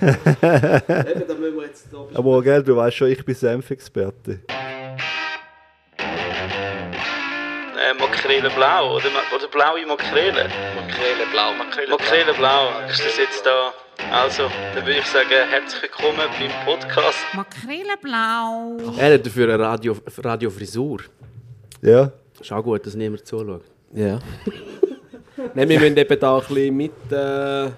Aber gell, du weißt schon, ich bin Senfexperte. Äh, Makrele blau oder, oder blaue Makrele. Makrele blau, Makrele Makrele blau, ist das jetzt da? Also, dann würde ich sagen, herzlich willkommen beim Podcast. Makreleblau. Er hat dafür eine Radio, Radiofrisur. Ja? Ist auch gut, dass niemand zuschaut. Ja. Nein, wir müssen eben da ein bisschen mit, äh,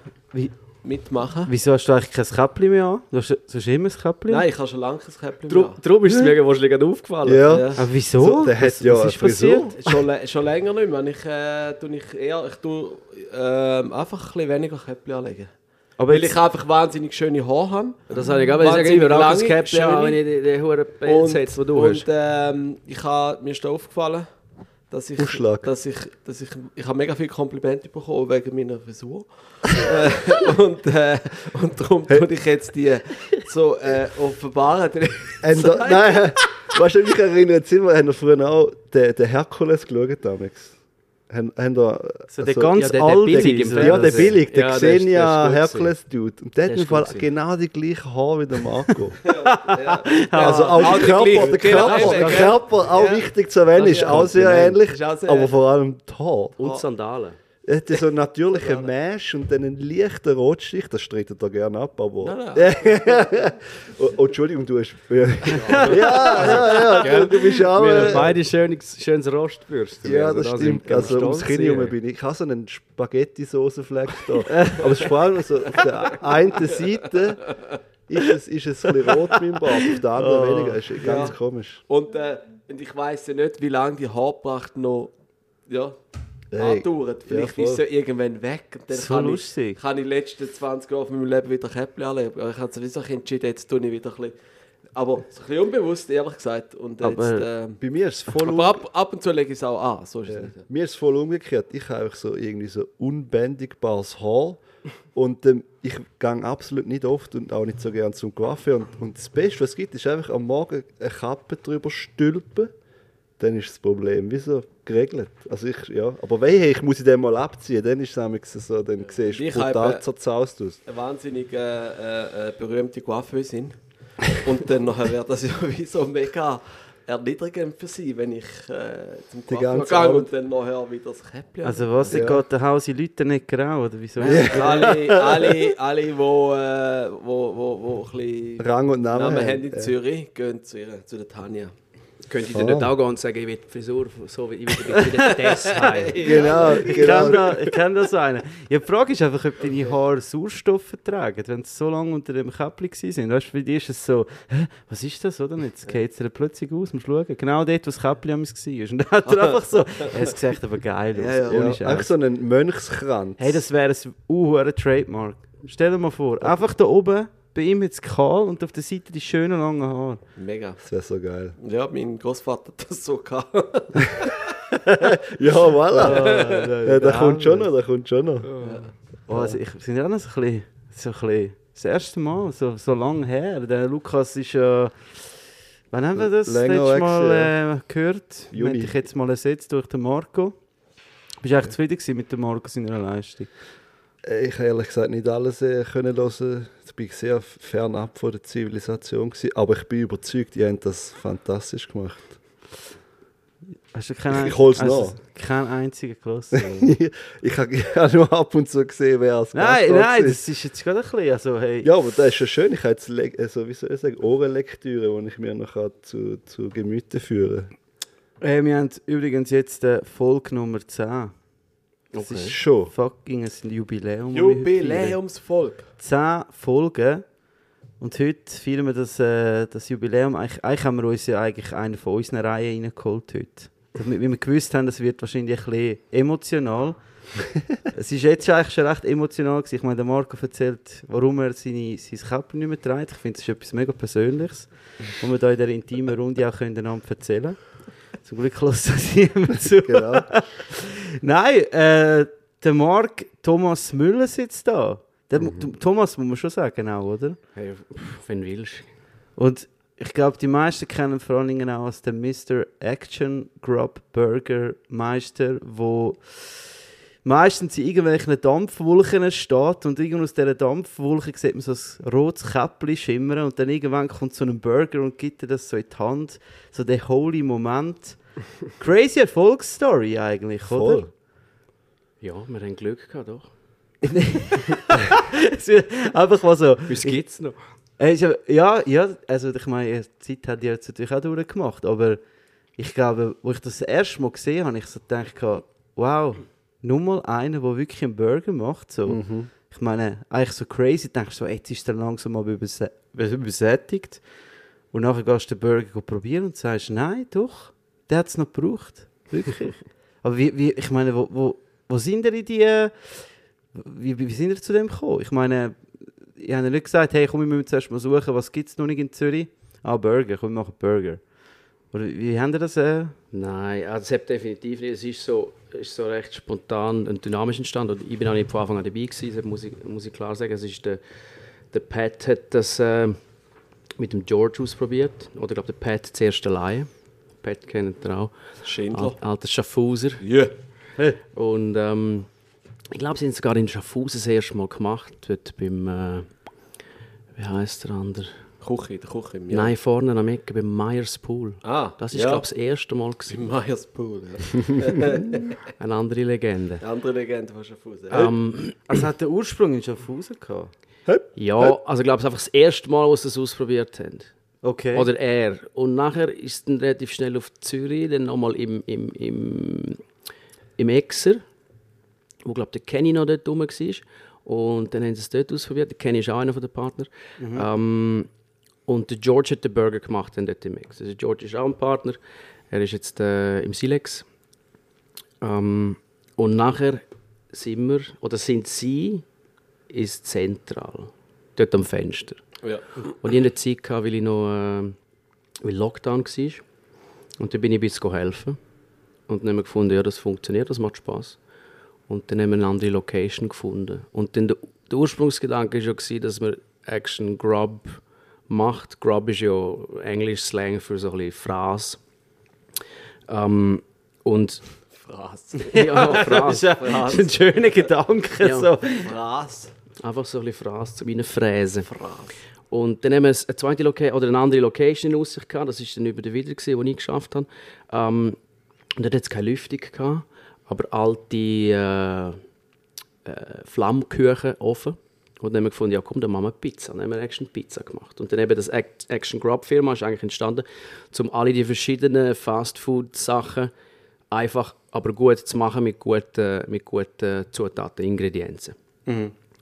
mitmachen. Wieso hast du eigentlich kein Käppli mehr an? Du hast, du hast immer ein Käppli an? Nein, ich habe schon lange kein Käppchen Darum, mehr. darum ist es mir wahrscheinlich gerade aufgefallen. Ja. Ja. Aber wieso? So, der hat was, ja was ist passiert? Schon, schon länger nicht mehr. Ich, äh, tue ich, eher, ich tue ähm, einfach ein bisschen weniger Käppchen anlegen. Aber Weil ich einfach wahnsinnig schöne Haare habe. Das habe ich gerade sagen, ich Wahnsinnig würde auch lange, Käppchen an, wenn ich den, den hohen Band setze, den du und hast. ähm, ich ha, mir ist aufgefallen, dass ich, Ausschlag. dass ich, dass ich, ich habe mega viele Komplimente bekommen wegen meiner Frisur. äh, und, äh, und darum tue ich jetzt die so äh, offenbaren. Nein, weißt du, mich erinnert immer, haben wir früher auch den, den Herkules geschaut damals. Haben, haben da, so der also- ganz ja, der- der alte. billig so- ja, der billig, der Ja, der der Xenia ist gut Herkules-Dude. Und der hat Der im ist Fall genau die gleichen Haare wie der Marco. ja. Also auch der Körper, der genau, Körper, der gell? Körper auch Ja. wichtig zu erwähnen, ist auch sehr ähnlich, aber vor allem die Haare. Und Sandalen. Er hatte so einen natürlichen Mesh und dann einen leichten Rotstich, das streitet er gerne ab, aber... Nein, oh, oh, Entschuldigung, du hast... Ja, ja, ja, du, du bist auch... Wir haben Äh, beide schönes, schönes Rostbürsten. ja, Also das da stimmt. Also ums Kinn herum hier. bin ich. Ich habe so einen Spaghetti-Soße-Fleck da. Aber es ist vor allem so, auf der einen Seite ist es, ist es ein bisschen rot mit dem Bart, auf der anderen weniger. Das ist ganz Ja. komisch. Und, äh, und ich weiss ja nicht, wie lange die Haarpracht noch ja. Andauert. Vielleicht Ja, ist sie irgendwann weg. Und dann So kann lustig. Ich, kann ich die letzten 20 Jahre von meinem Leben wieder Käppchen anlegen. Aber ich habe sowieso entschieden, jetzt tue ich wieder ein bisschen... Aber so ein bisschen unbewusst, ehrlich gesagt. Und jetzt, Aber- ähm, Bei mir ist es voll... aber ab, ab und zu lege ich es auch an. So ist es Ja. nicht. Mir ist es voll umgekehrt. Ich habe einfach so irgendwie so unbändigbares Haar. Und ähm, ich gehe absolut nicht oft und auch nicht so gerne zum Coiffeur. Und, und das Beste, was es gibt, ist einfach am Morgen eine Kappe drüber stülpen. Dann ist das Problem wieso geregelt. Also ich, ja. Aber wehe, ich muss den mal abziehen. Dann ist es so, dann siehst du habe- zerzaust aus. Eine wahnsinnig äh, äh, äh, berühmte Coiffeusin. Und dann nachher wäre das ja wie so mega erniedrigend für sie, wenn ich äh, zum Coiffeur gehe und dann nachher wieder das Käppchen Also was, Ja. geht der Haus in Lütenegger auch, oder wieso? alle, alle, alle, wo, äh, wo, wo, wo ein bisschen Rang und Namen, Namen haben. haben in Ja. Zürich, gehen zu, ihr, zu der Tanja. Könnte ich dir nicht auch gehen und sagen, ich will die Frisur so wie ich will bitte wieder das heim. Genau, Ich genau. kenne da, ich kenn da so einen. Ja, die Frage ist einfach, ob deine Haare Sauerstoff vertragen, wenn sie so lange unter dem Käppli waren. Weißt du, bei dir ist es so, was ist das, oder? Jetzt geht es dir plötzlich aus, musst schauen. Genau dort, wo das Käppli am war. Und dann hat er einfach so, es sieht aber geil aus, Ja, ja. Ja, einfach so einen Mönchskranz. Hey, das wäre ein uhuere Trademark. Stell dir mal vor, einfach da oben, bei ihm jetzt kahl und auf der Seite die schönen langen Haare. Mega. Das wäre so geil. Ja, mein Großvater hat das so gehabt. Ja, voilà. Ah, ja, der kommt schon noch, der kommt schon noch. Oh, also ich sind ja noch so ein bisschen, so ein bisschen das erste Mal, so, so lange her. Der Lukas ist ja. Wann haben wir das Länger letztes Mal äh, gehört? Juni. Juni. ich jetzt mal ersetzt durch den Marco. Bist du eigentlich zufrieden mit dem Marco seiner Leistung? Äh, Ich habe ehrlich gesagt nicht alles äh, können hören. Ich sehr fernab von der Zivilisation gewesen, aber ich bin überzeugt, die haben das fantastisch gemacht. Hast du keinen, Ich- hol's du nach. Keinen einzigen gelassen? ich habe nur ab und zu gesehen, wer als nein, nein, war. das ist jetzt gerade ein bisschen. Also, hey, Ja, aber das ist schon schön. Ich habe jetzt, Le- also, wie soll ich sagen, Ohrenlektüre, die ich mir noch kann zu, zu Gemüte führen Hey, wir haben übrigens jetzt äh, Folge Nummer 10. Das kann. ist Schon. fucking ein Jubiläum. Jubiläumsfolge. 10 Folgen. Und heute feiern wir das, äh, das Jubiläum. Eigentlich, eigentlich haben wir uns ja eigentlich eine von unseren Reihen reingeholt heute. Damit wir gewusst haben, das wird wahrscheinlich ein bisschen emotional. es ist jetzt eigentlich schon recht emotional gewesen. Ich meine, der Marco erzählt, warum er seine, sein Käppchen nicht mehr trägt. Ich finde, das ist etwas mega Persönliches, wo wir da in der intimen Runde auch einander erzählen können. Zum Glück lässt das niemand zu. Genau. Nein, äh, der Marc Thomas Müller sitzt da. Der, Thomas muss man schon sagen, auch, oder? Hey, wenn du willst. Und ich glaube, die meisten kennen vor allen Dingen auch als den Mr. Action Grub Burger Meister, wo meistens in irgendwelchen Dampfwolken steht und irgendwo aus dieser Dampfwolke sieht man so ein rotes Käppchen schimmern und dann irgendwann kommt so ein Burger und gibt dir das so in die Hand. So der holy Moment. Crazy Erfolgsstory eigentlich, Voll. oder? Ja, wir haben Glück gehabt, doch. Einfach mal so. Was gibt's noch? Äh, ja, ja, also ich meine, die Zeit hat die jetzt natürlich auch durchgemacht, aber ich glaube, wo ich das, das erste Mal gesehen habe, ich so gedacht, wow, nur mal einer, der wirklich einen Burger macht. So. Ich meine, eigentlich so crazy, denkst du so, jetzt ist er langsam mal übersä übersättigt. Und nachher gehst du den Burger probieren und sagst, nein, doch, der hat es noch gebraucht. Wirklich. aber wie, wie, ich meine, wo, wo, wo sind ihr in die, wie, wie sind ihr zu dem gekommen? Ich meine, ich habe nicht gesagt, hey, komm, wir müssen zuerst mal suchen, was gibt es noch nicht in Zürich? Ah, Burger, komm, wir machen Burger. Oder wie haben ihr das? Äh? Nein, also es hat definitiv nicht. Es ist so, ist so recht spontan und dynamisch entstanden. Und ich bin auch nicht von Anfang an dabei gewesen, das muss ich, muss ich klar sagen. Es ist der, der Pat hat das äh, mit dem George ausprobiert. Oder ich glaube, der Pat zuerst alleine. Pat kennt ihr auch. Schindler. Al alter Schaffhauser. Ja. Und ähm, ich glaube, sie haben es sogar in Schaffhausen das erste Mal gemacht. Dort beim, äh, wie heißt der andere? Küche, der Küche. Ja. Nein, vorne am Ecke beim Myers Pool. Ah, Das ist, ja. glaube ich, das erste Mal. Gewesen. Im Myers Pool. Ja. Eine andere Legende. Die andere Legende von Schaffhausen. Ähm, Also hat der Ursprung in Schaffhausen gehabt? ja, also ich glaube, es ist einfach das erste Mal, wo sie es ausprobiert haben. Okay. Oder er. Und nachher ist es dann relativ schnell auf Zürich, dann nochmal im, im, im, im Exer, wo, glaube der Kenny noch dort rum war. Und dann haben sie es dort ausprobiert. Der Kenny ist auch einer der Partner. Ähm, und der George hat den Burger gemacht dort im Exer. Also George ist auch ein Partner. Er ist jetzt äh, im Silex. Ähm, und nachher sind wir, oder sind sie, ist zentral. Dort am Fenster. Ja. Und ich hatte Zeit, gehabt, weil ich noch äh, weil Lockdown war. Und dann bin ich ein bisschen helfen. Und dann haben wir gefunden, ja, das funktioniert, das macht Spaß. Und dann haben wir eine andere Location gefunden. Und dann der, der Ursprungsgedanke war ja, dass man Action Grub macht. Grub ist ja englisch Slang für so ein bisschen Phrase. Ähm, und Fraß. ja, ein, das ist ein schöner Gedanke. Ja. So. Fraß. Einfach so ein bisschen Phrase, wie eine Fräse. Und dann haben wir eine zweite Location oder eine andere Location in Aussicht gehabt. Das war dann über den Wieder, gewesen, wo ich geschafft habe. Ähm, und dort hat es keine Lüftung gehabt, aber alte äh, äh, Flammküchen offen. Und dann haben wir gefunden, ja komm, dann machen wir Pizza. Dann haben wir Action Pizza gemacht. Und dann eben das Act- Action Grub Firma ist eigentlich entstanden, um alle die verschiedenen Fastfood-Sachen einfach, aber gut zu machen mit guten, mit guten Zutaten, Ingredienzen.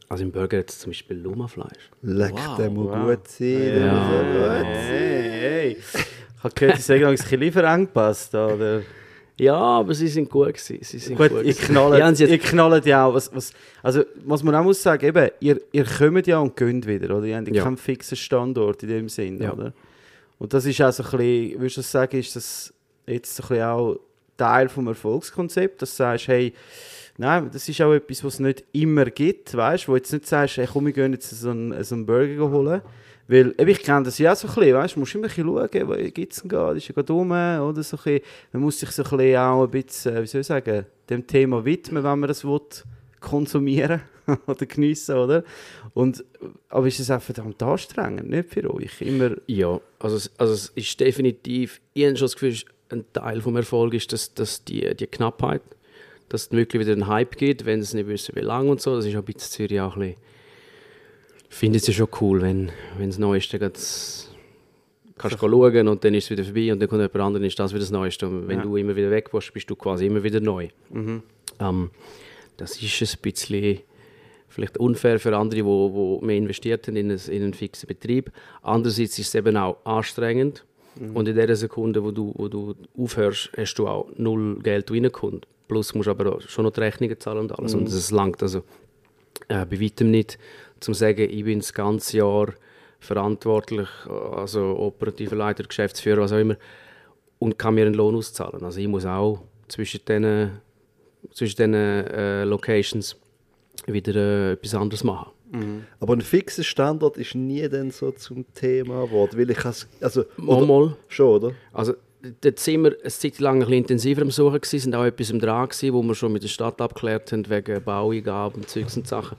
Also im Burger jetzt zum Beispiel Lumafleisch. Leck, Wow, der muss wow. gut sein. der muss so gut sein. Hey, hey. Ich habe gehört, sie sagen, es ist ein Lieferengpass da. Oder? Ja, aber sie sind gut gewesen. Sie sind Gut, gut ihr knallt, Ja, ihr knallt ja auch. Was, was, also, was man auch muss sagen, eben, ihr, ihr kommt ja und geht wieder, oder? Ihr habt Ja. keinen fixen Standort in dem Sinn, Ja. oder? Und das ist auch so ein bisschen, würdest du sagen, ist das jetzt so ein bisschen auch Teil vom Erfolgskonzept, dass du sagst, hey, nein, das ist auch etwas, was es nicht immer gibt, weißt du, wo jetzt nicht sagst, hey, komm, wir gehen jetzt so einen, so einen Burger holen, weil, eben, ich kenne das ja auch so ein bisschen, weißt du, musst immer ein bisschen schauen, wo gibt es denn gerade, ist er gerade rum, oder so ein bisschen, man muss sich so ein bisschen auch ein bisschen, äh, wie soll ich sagen, dem Thema widmen, wenn man das will, konsumieren oder geniessen, oder? Und, aber ist es auch verdammt anstrengend, nicht für euch, immer, ja, also, es- also es ist definitiv, ich habe schon das Gefühl, ein Teil vom Erfolg ist, dass, dass die, die Knappheit, dass es wirklich wieder einen Hype gibt, wenn sie nicht wissen, wie lange und so. Das ist auch bei Zürich auch ein bisschen, finde es ja schon cool, wenn, wenn das Neueste geht, kannst du schauen und dann ist es wieder vorbei und dann kommt jemand anderes ist das wieder das Neueste. Und wenn Ja. du immer wieder weg bist, bist du quasi immer wieder neu. Ähm, das ist ein bisschen vielleicht unfair für andere, die wo, wo mehr investiert haben in, ein, in einen fixen Betrieb. Andererseits ist es eben auch anstrengend. Und in der Sekunde, wo du, wo du aufhörst, hast du auch null Geld, das reinkommt. Plus musst du aber auch schon noch die Rechnungen zahlen und alles. Und das langt also äh, bei weitem nicht, zum sagen, ich bin das ganze Jahr verantwortlich, also operativer Leiter, Geschäftsführer, was auch immer, und kann mir einen Lohn auszahlen. Also ich muss auch zwischen diesen zwischen diesen äh, Locations wieder äh, etwas anderes machen. Aber ein fixer Standort ist nie dann so zum Thema geworden, weil ich also Mal, mal. schon, oder? Also dort sind wir eine Zeit lang ein intensiver am Suchen gewesen, sind auch etwas im dran gewesen, wo wir schon mit der Stadt abgeklärt haben, wegen Baueingaben und Zeugs und Sachen.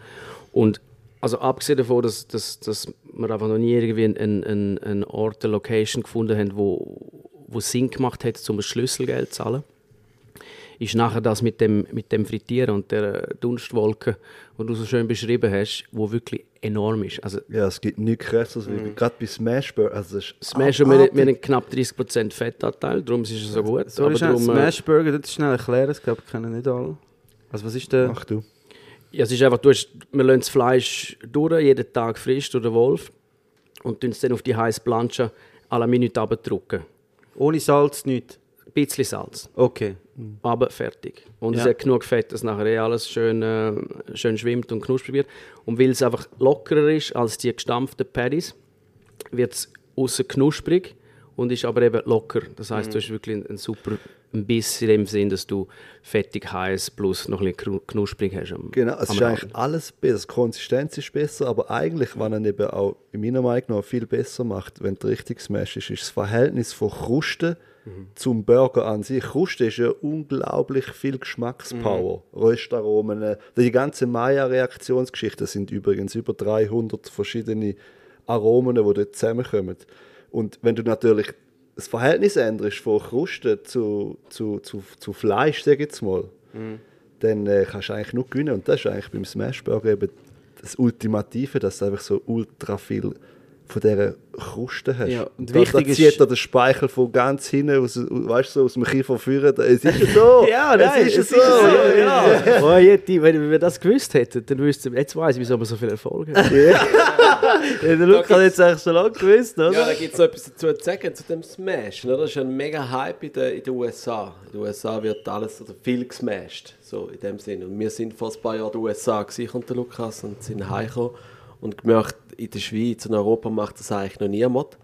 Und also abgesehen davon, dass, dass, dass wir einfach noch nie irgendwie einen, einen, einen Ort, eine Location gefunden haben, wo, wo Sinn gemacht hat, um ein Schlüsselgeld zu zahlen, ist nachher das mit dem, mit dem Frittieren und der Dunstwolke, die du so schön beschrieben hast, wo wirklich enorm ist. Also Ja, es gibt nichts krasseres, wie gerade bei Smash Burger. Also Smash, wir, wir abartig. haben knapp 30% Fettanteil, darum ist es so gut. Sorry, schnell, darum, äh, Smash Burger, das ist schnell erklären, das glaube ich kennen nicht alle. Also was ist der... Mach du. Ja, es ist einfach, du hast, wir lassen das Fleisch durch, jeden Tag frisch durch den Wolf und tun es dann auf die heiße Planche alle Minute abdrücken. Ohne Salz nichts? Ein bisschen Salz, Okay. aber fertig. Und es Ja. hat genug Fett, dass nachher eh alles schön, äh, schön schwimmt und knusprig wird. Und weil es einfach lockerer ist als die gestampften Patties, wird es außen knusprig und ist aber eben locker. Das heißt, du hast wirklich einen, super Biss in dem Sinn, dass du fettig heiß plus noch ein bisschen knu- knusprig hast. Am, Genau, es am ist eigentlich alles besser. Die Konsistenz ist besser, aber eigentlich, was er eben auch in meiner Meinung nach viel besser macht, wenn du richtig smash ist, ist das Verhältnis von Kruste zum Burger an sich. Kruste ist ja unglaublich viel Geschmackspower. Röstaromen, äh, die ganze Maya-Reaktionsgeschichte sind übrigens über 300 verschiedene Aromen, die dort zusammenkommen. Und wenn du natürlich das Verhältnis änderst von Kruste zu, zu, zu, zu Fleisch, sag ich jetzt mal, dann äh, kannst du eigentlich nur gewinnen. Und das ist eigentlich beim Smashburger eben das Ultimative, dass du einfach so ultra viel von dieser Kruste hast. Ja, und und da, wichtig da ist- zieht er den Speichel von ganz hinten, aus, weißt du, so aus dem Kiefer führen. Es ist ja so! Ja, es nein, ist ja es so! ist so, ja. Oh, Jeti, wenn wir das gewusst hätten, dann wüssten wir, jetzt weiss ich, wieso wir so viel Erfolg haben. Ja, der Luke hat jetzt eigentlich schon lange gewusst, oder? Ja, da gibt es noch etwas dazu zu sagen, zu dem Smash. Ne? Das ist ein mega Hype in den, in den USA. In den USA wird alles oder viel gesmashed, so in dem Sinne. Und wir sind vor ein paar Jahren in den USA gewesen, kommt der Lukas, und sind heimgekommen und gemerkt, in der Schweiz und Europa macht das eigentlich noch niemand.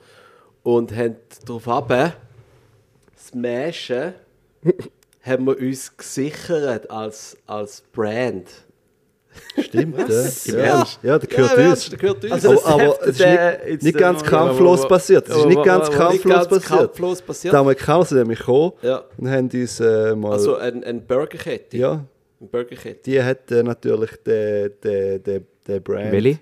Und haben darauf ab, Smashen haben wir uns gesichert als, als Brand. Stimmt, Im ja. Ernst? Ja, der gehört ja, uns. das gehört uns. Also aber das es ist nicht, jetzt nicht ganz neue- kampflos passiert. Es ist nicht ganz kampflos passiert. passiert. Die Amerikaner sind nämlich gekommen Ja. und haben uns äh, mal... Also ein, ein Burgerkette. ja, Ein Burgerkette. die hat äh, natürlich den, den, den, den Brand... Welche?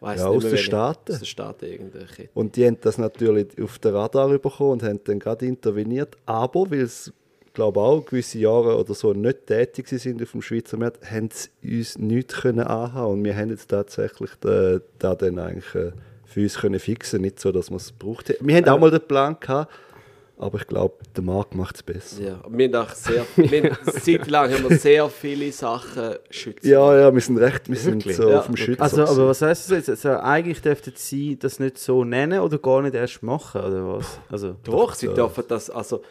Weiss Ja, aus den. Staaten. Aus den Staaten irgendeine Kette. Und die haben das natürlich auf den Radar bekommen und haben dann gerade interveniert. Aber weil es, glaube auch gewisse Jahre oder so nicht tätig sind auf dem Schweizer Markt, haben sie uns nichts können anhaben. Und wir haben jetzt tatsächlich da, da dann eigentlich äh, für uns können fixen, nicht so, dass wir es gebraucht haben. Wir haben auch mal den Plan gehabt, aber ich glaube, der Markt macht es besser. Ja, wir haben auch sehr, wir haben, Zeit lang haben wir sehr viele Sachen schützen. Ja, ja, wir sind recht, wir sind Wirklich? so Ja. auf dem Schützer. Also, aber was heißt das jetzt? Also, eigentlich dürften sie das nicht so nennen oder gar nicht erst machen, oder was? Also, Doch, sie dürfen das, also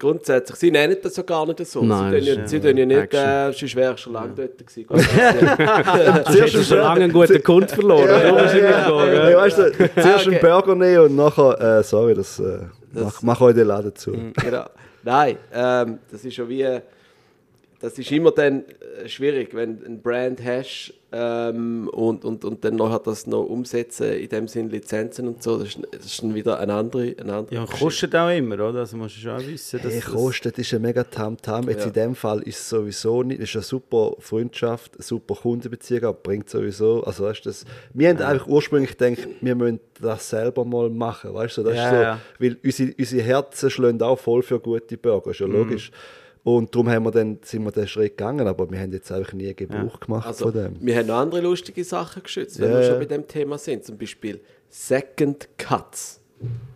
grundsätzlich, sie nennen das ja gar nicht so. Nein, sie tun ja, sie tun ja nicht, äh, sonst wäre ich schon lange dort gewesen. Du hast schon lange einen guten Kunden verloren. Du nicht gekommen, Hey, gell? weißt du, zuerst okay. einen Burger nehmen und nachher, äh, sorry, das, äh, mach, mach euch den Laden zu. genau. Nein, ähm, das ist schon wie, das ist immer dann äh, schwierig, wenn du ein Brand hast ähm, und, und, und dann noch das noch umsetzen, in dem Sinn Lizenzen und so, das ist, das ist dann wieder eine andere, eine andere ja, Geschichte. kostet auch immer, oder? Also, musst du schon wissen, dass Hey, das- kostet ist ein mega Tamtam. Jetzt Ja. in dem Fall ist es sowieso nicht. Es ist eine super Freundschaft, eine super Kundenbeziehung, aber bringt sowieso. Also weißt, du, das, wir haben einfach ursprünglich gedacht, wir müssen das selber mal machen. Weißt du, das Ja, ist so, ja. weil unsere, unsere Herzen schlagen auch voll für gute Burger, Mhm. ist ja logisch. Und darum haben wir dann, sind wir den Schritt gegangen, aber wir haben jetzt einfach nie Gebrauch gemacht Also, von dem. wir haben noch andere lustige Sachen geschützt, wenn Ja, wir schon ja. bei dem Thema sind. Zum Beispiel Second Cuts.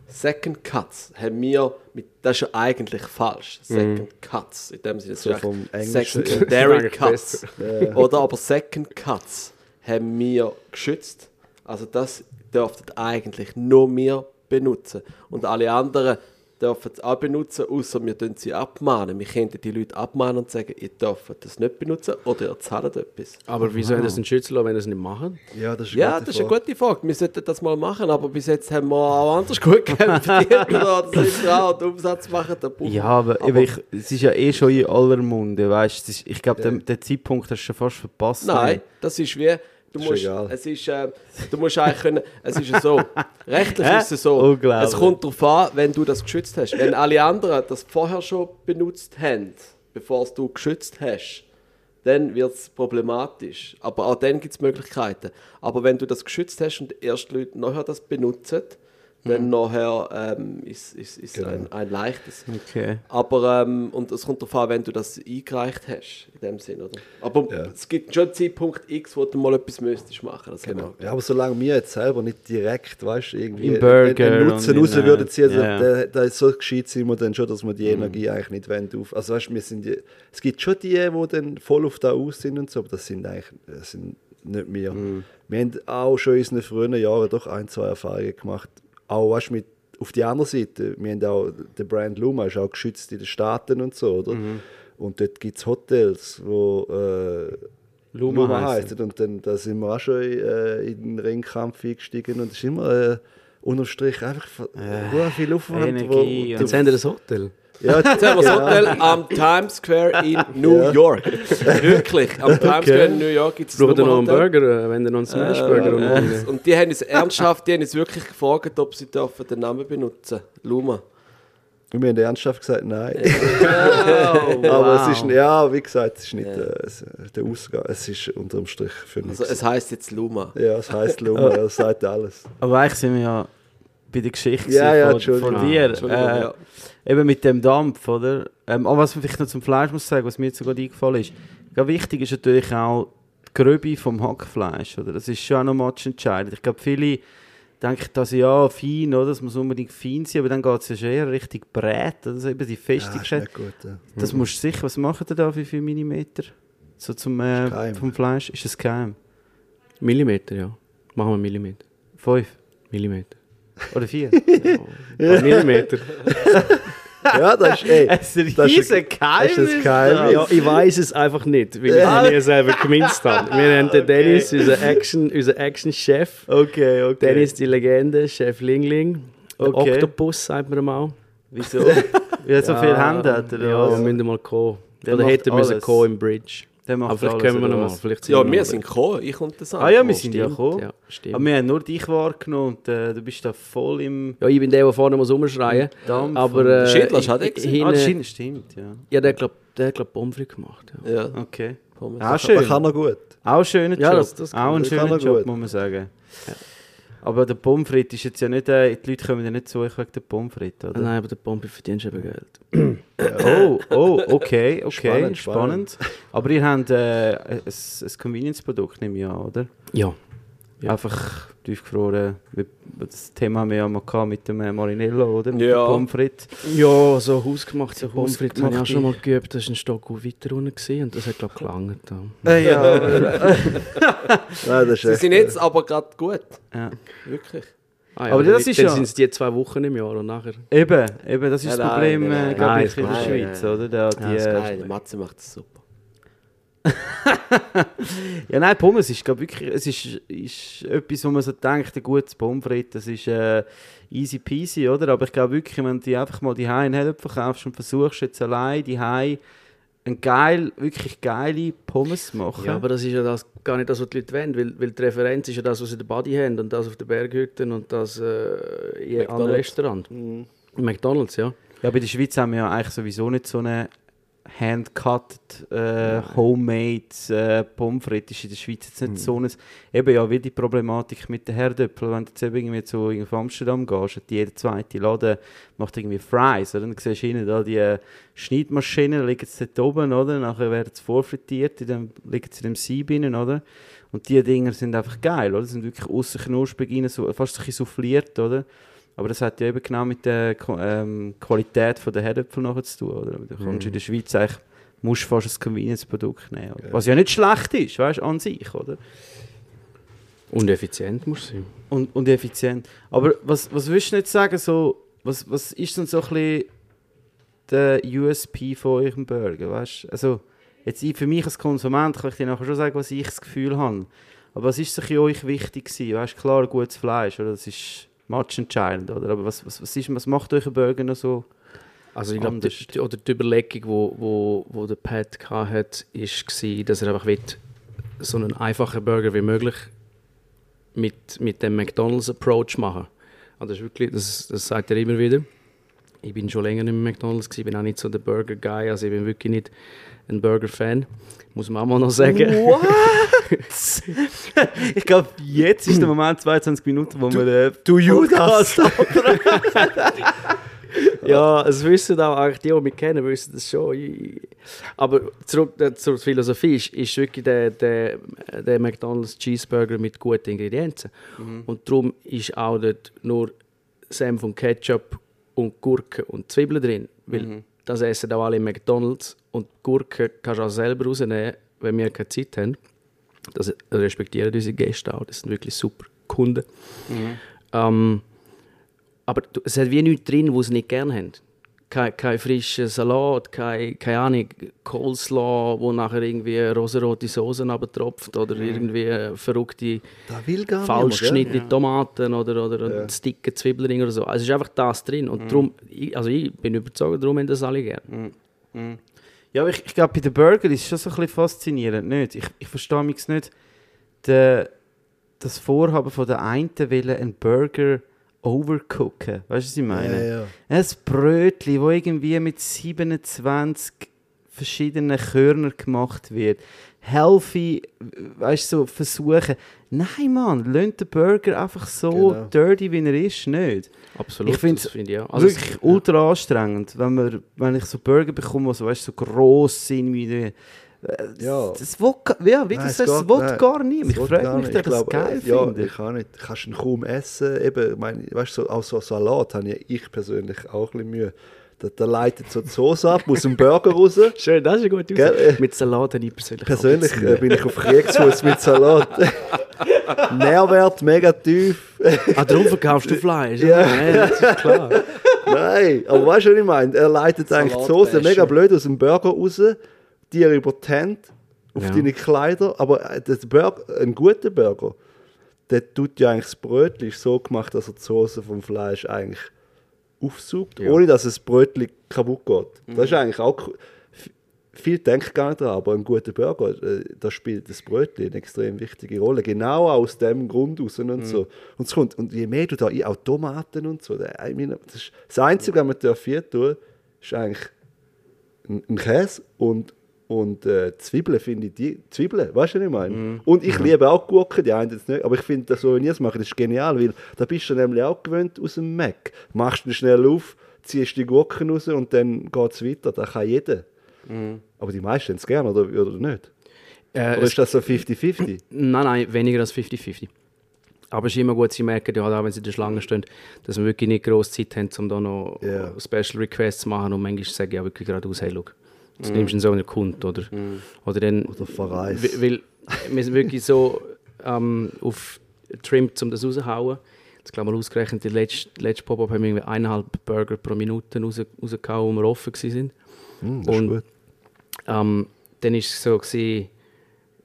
Second Cuts haben wir, mit, das ist ja eigentlich falsch. Second Cuts. In dem Sinne, das So ist vom ja. Secondary Cuts. Oder aber Second Cuts haben wir geschützt. Also das dürften eigentlich nur wir benutzen. Und alle anderen dürfen es auch benutzen, außer wir tun sie abmahnen. Wir könnten die Leute abmahnen und sagen, ihr dürft das nicht benutzen oder ihr zahlt etwas. Aber wieso haben das den schützen lassen, wenn sie es nicht machen? Ja, das ist eine Ja, gute das ist eine Frage. gute Frage. Wir sollten das mal machen, aber bis jetzt haben wir auch anders gut verdient oder das ist auch den Umsatz machen. Da brauchen Ja, aber, Aber- ich, es ist ja eh schon in aller Munde, weißt du? Ich glaube, den, den Zeitpunkt hast du schon fast verpasst. Nein, das ist wie, du Ist musst, egal. es ist, äh, du musst eigentlich können, es ist so, rechtlich ist es so, es kommt darauf an, wenn du das geschützt hast. Wenn alle anderen das vorher schon benutzt haben, bevor es du geschützt hast, dann wird es problematisch. Aber auch dann gibt es Möglichkeiten. Aber wenn du das geschützt hast und erst Leute nachher das benutzen, dann nachher ähm, ist, ist, ist Genau. ein, ein leichtes. Okay. Aber, ähm, und es kommt darauf an, wenn du das eingereicht hast, in dem Sinn, oder? Aber Ja. es gibt schon einen Zeitpunkt X, wo du mal etwas müsstest machen. Das haben Genau. Ja, aber solange wir jetzt selber nicht direkt, weißt du, irgendwie Im Burger einen Nutzen und raus in, würden ziehen, also ja. da, da ist so gescheit sind wir dann schon, dass wir die Energie eigentlich nicht wollen auf. Also weißt wir sind die, es gibt schon die, die dann voll auf da aus sind und so, aber das sind eigentlich das sind nicht wir. Wir haben auch schon in unseren frühen Jahren doch ein, zwei Erfahrungen gemacht. Auch weißt, mit auf die andere Seite, wir haben auch, der Brand Luma ist auch geschützt in den Staaten und so, oder? Und dort gibt es Hotels, wo äh, Luma Luma heisst. Und dann da sind wir auch schon äh, in den Ringkampf eingestiegen und es ist immer äh, unterm Strich einfach äh, viel Aufwand. Energie wo, und- Jetzt haben wir ein Hotel. Ja, Jetzt haben wir das Hotel am Times Square in New York. Wirklich, am Times Square in New York gibt es noch einen Burger, äh, wenn ihr noch einen Smashburger Äh, und und die haben uns ernsthaft, die haben uns wirklich gefragt, ob sie dürfen den Namen benutzen Luma. Und wir haben ernsthaft gesagt, nein. Oh, Aber es ist, ja, wie gesagt, es ist nicht äh, es, der Ausgang. Es ist unterm Strich für nichts. Also es heißt jetzt Luma. ja, es heisst Luma, das sagt alles. Aber eigentlich sind wir ja bei der Geschichte Ja, ja, von, Entschuldigung. von dir. Entschuldigung, äh, ja. Eben mit dem Dampf, oder? Ähm, aber was man vielleicht noch zum Fleisch muss sagen, was mir jetzt sogar eingefallen ist, ja, wichtig ist natürlich auch die Gröbe vom Hackfleisch, oder? Das ist schon auch noch matchentscheidend. Ich glaube, viele denken, dass ja, fein, oder? Das muss unbedingt fein sein, aber dann geht es ja schon eher richtig brät, oder? Also eben die Ja, Festigkeit. nicht gut. Ja. das musst du sicher, was macht ihr da, wie viel Millimeter? So zum, äh, vom Fleisch? Ist es geheim? Millimeter, ja. Machen wir Millimeter. Fünf? Millimeter. Oder vier? Ja. Millimeter. ja, das ist, ey, Es ist das ist riesen ein- Geheimnis. das ist ein Geheimnis. Ja, ich weiß es einfach nicht, weil ich es nie selber geminzt habe. Wir haben den Dennis, unser Action, unser Action-Chef. Okay, okay. Dennis, die Legende, Chef Lingling. Der Okay. Oktopus, sagt man mal. Wieso? Weil er so viel Hände hat, oder Ja, wir müssen mal kommen. Der Oder macht hätten müssen kommen im Bridge. Der macht Aber vielleicht alles, können wir oder noch mal. was? Vielleicht sind Ja, wir mal sind gekommen, ich und das Ah ja, wir sind ja Stimmt, gekommen. Ja, stimmt. Aber wir haben nur dich wahrgenommen und äh, du bist da voll im Ja, ich bin der, der vorne muss rumschreien Dampf. Aber äh, Schindler der ich- gewesen? ah, das hinten- stimmt, ja. Ja, der glaub, der hat glaub Pommes frites gemacht. Ja. Ja, Okay. Pommes. Auch das schön. kann er gut. Auch ein schöner Job. Ja, das- das kann- auch ein das schöner er Job, gut. muss man sagen. Aber der Pommes frites ist jetzt ja nicht, äh, die Leute kommen ja nicht zu euch wegen der Pommes frites, oder? Nein, aber der Pommes verdienst eben Geld. Oh, oh, okay, okay, spannend. Spannend, spannend. Aber ihr habt äh, ein, ein Convenience-Produkt, nehme ich an, oder? Ja. Ja. Einfach tiefgefroren. Das Thema haben wir ja mal gehabt mit dem äh, Marinello, oder? Mit Ja. Pommes frites. Ja, so hausgemachte So Pommes frites habe ich auch schon mal geübt. Das war ein Stock weiter unten gewesen und das hat, glaube ich, gelangt. Ja. Äh, ja, Nein, das ist Sie sind jetzt aber gerade gut. ja. Wirklich. Ah, Aber das ist dann ja- sind es die zwei Wochen im Jahr und nachher... Eben, eben, das ist Ja, das Problem, nein, äh, nein. glaub Nein, ich, in der Schweiz, oder? Da, die, Ja, das äh, Nein, der Matze macht es super. Ja, nein, Pommes ist glaub, wirklich, es ist, ist etwas, wo man so denkt, ein gutes Pommes frites, das ist äh, easy peasy, oder? Aber ich glaube wirklich, wenn du die einfach mal die in Hälfte verkaufst und versuchst jetzt allein die ein geil, wirklich geile Pommes zu machen. Ja, aber das ist ja das, gar nicht das, was die Leute wollen, weil, weil die Referenz ist ja das, was sie in der Body haben und das auf der Berghütte und das äh, in einem McDonald's. Restaurant. McDonalds, ja. Ja, bei der Schweiz haben wir ja eigentlich sowieso nicht so eine hand-cut, äh, homemade äh, Pommes frites. Ist in der Schweiz jetzt nicht so ein... Eben ja, wie die Problematik mit den Herdöpfeln, wenn du jetzt eben irgendwie zu auf Amsterdam gehst und jeder zweite Laden macht irgendwie Fries, oder? Dann siehst du hinten da die äh, Schneidmaschinen, liegen sie dort oben, oder? Nachher werden sie vorfrittiert, in dem, liegen sie in dem Sieb rein, oder? Und die Dinger sind einfach geil, oder? Sind wirklich aussen knusprig so, fast ein bisschen souffliert, oder? Aber das hat ja eben genau mit der ähm, Qualität von der Herdöpfel nachher zu tun, oder? Du kommst in der Schweiz eigentlich, musst fast ein Convenience-Produkt nehmen, oder? Was ja nicht schlecht ist, weißt du, an sich, oder? Und effizient muss es sein. Und, und effizient. Aber was, was willst du jetzt sagen, so, was, was ist denn so ein bisschen der USP von eurem Burger, weißt? Also, jetzt für mich als Konsument kann ich dir nachher schon sagen, was ich das Gefühl habe. Aber was ist in euch wichtig gewesen? Weißt du, klar, gutes Fleisch, oder? Das ist matchentscheidend, oder? Aber was, was, was, ist, was macht euch ein Burger noch so? Also ich glaube, die, oder die Überlegung, wo, wo, wo der Pat hatte, ist war, dass er einfach will, so einen einfachen Burger wie möglich mit, mit dem McDonalds-Approach machen. Also das, ist wirklich, das, das sagt er immer wieder. Ich bin schon länger im McDonalds, gewesen, bin auch nicht so der Burger-Guy, also ich bin wirklich nicht ein Burger-Fan, muss man auch mal noch sagen. Ich glaube, jetzt ist der Moment, 22 Minuten, wo wir äh, Du Judas! Ja, es wissen auch eigentlich die, die mich kennen, wissen das schon. Aber zurück äh, zur Philosophie ist, ist wirklich der, der, der McDonald's Cheeseburger mit guten Ingredienzen. Und darum ist auch dort nur Senf und Ketchup und Gurke und Zwiebeln drin. Weil das essen auch alle McDonald's. Und Gurke kannst du auch selber rausnehmen, wenn wir keine Zeit haben. Das respektieren unsere Gäste auch. Das sind wirklich super Kunden. Ähm, aber du- es hat wie nichts drin, was sie nicht gerne haben. Kein, kein frischer Salat, kein, keine Ahnung, Coleslaw, wo nachher irgendwie rosarote Soßen abtropft oder irgendwie äh, verrückte, falsch geschnittene Tomaten oder, oder einen dicken Zwiebelring oder so. Also es ist einfach das drin. Und darum, ich, also ich bin überzeugt, darum haben das alle gerne. Ja, aber ich, ich glaube, bei den Burger ist es schon so ein bisschen faszinierend, nicht? Ich, ich verstehe mich nicht, der, das Vorhaben von der einen wollen, einen Burger overcooken. Weißt du, was ich meine? Ja, ja. Ein Brötchen, das irgendwie mit 27 verschiedenen Körnern gemacht wird. Healthy, weißt du, so versuchen. Nein, Mann, lasst den Burger einfach so Genau. dirty, wie er ist, nicht. Absolut, Ich finde ich auch. Also es- Wirklich ultra anstrengend, wenn, wir, wenn ich so Burger bekomme, die so, weißt, so gross sind wie die, äh, Ja. Das will, ja, wie du Nein, sagst, es das will nein, gar nicht. Es Ich gar mich, ob ich das geil äh, ja, finde. ich kann nicht. Du kannst ihn kaum essen. Eben, ich meine, weißt, du, so, auch so Salat habe ich, ich persönlich auch ein bisschen Mühe. Da, da leitet so die Soße ab aus dem Burger raus. Schön, das ist eine gute Aussage. Mit Salat habe ich persönlich Persönlich äh, bin ich auf Kriegsfuß mit Salat. Nährwert mega tief. Ah, darum verkaufst du Fleisch? Ja. Ja, das ist klar. Nein, aber weißt du, was ich meine? Er leitet eigentlich die Soße mega blöd aus dem Burger raus, dir über die Hände auf Ja. deine Kleider. Aber äh, der Burger, ein guter Burger, der tut ja eigentlich das Brötchen so gemacht, dass er die Soße vom Fleisch eigentlich aufsaugt, Ja. ohne dass das Brötchen kaputt geht. Das ist eigentlich auch. Viel denkt gar nicht dran, aber ein guter Burger, äh, da spielt das Brötchen eine extrem wichtige Rolle. Genau aus dem Grund raus und so. Und, es kommt, und je mehr du da ein- auch Tomaten und so, das, ist, das Einzige, was man darf hier tun, ist eigentlich ein, ein Käse und, und äh, Zwiebeln, finde ich, die Zwiebeln, weißt du, was ich meine? Und ich liebe auch Gurken, die einen jetzt nicht, aber ich finde, das, so wie ihr es macht, das ist genial, weil da bist du nämlich auch gewöhnt aus dem Mac. Machst ihn schnell auf, ziehst die Gurken raus und dann geht es weiter, das kann jeder. Aber die meisten es gerne, oder, oder nicht? Äh, Oder ist das so 50-50? nein, nein, weniger als 50-50. Aber es ist immer gut, sie merken, ja, auch wenn sie in der Schlange stehen, dass wir wirklich nicht grosse Zeit haben, um da noch Ja. Special Requests zu machen. Und manchmal sage ich auch wirklich geradeaus, hey, schau, das nimmst du in so einen Kunden. Oder, oder dann, Oder verreist. Weil, wir sind wirklich so ähm, auf Trimmed, um das rauszuhauen. Jetzt glaube ich mal ausgerechnet, die letzte, letzte Pop-Up haben wir irgendwie eineinhalb Burger pro Minute raus, rausgehauen, wo wir offen waren. Hm, das ist Und- gut. Ähm, dann war es so, gewesen,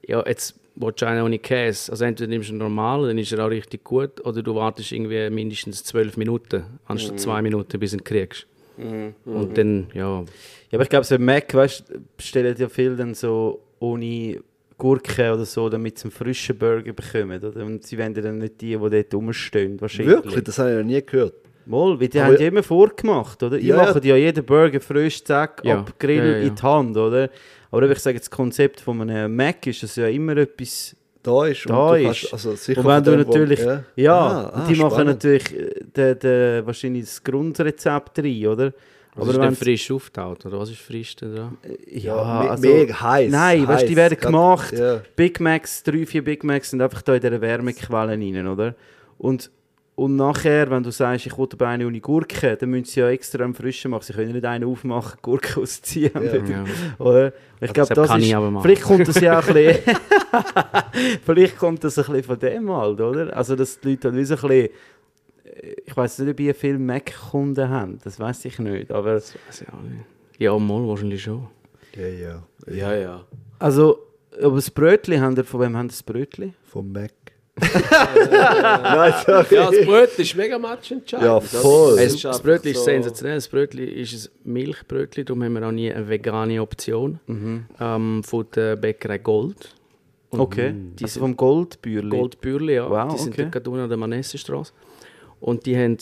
ja, jetzt willst du einen ohne Käse. Also entweder nimmst du einen normalen, dann ist er auch richtig gut, oder du wartest irgendwie mindestens zwölf Minuten, anstatt zwei Minuten, bis du ihn kriegst. Und dann, ja, Ja, aber ich glaube, so Mac, weißt du, bestellen ja viele dann so ohne Gurke oder so, damit sie einen frischen Burger bekommen. Oder? Und sie wollen dann nicht die, die dort rumstehen, wahrscheinlich. Wirklich? Das habe ich noch nie gehört. Mal, weil die Aber- haben ja immer vorgemacht, oder? Ich Ja, ja. mache ja jeden Burger frisch, zack, Ja. ab Grill Ja, ja, ja. in die Hand, oder? Aber ich sage, das Konzept von einem Mac ist, dass ja immer etwas Da ist und da du ist. kannst- also sicher und wenn du dem, wo- natürlich, ja, ja, Ah, und ah, die machen spannend. natürlich äh, de, de, wahrscheinlich das Grundrezept rein, oder? aber ist dann wenn's- frisch auftaut, oder was ist frisch denn da? ja, me- also, mega heiß. Nein, weißt du, die werden gemacht. Ja. Big Macs, drei, vier Big Macs sind einfach da in dieser Wärmequelle rein, oder? Und, und nachher, wenn du sagst, ich will aber eine ohne Gurke, dann müssen sie ja extra am Frischen machen. Sie können nicht eine aufmachen, Gurke ausziehen. Ja. Ja. Oder? Ich glaube, Das das kann ist, ich aber machen. vielleicht kommt das ja auch ein bisschen, vielleicht kommt das ein bisschen von dem halt, oder? Also, dass die Leute halt wie so ein bisschen, äh, ich weiß nicht, ob ihr viele Mac-Kunden haben, das weiß ich nicht, aber Das weiß ich auch nicht. Ja, mal wahrscheinlich schon. Ja, ja. Ja, ja. also, aber das Brötchen, haben ihr, von wem haben das Brötchen? Vom Mac. Nein, sorry. Ja, das Brötchen ist mega matchentscheidend. Ja, oder? voll. Das das einfach Brötchen ist sensationell. Das Brötchen ist ein Milchbrötchen, darum haben wir auch nie eine vegane Option. Ähm, von der Bäckerei Gold. Okay. Die also sind vom Goldbürli. Goldbürli, ja. Wow, die sind okay. dort gerade unten an der Manessestraße. Und die haben,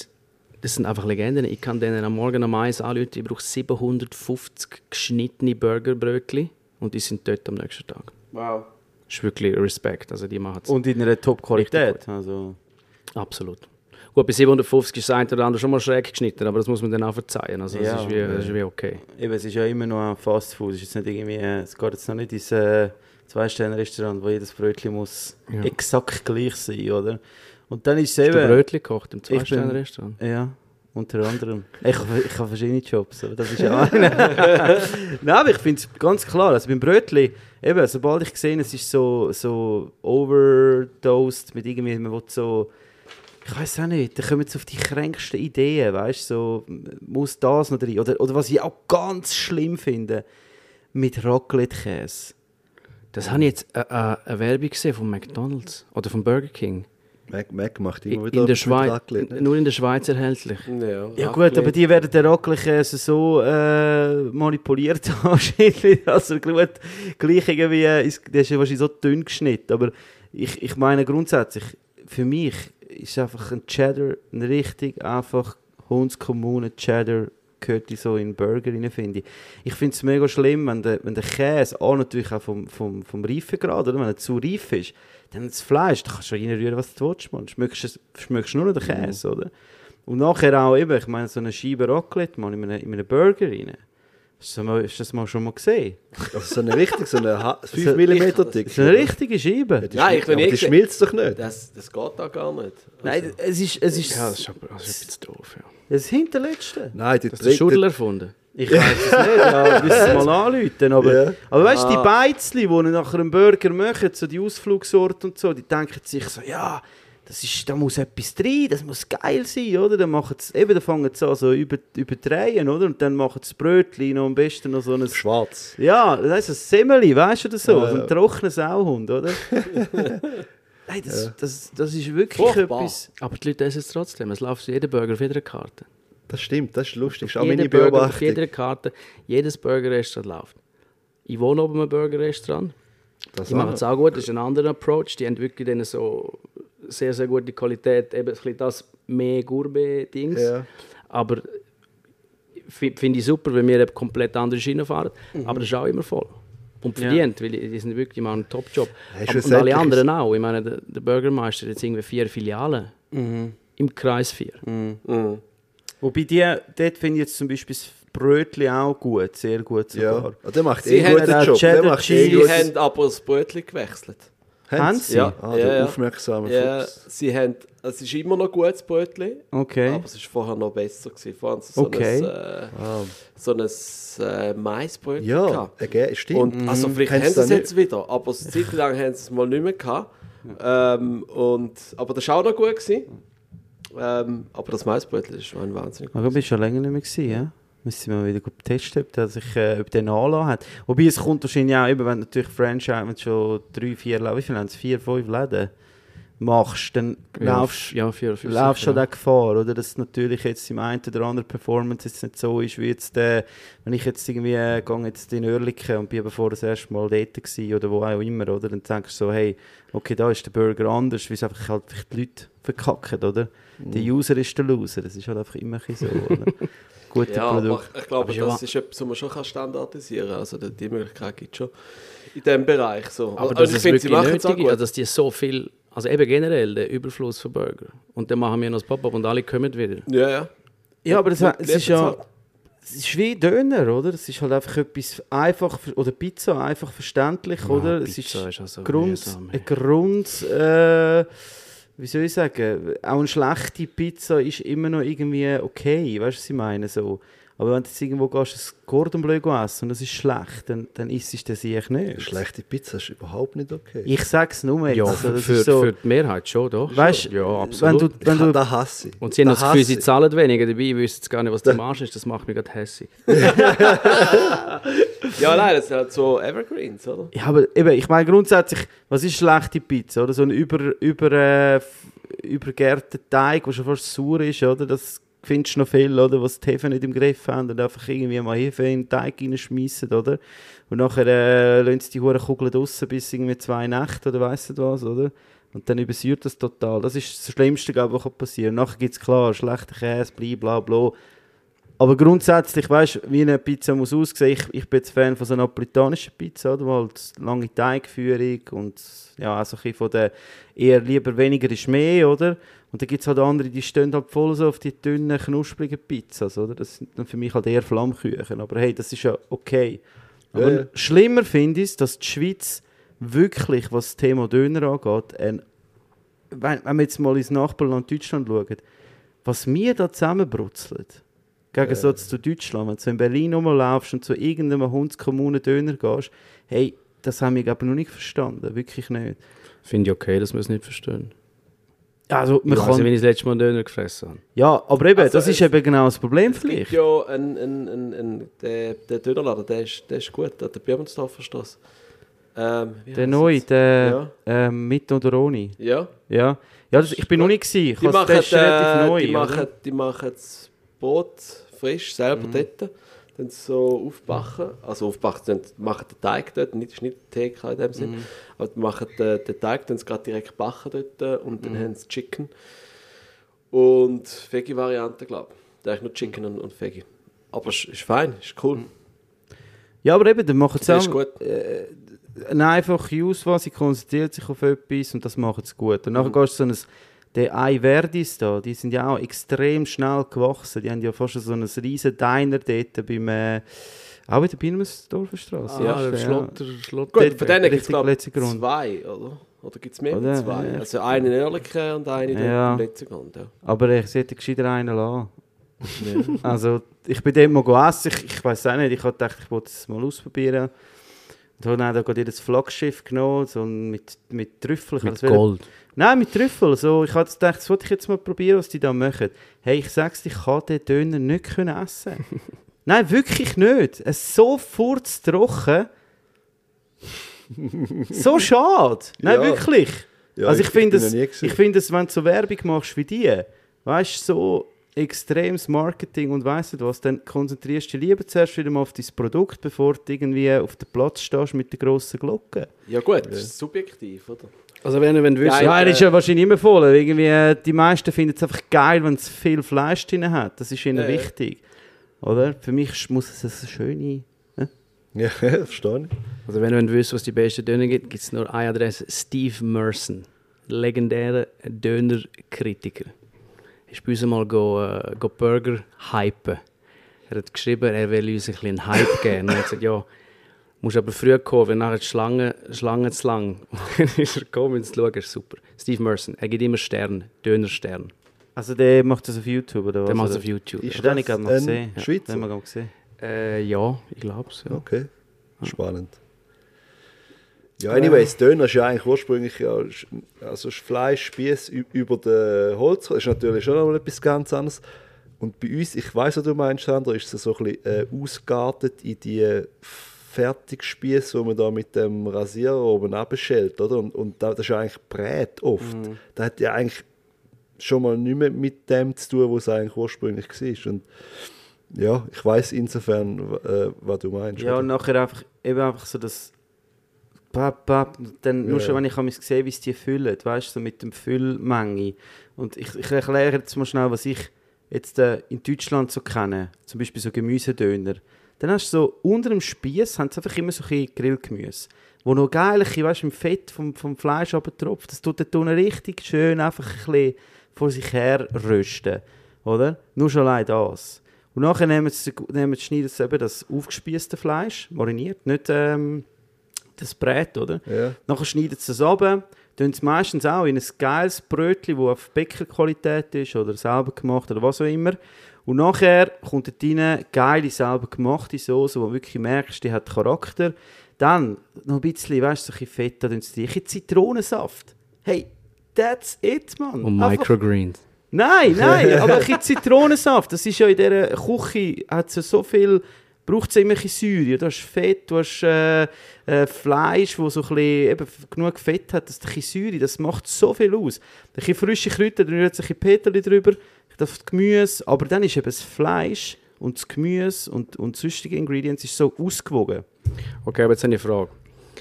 das sind einfach Legenden. Ich kann denen am Morgen um eins anrufen, ich brauche 750 geschnittene Burgerbrötchen und die sind dort am nächsten Tag. Wow. Das ist wirklich Respekt. Also die machen Und in einer Top-Qualität. Also, absolut. Gut, bei 750 ist das eine oder andere schon mal schräg geschnitten, aber das muss man dann auch verzeihen. Also das, Ja, ist, wie, das ist wie okay. eben, es ist ja immer noch ein Fast Food. Es, ist jetzt nicht irgendwie, es geht jetzt noch nicht ins äh, Zwei-Sterne-Restaurant, wo jedes Brötchen muss Ja. exakt gleich sein, oder? Und dann ist es Hast du eben... Brötchen gekocht im Zwei-Sterne-Restaurant? Ja, unter anderem. Ich, habe- ich habe verschiedene Jobs, aber das ist ja einer. Nein, aber ich finde es ganz klar. Also beim Brötchen, eben, sobald ich sehe, es ist so, so overdosed mit irgendwie, man will so, ich weiß auch nicht, da kommen sie auf die kränksten Ideen, weißt du, so, muss das noch drin. Oder, oder was ich auch ganz schlimm finde, mit Raclette-Käse. Das habe ich jetzt äh, äh, eine Werbung gesehen von McDonalds oder von Burger King. Mac, Mac macht immer wieder in der Schweiz, ne? nur in der Schweiz erhältlich. Ja, Ja gut, aber die werden den Raclette-Käse so äh, manipuliert wahrscheinlich, er gut gleich irgendwie, ist, der ist ja wahrscheinlich so dünn geschnitten, aber ich, ich meine grundsätzlich, für mich ist einfach ein Cheddar ein richtig einfach Hundskommune Cheddar gehört in so in Burger rein, finde ich. Ich finde es mega schlimm, wenn der, wenn der Käse, auch natürlich auch vom, vom, vom Reifegrad, oder? wenn er zu reif ist, dann das Fleisch, da kannst du reinrühren, was du willst, man. Schmeckst, es- schmeckst nur noch den Käse, oder? Und nachher auch eben, ich meine, so eine Scheibe Raclette, man, in einem, in einem Burger rein. Hast du, das mal, hast du das mal schon mal gesehen? Also so eine richtig, so eine ha- 5 So- mm dick. Das ist eine richtige Scheibe. Die Nein, ich aber eh die gesehen- schmilzt doch nicht. Das, das geht da gar nicht. Nein, es ist, es ist Ja, das ist aber das ist ein bisschen doof. Ja. Das Hinterletzte. Nein, die Das trägt- Schudel erfunden. Ich weiß es nicht, ja, müssen es mal anrufen. Aber, Ja. aber weißt du, die Ah. Beizli, die nach einem Burger machen, so die Ausflugsorte und so, die denken sich so, ja, das ist, da muss etwas drin, das muss geil sein, oder? Dann, machen sie, eben, dann fangen sie an so über, überdrehen, oder? Und dann machen sie das Brötchen noch am besten noch so ein... Schwarz. Ja, das ist ein Semmeli, weißt du, oder so? Ja, so ja. ein trockener Sauhund, oder? Nein, das, das, das ist wirklich Furchtbar. etwas... Aber die Leute essen es trotzdem. Es läuft für jeden Burger auf jeder Karte. Das stimmt, das ist lustig. Das ist auch Jeder meine Burger auf Beobachtung. jeder Karte, jedes Burgerrestaurant läuft. Ich wohne oben im Burgerrestaurant. Das Die machen auch. es auch gut, das ist ein anderer Approach. Die haben wirklich dann so sehr, sehr gute Qualität. Eben ein bisschen das mehr Gourmet-Dings. Ja. Aber fi- finde ich super, wenn wir eine komplett andere Schiene fahren. Aber das ist auch immer voll. Und Ja. verdient, weil die die sind wirklich die machen einen Top-Job. Und alle anderen auch. Ich meine, der, der Burgermeister hat jetzt irgendwie vier Filialen im Kreis 4. Mhm. Wobei die, dort finde ich jetzt zum Beispiel das Brötchen auch gut, sehr gut sogar. Ja, der macht Sie eh guten auch Job. Der Cheddar macht eh. Sie haben aber das Brötchen gewechselt. Haben sie? Ja. Ah, Ja, ja. aufmerksame Ja, Fuchs. sie haben, es ist immer noch gutes Brötchen, Okay. aber es war vorher noch besser. Gewesen. Vorher so Okay. ein, äh, Ah. so ein äh, Maisbrötchen Ja, gehabt. okay, stimmt. Und, also vielleicht Haben haben sie es jetzt wieder, aber eine Zeit lang haben sie es mal nicht mehr gehabt. Ähm, und, aber das war auch noch gut. Gewesen. Ähm, aber das Maisbrötchen ist ein wahnsinnig Aber du bist schon länger nicht mehr gewesen, ja? Müssen wir mal wieder gut testen, ob der sich äh, ob der nachlassen hat. Wobei es kommt wahrscheinlich auch, eben, wenn du natürlich Franchise, wenn du schon drei, vier Läden, wie viel haben es? Vier, fünf Läden machst, dann laufst ja, vier, fünf laufst sicher, schon der Gefahr, oder? Dass natürlich jetzt im einen oder anderen Performance jetzt nicht so ist, wie jetzt, äh, wenn ich jetzt irgendwie äh, gehe jetzt in Oerlikon und bin eben vor das erste Mal dort gewesen, oder wo auch immer, oder? Dann denkst du so, hey, okay, da ist der Burger anders, wie es einfach halt die Leute verkacken, oder? Der User ist der Loser, das ist halt einfach immer so, oder? Gute Ja, aber Produkt. ich glaube, Aber schon- das ist etwas, was man schon kann standardisieren kann. Also die- die Möglichkeit gibt es schon in diesem Bereich. So. Aber Und dass ich finde, sie wirklich machen es auch nötig ist, gut. dass die so viel, also eben generell der Überfluss von Burger. Und dann machen wir noch das Pop-Up und alle kommen wieder. Ja, ja. Ja, aber das, Ja, es ist ja... Es ist wie Döner, oder? Es ist halt einfach etwas einfach, oder Pizza, einfach verständlich, oder? Es ist, Pizza ist also Grund, mühsam, Grund, äh, wie soll ich sagen, auch eine schlechte Pizza ist immer noch irgendwie okay, weißt du, was ich meine? So. Aber wenn du jetzt irgendwo gehst, ein Cordon Bleu essen und das ist schlecht, dann, dann isst es das sicher nicht. Schlechte Pizza ist überhaupt nicht okay. Ich sag's nur jetzt. Ja, also, das für, ist so, für die Mehrheit schon, doch. weißt, ja, wenn absolut. du, wenn Ich- du, da hasse ich. und sie haben Da das Gefühl, sie ich. zahlen weniger, dabei wissen jetzt gar nicht, was der Marsch ist. Das macht mich gerade hässlich. ja, nein, das sind halt so Evergreens, oder? Ja, aber eben, ich meine grundsätzlich, was ist schlechte Pizza? Oder so ein über, über, äh, übergärter Teig, der schon fast sauer ist, oder? Das findest du noch viele, oder, was die Hefe nicht im Griff haben und einfach irgendwie mal Hefe in den Teig reinschmeissen, oder? Und nachher äh, lassen sie die hure Kugel draussen bis irgendwie zwei Nächte oder weiss nicht was, oder? Und dann übersäuert das total. Das ist das Schlimmste, glaube ich, was passieren kann. Nachher gibt es klar schlechter Käse, bla bla bla. Aber grundsätzlich, weißt du, wie eine Pizza muss aussehen. Ich, ich bin jetzt Fan von so einer napolitanischen Pizza, oder? Weil es lange Teigführung und ja, also ein bisschen von der eher lieber weniger ist mehr, oder? Und dann gibt es halt andere, die stehen halt voll so auf die dünnen, knusprigen Pizzas, oder? Das sind dann für mich halt eher Flammküchen. Aber hey, das ist ja okay. Aber ja. schlimmer finde ich, dass die Schweiz wirklich, was das Thema Döner angeht, ein, wenn, wenn wir jetzt mal ins Nachbarland Deutschland schauen, was wir da zusammenbrutzelt, im Gegensatz zu Deutschland, wenn du so in Berlin rumlaufst und zu irgendeiner Hundskommune Döner gehst, hey, das haben wir aber noch nicht verstanden, wirklich nicht. Finde ich okay, dass wir es nicht verstehen. Also, man Ich weiß nicht, kann, wenn ich das letzte Mal einen Döner gefressen habe. ja, aber eben, Also, das ist eben genau das Problem Es gibt vielleicht. ja einen, einen, einen, einen, der, der Dönerladen, der ist, der ist gut, der Birmensdorfer Straße. Ähm, Der neue, der ähm, mit oder ohne. Ja. Ja, ja das, ich bin noch nicht gewesen. Ich Die machen, der ist relativ äh, neu. die, machen, die machen das Brot frisch, selber Mhm. dort. Dann so aufbacken. Also aufbacken, dann machen den Teig dort. Nicht, nicht TK in dem Sinn. Mhm. Aber die machen den, den Teig, dann gerade direkt backen dort. Und Mhm. dann haben sie Chicken. Und Veggie-Variante, glaube ich. Ist nur Chicken und, und Veggie. Aber es ist fein, ist cool. Ja, aber eben, dann machen sie auch gut. äh, eine einfache Auswahl, sie konzentriert sich auf etwas und das machen sie gut. Und nachher gehst du so ein, der Ai-Verdis da, die sind ja auch extrem schnell gewachsen. Die haben ja fast so ein riesen Diner dort beim, äh, auch in der Birnensdorfer Straße. Ah, der ja. Schlotter, Schlotter. Gut, von denen gibt es glaube ich zwei, oder? Oder gibt es mehr Oder? als zwei? Ja. Also eine in Ehrlichen und eine dort Ja. im letzten Grund. Ja. Aber ich sollte gescheiter einen lassen. also, ich bin dort mal essen, ich, ich weiß auch nicht, ich habe gedacht, ich wollte es mal ausprobieren. Und habe dann da gerade das Flaggschiff genommen, so mit, mit Trüffeln. Mit Gold. Nein, mit Trüffel. So, ich habe gedacht, das wollte ich jetzt mal probieren, was die da machen. Hey, ich sag's dir, ich kann den Döner nicht können essen. Nein, wirklich nicht. Es ist so furztrocken. so schade. Nein, Ja. wirklich. Ja, also ich, ich- finde es, ich finde es, wenn du so Werbung machst wie die, weißt du, so extremes Marketing und weißt du was, dann konzentrierst du dich lieber zuerst wieder mal auf dein Produkt, bevor du irgendwie auf dem Platz stehst mit der grossen Glocke. Ja gut, das ist subjektiv, oder? Also wenn, wenn du willst, Ja, er äh, ist ja wahrscheinlich immer voll. Irgendwie, äh, die meisten finden es einfach geil, wenn es viel Fleisch drin hat. Das ist ihnen Ja, ja. wichtig. Oder? Für mich muss es eine schöne... Ja, verstehe ich. also wenn du willst, was die besten Döner gibt, gibt es nur eine Adresse. Steve Merson. Legendärer Döner-Kritiker. Ich bei uns mal go, äh, go Burger hypen. Er hat geschrieben, er will uns ein bisschen einen Hype geben. Und er hat gesagt, ja, musst aber früh kommen, wenn nachher die Schlange, Schlange zu lang. Ist er gekommen, zu schauen, ist super. Steve Merson, er gibt immer Sterne, Döner-Stern. Also der macht das auf YouTube oder was? Der macht es oder? auf YouTube. Ist das gerade mal gesehen. Ja, Schweizer? den haben wir gerade gesehen. Äh, ja, ich glaube es. Ja. Okay, spannend. Ja, anyways, Döner ist ja eigentlich ursprünglich ja, also Fleischspieß über den Holz. Das ist natürlich schon noch mal etwas ganz anderes. Und bei uns, ich weiß, was du meinst, Sandra, ist es so ein bisschen äh, ausgeartet in die Fertigspieße, die man da mit dem Rasierer oben abschält, oder? Und, und da- das ist ja eigentlich brät oft. Da hat ja eigentlich schon mal nicht mehr mit dem zu tun, was es eigentlich ursprünglich war. Und ja, ich weiß insofern, äh, was du meinst. Ja, oder? und nachher einfach, eben einfach so das... Bap, bap, dann nur Ja. schon, wenn ich mich sehe, wie es die füllen, weißt du, so mit dem Füllmenge. Und ich, ich erkläre jetzt mal schnell, was ich jetzt äh, in Deutschland so kenne. Zum Beispiel so Gemüsedöner. Dann hast du so, unter dem Spieß haben sie einfach immer so ein Grillgemüse. Wo noch geil, ein weißt, im Fett vom, vom Fleisch tropft. Das tut unten richtig schön einfach ein bisschen vor sich her rösten. Oder? Nur schon allein das. Und nachher nehmen sie, nehmen sie, schneiden sie eben das aufgespießte Fleisch, mariniert, nicht ähm, das Brät, oder? Ja. Nachher schneiden sie es runter, tun es meistens auch in ein geiles Brötchen, das auf Bäckerqualität ist oder selber gemacht oder was auch immer. Und nachher kommt dort rein geile, selber gemachte Soße, wo du wirklich merkst, die hat Charakter. Dann noch ein bisschen, weißt du, so ein rein. ein bisschen Zitronensaft. Hey, that's it, man. Und Microgreens. Nein, nein, aber ein bisschen Zitronensaft. Das ist ja in dieser Küche, hat ja so viel, braucht es immer ein bisschen Säure. Du hast Fett, du hast äh, äh, Fleisch, das so ein bisschen, eben genug Fett hat, das ist ein bisschen Säure, das macht so viel aus. Ein bisschen frische Kräuter, dann rührt sich ein bisschen Peterli drüber, das Gemüse, aber dann ist eben das Fleisch und das Gemüse und, und sonstige Ingredients ist so ausgewogen. Okay, aber jetzt eine Frage.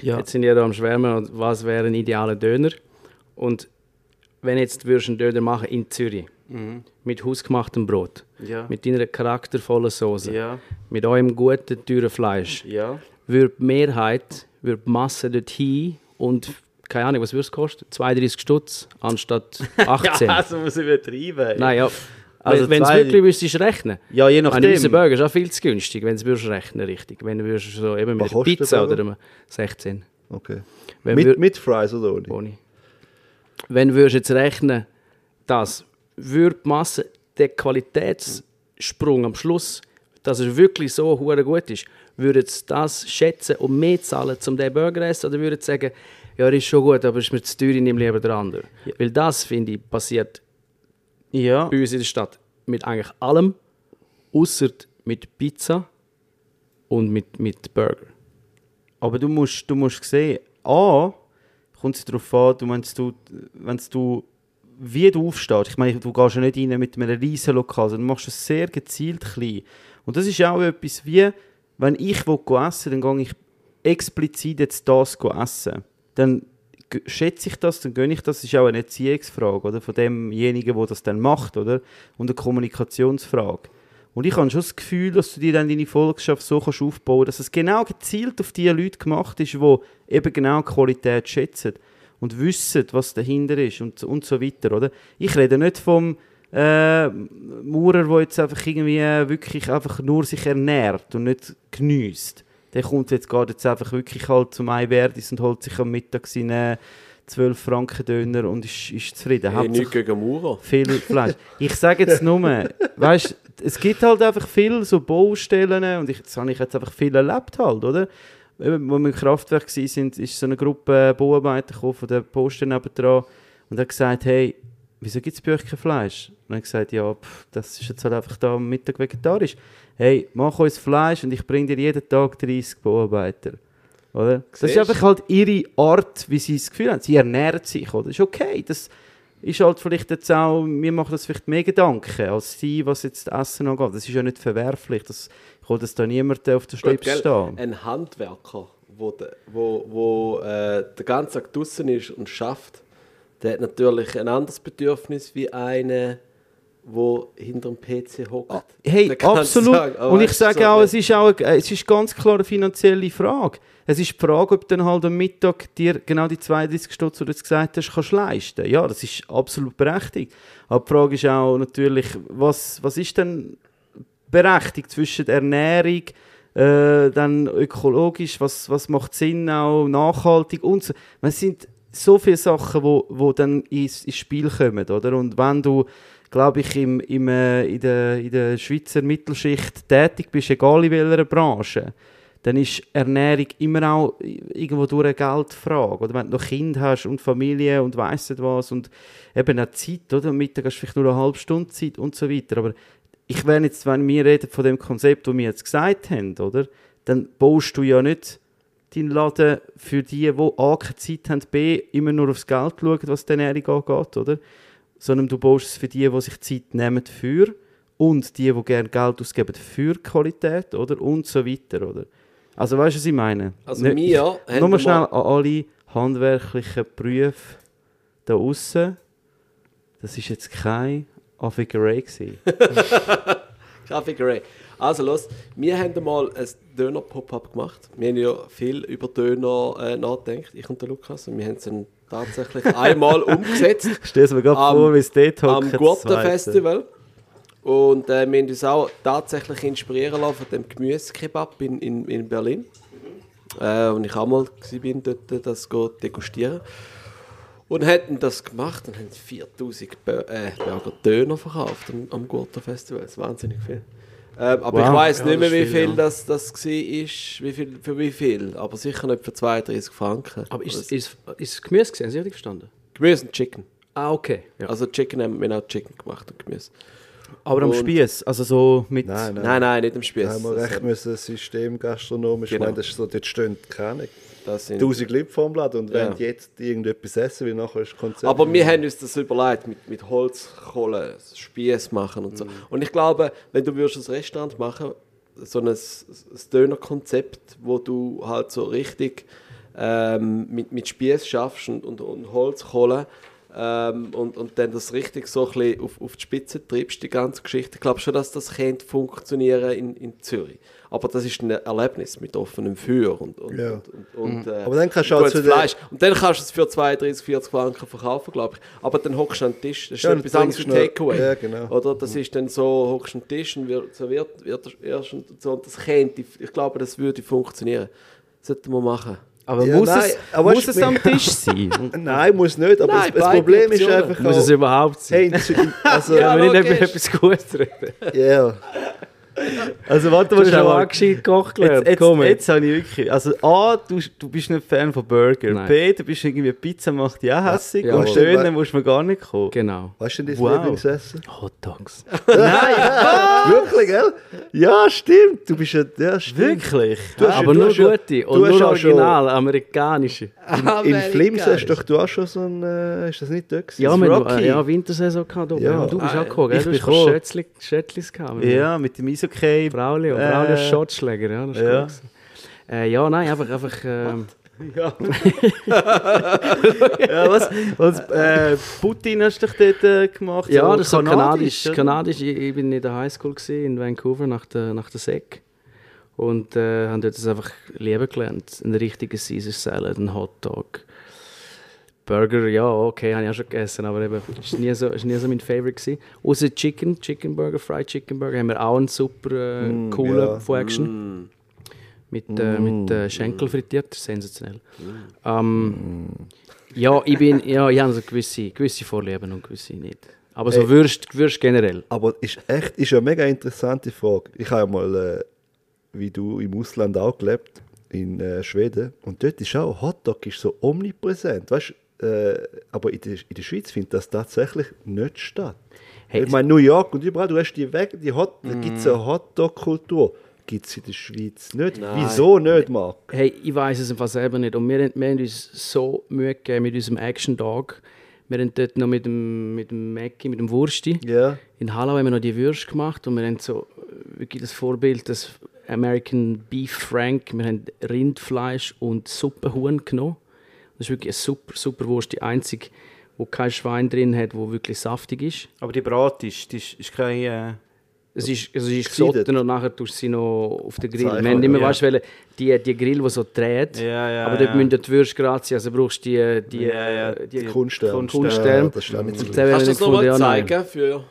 Ja. Jetzt sind wir am Schwärmen, was wäre ein idealer Döner? Und wenn jetzt würdest du einen Döner machen in Zürich, mit hausgemachtem Brot, Ja. mit deiner charaktervollen Soße, Ja. mit eurem guten, teuren Fleisch, Ja. würde die Mehrheit, würde die Masse dorthin und, keine Ahnung, was würde es kosten? 32 Stutz anstatt 18? Ja, also muss ich übertreiben. Nein, ja. Also wenn zwei- wirklich müsstest rechnen Ja, je Ein nachdem. unser Burger ist auch viel zu günstig, wenn du rechnen richtig. Wenn du würdest so eben mit einer Pizza der oder einem 16. Okay. Wenn Mit, wir- mit Fries oder ohne? Ohne. Wenn du jetzt rechnen, dass würde die Masse der Qualitätssprung am Schluss, dass es wirklich so hure gut ist, würden sie das schätzen und mehr zahlen, um den Burger zu essen? Oder würden sie sagen, ja, er ist schon gut, aber ist mir zu teuer, ich nehme lieber den anderen? Weil das, finde ich, passiert Ja. bei uns in der Stadt mit eigentlich allem, außer mit Pizza und mit, mit Burger. Aber du musst, du musst sehen, A, kommt es darauf an, du, wenn's du, wenn's du, wie du aufstehst. Ich meine, du gehst ja nicht rein mit einem riesen Lokal, sondern du machst es sehr gezielt klein. Und das ist auch etwas wie, wenn ich will essen dann gehe ich explizit jetzt das essen. Dann schätze ich das, dann gönne ich das. Das ist auch eine Erziehungsfrage oder? von demjenigen, der das dann macht. Oder? Und eine Kommunikationsfrage. Und ich habe schon das Gefühl, dass du dir dann deine Volkschaft so kannst aufbauen kannst, dass es genau gezielt auf die Leute gemacht ist, die eben genau die Qualität schätzen und wissen, was dahinter ist und, und so weiter. Oder? Ich rede nicht vom äh, Maurer, der jetzt einfach irgendwie wirklich einfach nur sich ernährt und nicht geniesst. Der kommt jetzt gerade jetzt einfach wirklich halt zum Eiwerdis und holt sich am Mittag seinen 12 Franken Döner und ist, ist zufrieden. Hey, nichts gegen Maurer. viel Fleisch. Ich sage jetzt nur, weißt, es gibt halt einfach viel so Baustellen und ich, das habe ich jetzt einfach viel erlebt halt, oder? Eben, Als wir im Kraftwerk waren, ist so eine Gruppe Bauarbeiter von der Posten nebendran und hat gesagt, hey, wieso gibt es bei euch kein Fleisch? Und dann gesagt, ja, pff, das ist jetzt halt einfach da am Mittag vegetarisch. Hey, mach uns Fleisch und ich bringe dir jeden Tag 30 Bauarbeiter. Oder? Das ist einfach halt ihre Art, wie sie das Gefühl haben. Sie ernähren sich, oder? Das ist okay. Das ist halt vielleicht jetzt auch, mir macht das vielleicht mehr Gedanken als sie, was jetzt das Essen angeht. Das ist ja nicht verwerflich. Das, ich dass da niemand auf der Schlips stehen. Ein Handwerker, wo, de, wo, wo äh, den ganzen Tag draußen ist und schafft, der hat natürlich ein anderes Bedürfnis wie einer, der hinter dem PC hockt. Ah, Hey, absolut. sagen, aber und ich sage so auch, es ist auch eine, es ist ganz klar eine finanzielle Frage. Es ist die Frage, ob du dann halt am Mittag dir genau die 32 Stutz, die du jetzt gesagt hast, kannst leisten. Ja, das ist absolut berechtigt. Aber die Frage ist auch natürlich, was, was ist denn berechtigt zwischen der Ernährung, äh, dann ökologisch, was, was macht Sinn auch, nachhaltig und so. Es sind so viele Sachen, wo, wo dann ins, ins Spiel kommen, oder? Und wenn du, glaube ich, im, im, äh, in, der, in der Schweizer Mittelschicht tätig bist, egal in welcher Branche, dann ist Ernährung immer auch irgendwo durch eine Geldfrage. Oder wenn du noch Kind hast und Familie und weiss nicht was und eben auch Zeit, oder? Am Mittag hast du vielleicht nur eine halbe Stunde Zeit und so weiter. Aber ich wäre jetzt, wenn wir reden von dem Konzept, das wir jetzt gesagt haben, oder? Dann baust du ja nicht deinen Laden für die, die A, keine Zeit haben, B, immer nur aufs Geld schauen, was die Ernährung angeht, oder? Sondern du baust es für die, die sich Zeit nehmen für und die, die gerne Geld ausgeben für Qualität, oder? Und so weiter, oder? Also weißt du, was ich meine? Also Nicht- wir haben Nur mal schnell an alle handwerklichen Berufe da außen. Das ist jetzt kein Affigurei gewesen. Kaffee Grey. Also los, wir haben mal ein Döner-Pop-Up gemacht. Wir haben ja viel über Döner äh, nachgedacht, ich und der Lukas. Und wir haben es dann tatsächlich einmal umgesetzt. Stell es mir gerade Am- vor, wie es dort am hockt, das Gurten Zweite. Festival. Und äh, wir haben uns auch tatsächlich inspirieren lassen von dem Gemüsekebab in, in, in Berlin. Äh, und ich auch mal bin dort, das go degustieren. Und hätten das gemacht und haben 4000 Bö äh, Burger Döner verkauft am, am Gurten Festival. Das ist wahnsinnig viel. Ähm, aber ich Wow. weiß Ja, nicht mehr, das ist wie viel, viel ja. das, das war, wie viel, für wie viel. Aber sicher nicht für 32 Franken. Aber ist, Das- ist, ist es Gemüse gesehen? Haben Sie richtig verstanden? Gemüse und Chicken. Ah, okay. Ja. Also Chicken haben wir auch Chicken gemacht und Gemüse. Aber am Spieß, also so mit... Nein, nein. Nein, nein, nicht Da Spieß. haben wir recht müssen System gastronomisch. Genau. Ich meine, das ist so, dort stehen keine Das 1000 Leute vor dem Laden und wenn Ja. die jetzt irgendetwas essen, wie nachher ist das Konzept. Aber wir haben uns das überlegt, mit, mit Holzkohle, Spieß machen und so. Mhm. Und ich glaube, wenn du würdest ein Restaurant machen, so ein, ein Dönerkonzept, wo du halt so richtig ähm, mit, mit Spieß schaffst und, und, und Holzkohle ähm, und, und dann das richtig so ein bisschen auf, auf die Spitze treibst, die ganze Geschichte. Ich glaube schon, dass das könnte funktionieren in, in Zürich. Aber das ist ein Erlebnis mit offenem Feuer und, und, Ja. und, und, und äh, Aber dann kannst du auch gutes zu den- Fleisch. Und dann kannst du es für 32, 40 Franken verkaufen, glaube ich. Aber dann hockst du an den Tisch. Das ist Ja, etwas dann anderes wie Takeaway. Ja, genau. Oder das ist dann so, hockst du an den Tisch und wird serviert wird er erst und so. Und das könnte, ich glaube, das würde funktionieren. Das sollten wir machen. Aber Ja, muss, nein, es, aber muss es am Tisch sein? Nein, muss nicht. Aber Nein, das, Problem ist einfach Muss es auch, überhaupt sein? hey, also, Ja, wir nicht über etwas Gutes reden? ja. Also warte, Du mal hast schon mal. auch gescheit gekocht Jetzt, gelernt. jetzt, Komm jetzt habe ich wirklich. Also, A, du, du bist nicht Fan von Burger. Nein. B, du bist irgendwie Pizza macht dich auch hässig. Ja, und. Döner musst du mir gar nicht kommen. Genau. Weißt du denn dein Wow. Lieblingsessen? Hot Dogs. Wirklich, gell? Ja, stimmt. Du bist ja, ja stimmt. Wirklich? Du hast- Aber du nur hast gute du und hast nur original, amerikanische. In Flims hast doch du auch schon so ein, äh, ist das nicht dort? Ja, Das Rocky? äh, ja, Wintersaison gehabt. Ja. Ja. Du bist Ah, auch gekommen, gell? ich Du bin hast Schätzlis gehabt. Ja, mit dem Eishockey. Brauli und Äh, Brauli ist Shotschläger, ja, das ist ja. Äh, ja, nein, einfach, einfach ähm, Ja, was? was äh, Putin hast du doch dort äh, gemacht? ja, so das so kanadisch. kanadisch. Ich, ich bin in der Highschool in Vancouver nach der, nach der SEC und äh, habe dort das einfach lieben gelernt. Einen richtigen Caesar Salad, einen Hotdog. Burger, ja, okay, habe ich auch schon gegessen, aber eben, ist nie so, ist nie so mein Favorite gewesen. Außer Chicken, Chicken Burger, Fried Chicken Burger, haben wir auch einen super äh, Mm, coolen ja. von Action. Mit, äh, mit äh, Schenkel frittiert, sensationell. Ähm, ja, ich bin, ja, ich habe so gewisse, gewisse Vorlieben und gewisse nicht. Aber so. Würst, Würst generell. Aber ist echt, ist eine mega interessante Frage. Ich habe ja mal, äh, wie du im Ausland auch gelebt, in äh, Schweden. Und dort ist auch, Hotdog ist so omnipräsent. Weißt, äh, aber in der, in der Schweiz findet das tatsächlich nicht statt. Hey, ich meine, New York und überall, du hast die Weg, die Hot, da gibt es eine Hotdog-Kultur. Gibt es in der Schweiz nicht. Nein. Wieso nicht, Marc? Hey, ich weiß es einfach selber nicht. Und wir, haben- wir haben uns so Mühe gegeben mit unserem Action Dog. Wir haben dort noch mit dem, mit dem Mackie, mit dem Wursti. Ja. In Hallau haben wir noch die Würste gemacht und wir haben so wirklich das Vorbild, das American Beef Frank. Wir haben Rindfleisch und Suppenhuhn genommen. Das ist wirklich eine super, super Wurst. Die einzige, wo kein Schwein drin hat, wo wirklich saftig ist. Aber die Brat ist, die ist, ist kein. Äh, Es ist, also sie ist gesotten und nachher tust du sie noch auf den Grill. Wir haben immer, ja. weißt du, die, die Grill, die so dreht. Ja, ja, aber dort ja. müssen die Würste gerade sein. Also brauchst du die, die, Ja, ja, die, die Kunststern. Kunststern. Ja, das ist Kannst du das nochmal zeigen? Für,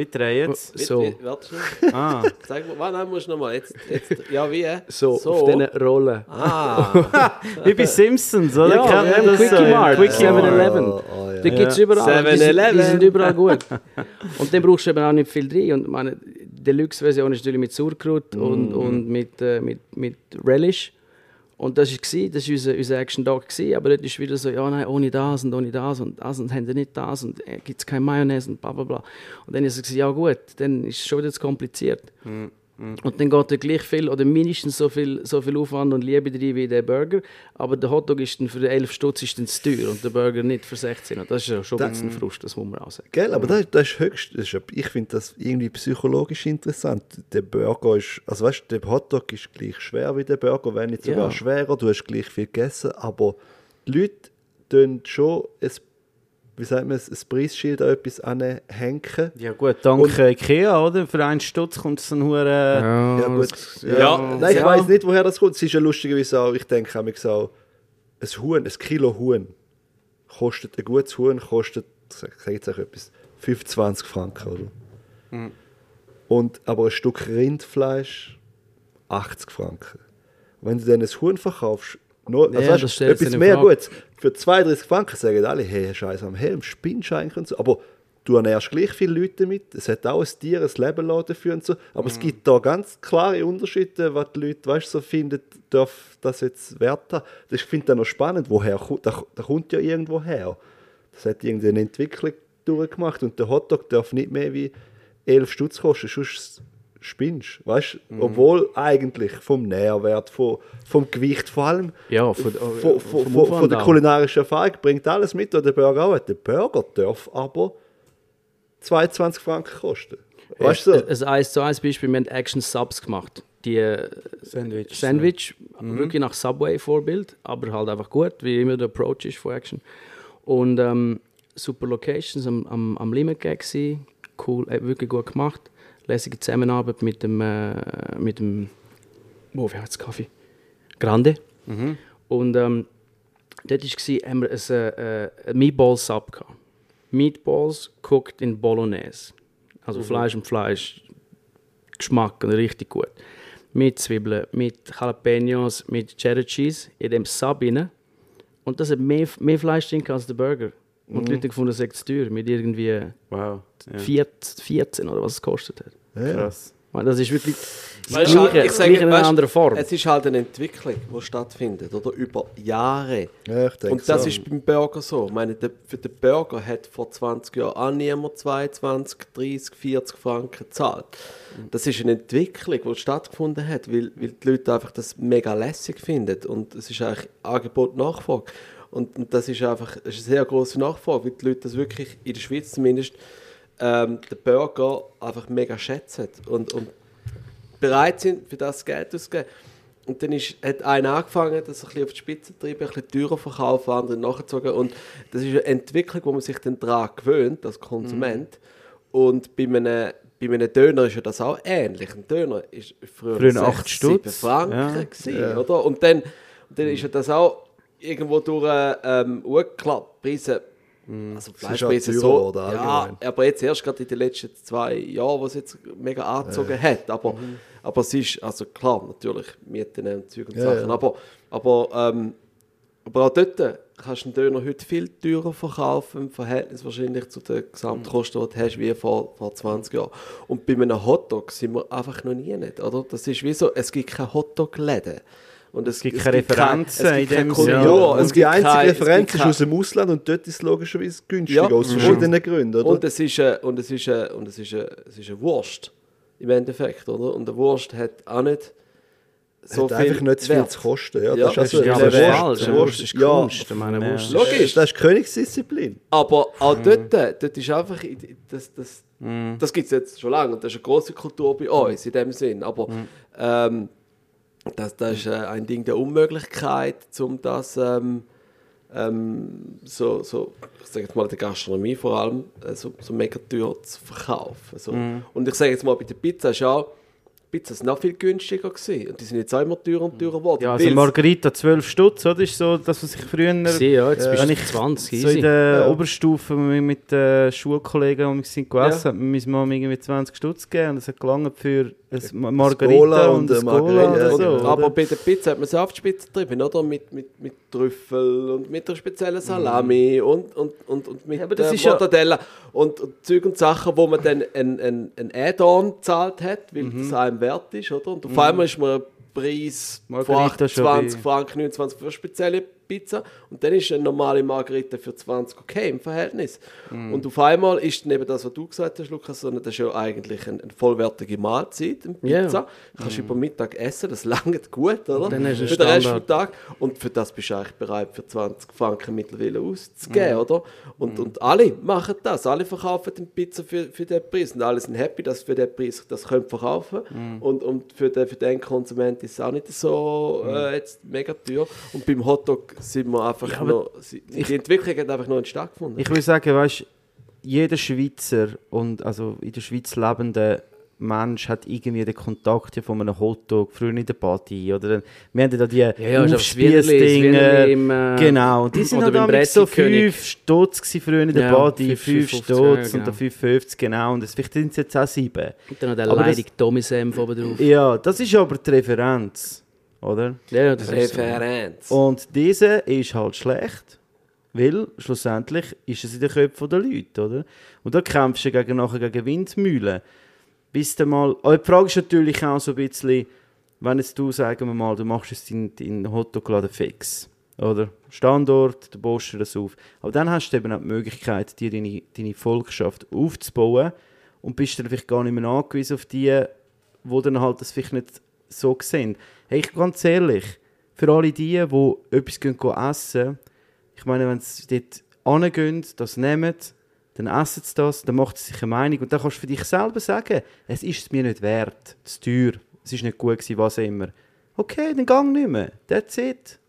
wie drehen jetzt? So. Wie, wie, warte schnell. Ah. Zeig mal, warte, nein, musst du nochmal. Jetzt, jetzt, ja, wie? So, auf diesen Rollen. Ah, Wie bei Simpsons, oder? Ja, haben das Quickie so? Mart, Quickie Mart. 7-Eleven. Ah, ah, ja. Die gibt es überall. Die sind, die 7-Eleven. sind überall gut. Und dann brauchst du eben auch nicht viel drin. Und meine Deluxe-Version ist natürlich mit Sauerkraut Mm. und, und mit, äh, mit, mit Relish. Und das war das unser, unser Action Dog. Gewesen. Aber dort ist wieder so, ja nein, ohne das und ohne das und das und haben die nicht das und äh, gibt es keine Mayonnaise und bla bla bla. Und dann ist es ja gut, dann ist es schon wieder zu kompliziert. Mm, Und dann geht da gleich viel oder mindestens so viel, so viel Aufwand und Liebe drin wie der Burger. Aber der Hotdog ist dann für 11 Stutz ist dann zu teuer und der Burger nicht für 16. Und das ist ja schon ein bisschen Frust, das muss man auch sagen. Gell, aber das, das ist höchst, das ist, ich finde das irgendwie psychologisch interessant. Der Burger ist, also weißt der Hotdog ist gleich schwer wie der Burger, wenn nicht sogar Ja. schwerer, du hast gleich viel gegessen, aber die Leute tun schon ein, wie sagt man, es, ein Preisschild an etwas anhängen. Ja gut, dank äh, Ikea, oder? Für einen Stutz kommt es dann hure. Ja, gut. Ja. Ja. Nein, ich Ja. weiß nicht, woher das kommt. Es ist ja lustigerweise auch, ich denke auch, auch ein Huhn, ein Kilo Huhn kostet, ein gutes Huhn kostet, ich sage jetzt auch etwas, 25 Franken, oder? Hm. Und, aber ein Stück Rindfleisch 80 Franken. Wenn du dann ein Huhn verkaufst, noch, also Ja, weißt, das etwas mehr Frage. Gutes, für 32 Franken sagen alle, hey, Scheiße am Helm, spinnst eigentlich und so. Aber du ernährst gleich viele Leute damit. Es hat auch ein Tier, ein Leben dafür und so. Aber Mhm. es gibt da ganz klare Unterschiede, was die Leute, weißt, so finden, darf das jetzt Wert haben. Das- Ich finde das noch spannend, woher kommt, da, da kommt ja irgendwo her. Das hat irgendeine Entwicklung durchgemacht und der Hotdog darf nicht mehr wie 11 Stutz kosten, sonst spinnst. Weißt? Mhm. Obwohl eigentlich vom Nährwert, vom, vom Gewicht, vor allem Ja, von, von, äh, von, von, von der kulinarischen Erfahrung bringt alles mit, was der Burger auch hat. Der Burger darf aber 22 Franken kosten. Weißt du? Ein 1 zu 1 Beispiel, wir haben Action Subs gemacht. Die äh, Sandwich. Sandwich, wirklich nach Subway-Vorbild, aber halt einfach gut, wie immer der Approach ist von Action. Und ähm, super Locations am, am, am gewesen. cool, äh, wirklich gut gemacht. Lässige Zusammenarbeit mit dem, äh, mit dem, oh, wie heißt Kaffee? Grande. Und ähm, dort war, haben wir ein, äh, ein Meatball-Sub gehabt. Meatballs cooked in Bolognese. Also Fleisch und Fleisch. Geschmack und richtig gut. Mit Zwiebeln, mit Jalapenos, mit Cheddar Cheese in dem Sub rein. Und das hat mehr, mehr Fleisch drin als der Burger. Und die Leute gefunden, das sei zu teuer. Mit irgendwie Wow. Ja. 14, 14 oder was es gekostet hat. Krass. Weil Das ist wirklich das Weißt Gleiche, ich sage, Gleiche in einer anderen Form. Es ist halt eine Entwicklung, die stattfindet, oder? Über Jahre. Ja, ich denke Und das so. ist beim Burger so. Ich meine, der, für den Burger hat vor 20 Jahren auch niemand 22, 30, 40 Franken gezahlt. Das ist eine Entwicklung, die stattgefunden hat, weil, weil die Leute einfach das mega lässig finden. Und es ist eigentlich Angebot Nachfrage. Und, und das ist einfach das ist eine sehr große Nachfrage, weil die Leute das wirklich, in der Schweiz zumindest, ähm, den Burger einfach mega schätzen. Und, und bereit sind, für das Geld auszugeben. Und dann ist, hat einer angefangen, das ein bisschen auf die Spitze zu treiben, ein bisschen teurer verkaufen, andere nachgezogen. Und das ist eine Entwicklung, wo man sich dann daran gewöhnt, als Konsument. Und bei einem, bei einem Döner ist ja das auch ähnlich. Ein Döner ist früher, Früher 6, acht 7 Stutz. Franken, Ja. gewesen, oder? Und dann, und dann ist ja das auch irgendwo durch, ähm, die Preise, also ist auch Fleischpreise teurer so, geworden, ja, aber jetzt erst gerade in den letzten zwei Jahren, wo es jetzt mega angezogen hat. Aber, aber es ist, also klar, natürlich Mieten und Zeug und Ja, Sachen. ja. Aber, aber, ähm, aber auch dort kannst du einen Döner heute viel teurer verkaufen, im Verhältnis wahrscheinlich zu den Gesamtkosten, die du hast, wie vor, vor 20 Jahren. Und bei einem Hotdog sind wir einfach noch nie nicht, oder? Das ist wie so, es gibt keine Hotdog-Läden. Und es, gibt keine kein- Referenzen es gibt in keine dem Sinne. Kultur, Ja, es und die gibt einzige Referenz ist aus dem Ausland und dort ist es logischerweise günstiger, Ja, aus und- verschiedenen Gründen, oder? Und es ist, äh, und es ist, äh, und es ist, äh, es ist eine Wurst im Endeffekt, oder? Und eine Wurst hat auch nicht so hat viel einfach nicht zu viel Wert. zu kosten. Ja, Ja, das ist also ja, eine aber das ist Wurst- falsch. eine Wurst Wurst- ist ja, Kunst. Ich meine, Ja. Wurst Logisch. Das, das ist Königsdisziplin. Aber auch Mhm. dort, dort ist einfach, das, das, Mhm. das gibt es jetzt schon lange und das ist eine große Kultur bei uns in dem Sinn. Aber Mhm. ähm, das, das ist äh, ein Ding der Unmöglichkeit, um das ähm, ähm, so, so, ich sage jetzt mal in der Gastronomie vor allem, äh, so, so mega teuer zu verkaufen. So. Mhm. Und ich sage jetzt mal, bei der Pizza ist auch, Pizza sind noch viel günstiger gewesen. Und die sind jetzt auch immer teurer und teurer geworden. Ja, also weil's- Margarita 12 Stutz, oder? Ist so, das, was ich früher... Sie, ja, jetzt bist Wenn du ich 20, So in easy. der Oberstufe mit, mit den Schulkollegen, die wir sind gegessen Ja. haben, wir müssen mal irgendwie 20 Stutz geben und das hat gelangt für ein Cola Margarita und und Cola Margarita, oder ja, so. genau. Aber bei der Pizza hat man es auf die Spitze getrieben, oder? Mit, mit, mit Trüffel und mit einer speziellen Salami und, und, und, und mit Ja, aber das der ist ja- Mortadella und, und Zeug und Sachen, wo man dann ein, ein, ein Add-on gezahlt hat, weil Mhm. das einem wert ist, oder? Und auf einmal ist man ein Preis von Margarita schon 28 bei- Franken, 29 für eine spezielle Pizza und dann ist eine normale Margarita für 20 okay im Verhältnis. Mhm. Und auf einmal ist dann eben das, was du gesagt hast, Lukas, sondern das ist ja eigentlich eine, eine vollwertige Mahlzeit, eine. Pizza. Kannst du über Mittag essen, das langt gut, oder? Dann hast du für den Rest vom Tag. Und für das bist du eigentlich bereit, für 20 Franken mittlerweile auszugeben, oder? Und, und alle machen das. Alle verkaufen die Pizza für, für den Preis. Und alle sind happy, dass für den Preis das können verkaufen Und, und für den, für den Konsument ist es auch nicht so äh, jetzt mega teuer. Und beim Hotdog sind wir einfach aber noch... Die Entwicklung hat einfach noch nicht stattgefunden. Ich würde sagen, weißt, jeder Schweizer und also in der Schweiz lebende Mensch hat irgendwie den Kontakt ja von einem Hotdog, früher in der Party, oder dann, wir haben ja da die ja, Wienerli Aufspießdinger, äh, genau, und die sind beim damals so. 5 Stutz früher in der Ja, Party, fünf, 5 fünf, Stutz ja, und dann genau. 5,50 genau, und das, vielleicht sind es jetzt auch 7. Und dann noch der leidige Tommy-Senf oben drauf. Ja, das ist aber die Referenz, oder? Ja, das ist so. Referenz. Und diese ist halt schlecht, weil schlussendlich ist es in den Köpfen der Leute, oder? Und da kämpfst du gegen, nachher gegen Windmühlen. Bis du mal... Aber die Frage ist natürlich auch so ein bisschen, wenn jetzt du, sagen wir mal, du machst jetzt deinen dein Hotdog-Laden fix, oder? Standort, du baust dir das auf. Aber dann hast du eben auch die Möglichkeit, dir deine, deine Volkschaft aufzubauen und bist dann vielleicht gar nicht mehr angewiesen auf die wo dann halt das vielleicht nicht so sehen. Hey, ich ganz ehrlich, für alle die, die etwas gehen, gehen essen, ich meine, wenn sie dort hingehen, das nehmen, dann essen sie das, dann macht sie sich eine Meinung und dann kannst du für dich selber sagen, es ist mir nicht wert, ist teuer, es ist nicht gut gewesen, was immer. Okay, dann gang nicht mehr, that's it.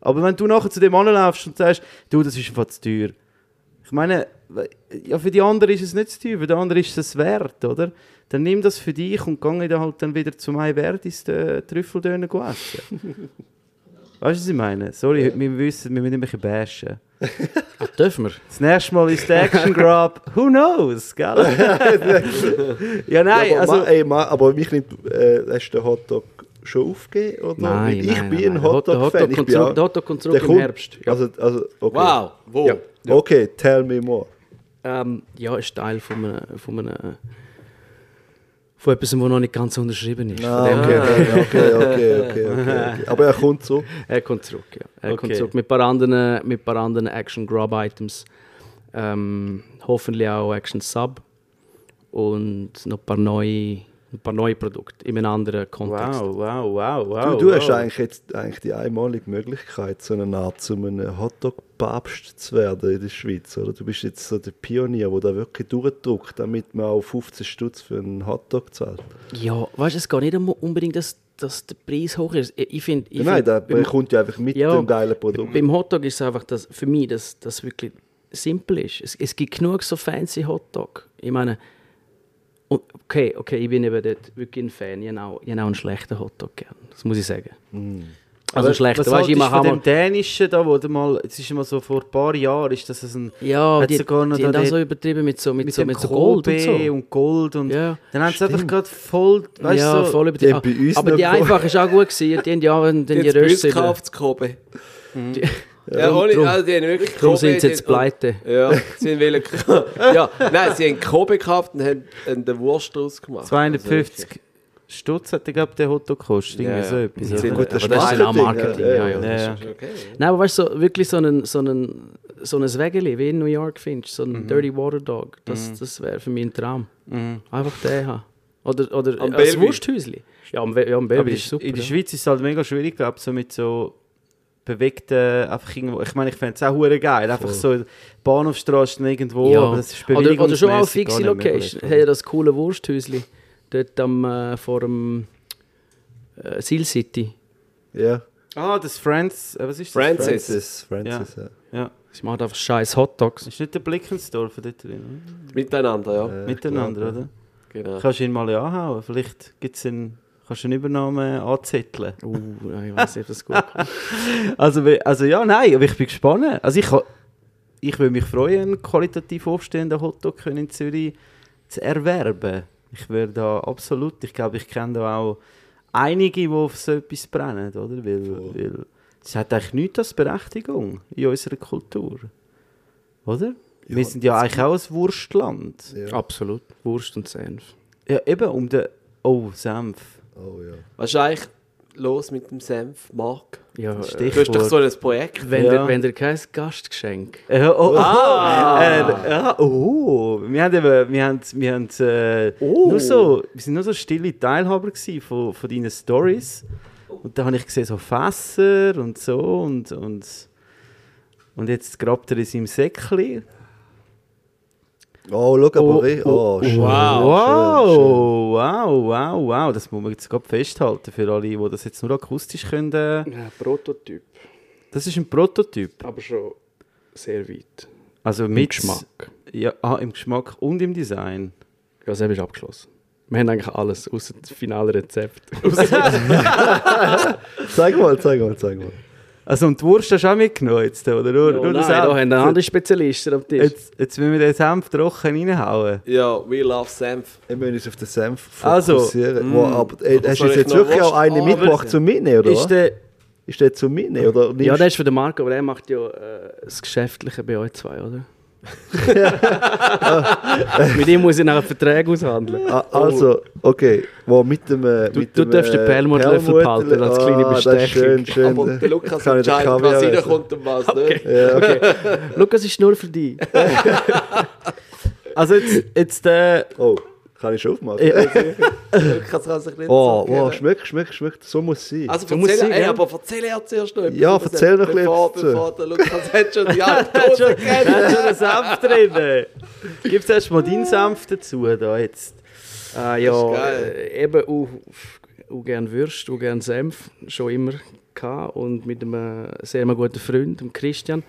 Aber wenn du nachher zu dem anlaufst und sagst, du, das ist einfach zu teuer. Ich meine, ja, für die anderen ist es nicht zu teuer, für die anderen ist es wert, oder? Dann nimm das für dich und geh dann halt dann wieder zu meinem Verdis den Trüffeldöner essen. weißt du, was ich meine? Sorry, heute, wir wissen, wir müssen ein bisschen bashen. Ah, dürfen wir? Das nächste Mal ist der Action Grab, who knows, gell? ja, nein, ja, aber, also... ma, ey, ma, aber mich nicht, äh, hast du den Hotdog schon aufgegeben? Oder? Nein, ich nein, bin nein, ein Hotdog-Fan. Hotdog der Hotdog kommt zurück der im Herbst, ja. Also, also, okay. Wow, wo? Ja. Okay, tell me more. Ähm, ja, ist Teil von einem, von einem von etwas, das noch nicht ganz unterschrieben ist. Ah, okay, okay, okay, okay, okay, okay, okay. Aber er kommt so. Er kommt zurück, ja. Er kommt Okay. zurück mit ein paar anderen, mit ein paar anderen Action Grub Items. Ähm, hoffentlich auch Action Sub und noch ein paar neue, ein paar neue Produkte in einem anderen Kontext. Wow, wow, wow, wow. Du, du hast wow. eigentlich jetzt eigentlich die einmalige Möglichkeit, so eine Art zu einem Hotdog-Papst zu werden in der Schweiz. Oder? Du bist jetzt so der Pionier, der da wirklich durchdruckt, damit man auch 15 Stutz für einen Hotdog zahlt. Ja, weißt du, es geht nicht unbedingt, dass, dass der Preis hoch ist. Ich, ich finde, ich Nein, find, der kommt ja einfach mit Ja, dem geilen Produkt. Beim Hotdog ist es einfach das, für mich, dass das wirklich simpel ist. Es, es gibt genug so fancy Hotdog. Ich meine, okay, okay, ich bin eben dort wirklich ein Fan. Ich habe auch, ich habe auch einen schlechten Hotdog gern. Das muss ich sagen. Also einen schlechten, Was weißt du, haltest ich mache von dem. Dänischen da, wo du mal, es ist immer so vor ein paar Jahren, ist das ein... Ja, die, sogar noch die da haben auch die- so übertrieben mit so, mit mit so, mit so Gold und so. und Gold und Ja. dann haben sie einfach gerade voll, weißt ja, du, so, voll übertrieben. Die bei uns Aber die einfach ist auch gut gewesen. Die haben ja dann die Die Röste... gekauft, Kobe. Die- Ja, Drum- ohne, drum- also die haben wirklich Darum sind sie jetzt pleite. Ja, sie haben wollen, ja, nein, sie haben Kobe gekauft und haben eine Wurst draus gemacht. 250 Stutz hat glaube der Hotdog gekostet, Ja, so ja. etwas. Gut, Aber das ist auch Marketing, ja, ja. Ja. Also, okay. Nein, aber weißt du, so, wirklich so ein, so ein, so ein Wägeli, wie in New York findest, so ein Dirty Water Dog, das, das wäre für mich ein Traum. Einfach den haben. Oder, oder Am Bellevue. Wursthäusli. Ja, am, ja, am in, ist super. in der. Schweiz ist es halt mega schwierig, glaube ich, so mit so bewegten, einfach irgendwo, ich meine, ich fände es auch hure geil, einfach so Bahnhofstraßen irgendwo, Ja. aber das ist oder, oder schon auch fixe Location. Hey, das coole Wursthäusli dort am, äh, vor dem äh, Seal City. Ja, Ah, das Friends, äh, was ist das? Francis. Francis, Francis, ja. Ja, Sie machen einfach scheiß Hotdogs. ist nicht der Blickensdorf dort drin, Miteinander, ja. Äh, Miteinander, oder? Genau. Kannst du ihn mal anhauen, vielleicht gibt's einen, kannst du eine Übernahme anzetteln. Uh, ich weiß nicht, ob das gut kommt. Also, also ja, nein, aber ich bin gespannt. Also ich, ich würde mich freuen, einen qualitativ aufstehenden Hotdog in Zürich zu erwerben. Ich wäre da absolut, ich glaube, ich kenne da auch einige, die auf so etwas brennen, oder? Weil, weil es hat eigentlich nichts als Berechtigung in unserer Kultur. Oder? Wir sind ja eigentlich auch ein Wurstland. Ja. Absolut. Wurst und Senf. Ja, eben um den... Oh, Senf. Oh ja. Was ist eigentlich los mit dem Senf, Marc? Ja, äh, Stichwort. Du hast doch so ein Projekt. wenn, Ja. ihr, wenn ihr kein Gastgeschenk Äh, oh, ah! Äh, ja, oh! Wir haben eben, wir haben, wir haben äh, nur so, wir sind nur so stille Teilhaber von, von deinen Stories. Und da habe ich gesehen, so Fässer und so und, und, und jetzt grabt er in seinem Säckchen. Oh, schau aber, Oh, oh, oh, oh, schön, wow, schön, schön. wow, wow, wow, das muss man jetzt gerade festhalten für alle, die das jetzt nur akustisch können. Äh, Ja, Prototyp. das ist ein Prototyp. Aber schon sehr weit. Also Mit mit Geschmack. Ja, ah, im Geschmack und im Design. Ja, selbst ist abgeschlossen. Wir haben eigentlich alles, außer das finale Rezept. Zeig mal, zeig mal, zeig mal. Also und die Wurst hast du auch mitgenommen jetzt, oder? Nur, oh nur nein, das da haben andere Spezialisten am Tisch. Jetzt, jetzt müssen wir den Senf trocken reinhauen. Ja, we love Senf. Wir müssen uns auf den Senf Also, fokussieren. mm. Wow, aber, ey, hast du jetzt, wirklich auch Wurst- eine Ah, mitgebracht zum Mitnehmen, oder? Ist der, Ist der zum Mitnehmen? Oder ja, der ist für den Marco, aber er macht ja äh, das Geschäftliche bei euch zwei, oder? Mit ihm muss ich nachher Verträge aushandeln. Ah, also, okay, wo mit dem. Äh, Du- mit du dem, darfst den Perlmutterlöffel Perlmutterlöffel- behalten als kleine Ah, Das ist Bestechung. schön, schön. Aber der Lukas entscheidet, was reinkommt und was nicht. Ja, okay. Lukas ist nur für dich. also jetzt, jetzt äh, Oh, Kann ich schon aufmachen? Lukas kann sich nicht Oh, sagen. wow, schmeckt, schmeckt, schmeckt. So muss es sein. Also musst erzähl, sein, ey, ja. aber erzähl er zuerst noch etwas. Ja, erzähl noch ein bevor, bisschen bevor der Lukas hat schon die Da hat schon, hat schon einen Senf drin. Gibt es erst mal deinen Senf dazu da jetzt? Ist ja, geil. äh, eben auch, auch gern Würst, auch gern Senf, schon immer gehabt. Und mit einem sehr guten Freund, dem Christian,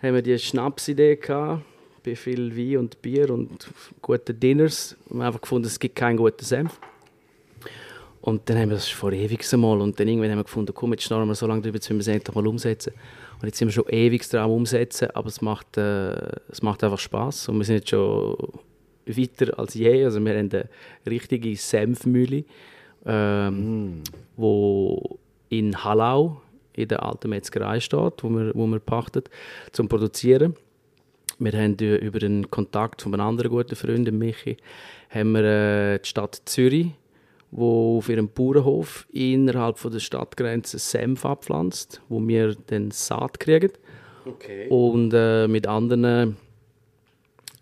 haben wir die Schnapsidee gehabt, bei viel Wein und Bier und guten Dinners. Wir haben einfach gefunden, es gibt keinen guten Senf. Und dann haben wir das vor ewig mal und dann irgendwann haben wir gefunden, komm, jetzt schnarren wir so lange drüber, jetzt müssen wir es endlich mal umsetzen. Und jetzt sind wir schon ewig dran umsetzen, aber es macht, äh, es macht einfach Spaß und wir sind jetzt schon weiter als je. Also wir haben eine richtige Senfmühle, ähm, wo in Hallau in der alten Metzgerei steht, wo wir, wo wir pachtet, zum Produzieren. Wir haben über den Kontakt von einem anderen guten Freund, Michi, haben wir äh, die Stadt Zürich, wo auf ihrem Bauernhof innerhalb von der Stadtgrenze Senf abpflanzt, wo wir dann Saat kriegen Okay. und äh, mit anderen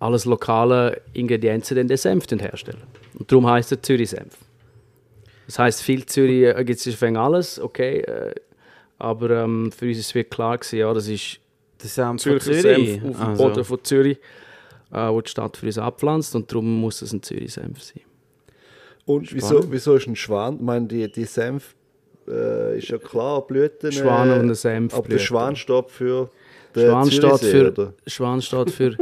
alles lokale Ingredienzen den Senf herstellen. Und darum heißt er Zürich-Senf. Das heißt, viel Zürich äh, gibt es alles, okay, äh, aber ähm, für uns ist es klar gewesen, ja, das ist Der Senf von Zürcher Zürich. Senf auf dem Also, Boden von Zürich, äh, wo die Stadt für uns abpflanzt und darum muss es ein Zürich-Senf sein. Und wieso, wieso ist ein Schwan? Ich meine, die, die Senf äh, ist ja klar, Blüten. Schwan und eine Senf. Aber der Schwan steht für Schwan steht, für? Schwan steht für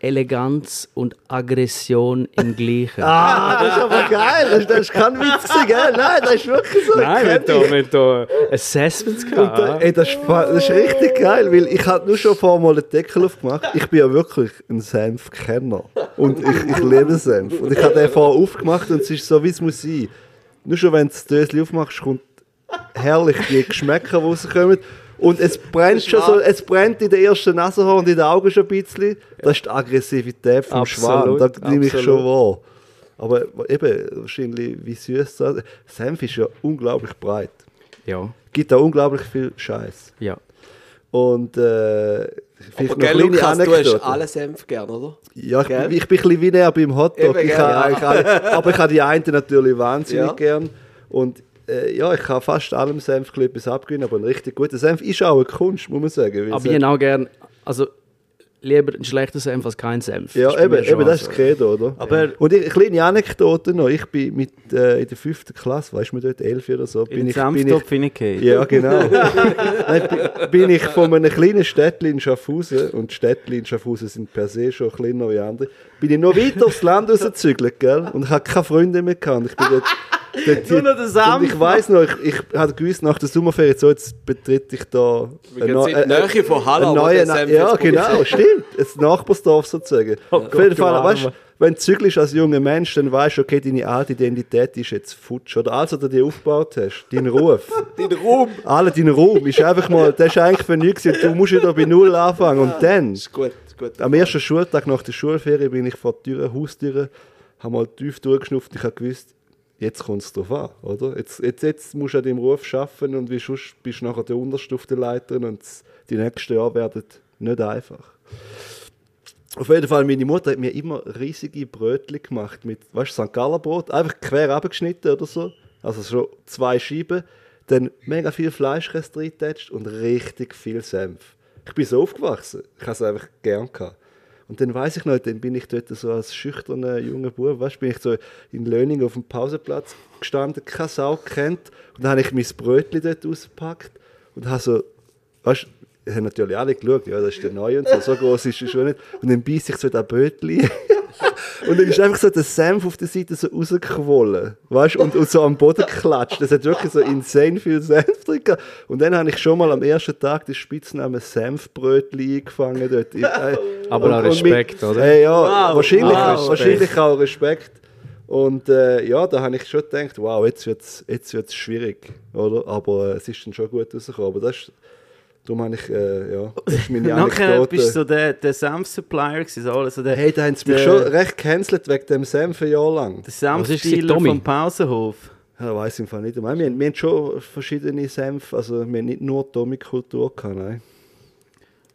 Eleganz und Aggression im Gleichen. Ah, das ist aber geil. Das, das ist kein Witz, gell? Nein, das ist wirklich so. Nein, wir Kenn haben ich. da, da Assessments Und da, gehabt. ey, das, ist, das ist richtig geil, weil ich habe nur schon vor mal einen Deckel aufgemacht. Ich bin ja wirklich ein Senfkenner. Und ich, ich liebe Senf. Und ich habe den vorher aufgemacht und es ist so, wie es muss sein. Nur schon, wenn du das Döschen aufmachst, kommt herrlich die Geschmäcker, die rauskommen. Und es brennt schon so, es brennt in der ersten Nasenhaar und in den Augen schon ein bisschen. Das ist die Aggressivität vom Schwan. Absolut, Da nehme ich schon wahr. Aber eben, wahrscheinlich, wie süß das Senf ist ja unglaublich breit. Ja, Gibt auch unglaublich viel Scheiß. ja. Und äh, vielleicht Aber gell, Lukas, du hast alle Senf gern, oder? Ja, ich, bin- ich bin ein bisschen wie näher beim Hotdog. Eben, Ich gell, habe ja. alle, aber ich habe die einen natürlich wahnsinnig Ja. gern. Und äh, ja, ich kann fast allem Senf etwas abgewinnen, aber ein richtig guter Senf ist auch eine Kunst, muss man sagen. Aber Senf- ich auch gern, also lieber ein schlechter Senf als kein Senf. ja, bei eben, eben das ist das Credo, oder? Aber- Und ich, eine kleine Anekdote noch. Ich bin mit, äh, in der fünften Klasse, weißt du, mir dort elf oder so, in bin den ich, bin ich, Senftopf hineingefallen. Ja, genau. Nein, bi- bin ich von einem kleinen Städtchen in Schaffhausen, und die Städtchen in Schaffhausen sind per se schon kleiner wie andere, bin ich noch weiter aufs Land rausgezügelt, gell? Und ich hatte keine Freunde mehr gehabt. Und Ich bin dort, dort Nur noch der. Und ich weiss noch, ich, ich hatte gewusst, nach der Sommerferien, so, jetzt betritt ich da... Wir gehen jetzt in die Nähe von der Senf Ja, jetzt genau, stimmt. Ein Nachbarsdorf sozusagen. Auf jeden Fall, weißt du, wenn du zügelst als junger Mensch, dann weißt du, okay, deine alte Identität ist jetzt futsch. Oder alles, was du dir aufgebaut hast, dein Ruf. Dein Ruhm. Alle, dein Raum ist einfach mal, das ist eigentlich für nichts. gewesen. Du musst wieder bei Null anfangen. Und dann, Ist gut, ist gut. am ersten Schultag nach der Schulferie, bin ich vor der Tür, Haustür, habe mal tief durchgeschnupft. Ich habe gewusst, jetzt kommt es drauf an, oder? Jetzt, jetzt, jetzt musst du an deinem Ruf arbeiten und wie sonst bist du nachher der Unterste auf der Leiter und die nächsten Jahre werden nicht einfach. Auf jeden Fall, meine Mutter hat mir immer riesige Brötchen gemacht mit, weißt du, St. Galler Brot, einfach quer abgeschnitten oder so. Also schon zwei Scheiben, dann mega viel Fleischrest reingetatscht und richtig viel Senf. Ich bin so aufgewachsen, ich habe es einfach gern gehabt. Und dann weiß ich noch, dann bin ich dort so als schüchterner junger Bub, weißt, bin ich so in Löning auf dem Pausenplatz gestanden, keine Sau kennt. Und dann habe ich mein Brötchen dort ausgepackt und habe so, weißt du, haben natürlich alle geschaut, ja, das ist der Neue und so, so groß ist er schon nicht. Und dann beiß ich so in das Brötchen. und dann ist einfach so der Senf auf der Seite so rausgequollen, weißt du, und, und so am Boden geklatscht. Das hat wirklich so insane viel Senf drin gehabt. Und dann habe ich schon mal am ersten Tag den Spitznamen Senfbrötchen eingefangen dort. Ich, äh, Aber und- auch und mit- Respekt, oder? Hey, ja, Wow, wahrscheinlich, wow, wahrscheinlich auch Respekt. Und äh, ja, da habe ich schon gedacht, wow, jetzt wird es jetzt wird's schwierig, oder? Aber äh, es ist dann schon gut rausgekommen. Aber das ist, darum habe ich, äh, ja, das ist meine Nachher Anekdote. bist du so der, der Senf-Supplier gewesen, so alles, so der, hey, da haben sie mich schon recht gecancelt wegen dem Senf ein Jahr lang. der Tommy? vom Pausenhof. Ja, weiß ich im Fall nicht. Ich meine, wir, haben- wir haben schon verschiedene Senf, also wir haben nicht nur Tommy-Kultur gehabt, nein.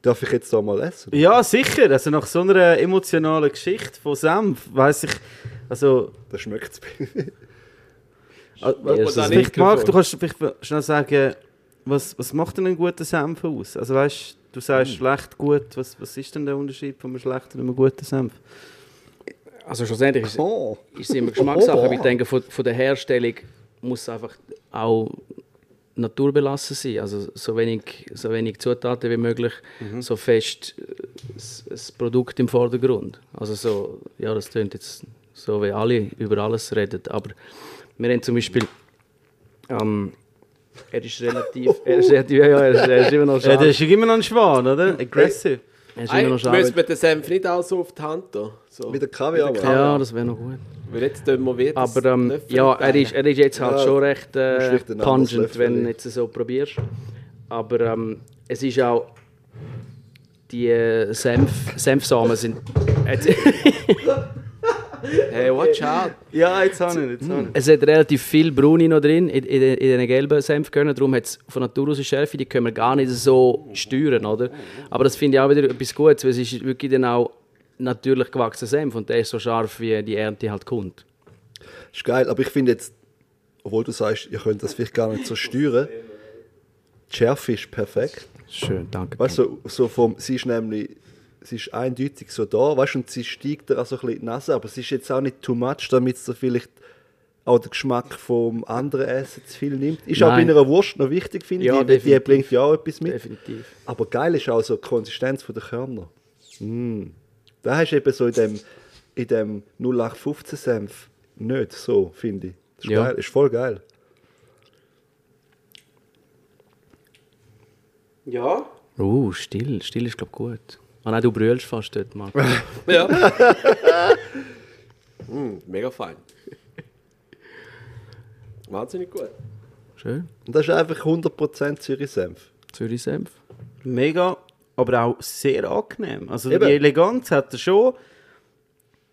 Darf ich jetzt da mal essen? Ja, sicher. Also nach so einer emotionalen Geschichte von Senf, weiß ich, also... Das schmeckt es Also, Ja, das ist vielleicht, Marc, du kannst vielleicht schnell sagen, was, was macht denn einen guten Senf aus? Also weißt du, sagst schlecht, gut, was, was ist denn der Unterschied von einem schlechten und einem guten Senf? Also schlussendlich ist, Oh. ist es immer Geschmackssache. aber ich denke, von, von der Herstellung muss es einfach auch naturbelassen sein. Also so wenig, so wenig Zutaten wie möglich, so fest äh, das, das Produkt im Vordergrund. Also so, ja, das klingt jetzt so, wie alle über alles reden. Aber wir haben zum Beispiel, ähm, er ist relativ, er ist relativ, ja, ja, er ist, er ist immer noch scharf. der ist immer noch ein Schwan, oder? Aggressive. Er ist immer noch scharf. müssen wir den Senf nicht auch so auf die Hand tun. So. Mit der Kaviar. Mit der. Ja, das wäre noch gut. Weil jetzt tun wir wieder Aber ähm, ja, er ist, er ist jetzt halt Ja, schon recht äh, pungent, wenn du jetzt so probierst. Aber ähm, es ist auch die äh, Senf, Senfsamen sind. Hey, watch out. Ja, jetzt habe ich jetzt habe ich. es hat relativ viel Bruni noch drin in, in, den- in den gelben Senfkörnern. Darum hat es von Natur aus eine Schärfe, die können wir gar nicht so steuern, oder? Aber das finde ich auch wieder etwas Gutes, weil es ist wirklich dann auch natürlich gewachsener Senf und der ist so scharf, wie die Ernte halt kommt. Ist geil, aber ich finde jetzt, obwohl du sagst, ihr könnt das vielleicht gar nicht so steuern, die Schärfe ist perfekt. Schön, danke. Weißt du, so, so vom, sie ist nämlich, sie ist eindeutig so da, weißt du, und sie steigt dir auch so ein bisschen in die Nase, aber sie ist jetzt auch nicht too much, damit sie vielleicht auch den Geschmack vom anderen Essen zu viel nimmt. Ist auch bei Nein. einer Wurst noch wichtig, finde Ja, ich, weil die bringt ja auch etwas mit. Definitiv. Aber geil ist auch so die Konsistenz der Körner. Mm. Da hast du eben so in dem, in dem 0815 Senf nicht so, finde ich. Das ist, Ja. geil, ist voll geil. Ja? Uh, still. Still ist, glaube ich, gut. Ah nein, du brüllst fast dort, Marc. Ja. mm, mega fein. Wahnsinnig gut. Schön. Und das ist einfach 100% Zürich-Senf. Zürich-Senf. Mega, aber auch sehr angenehm. Also Eben. die Eleganz hat er schon.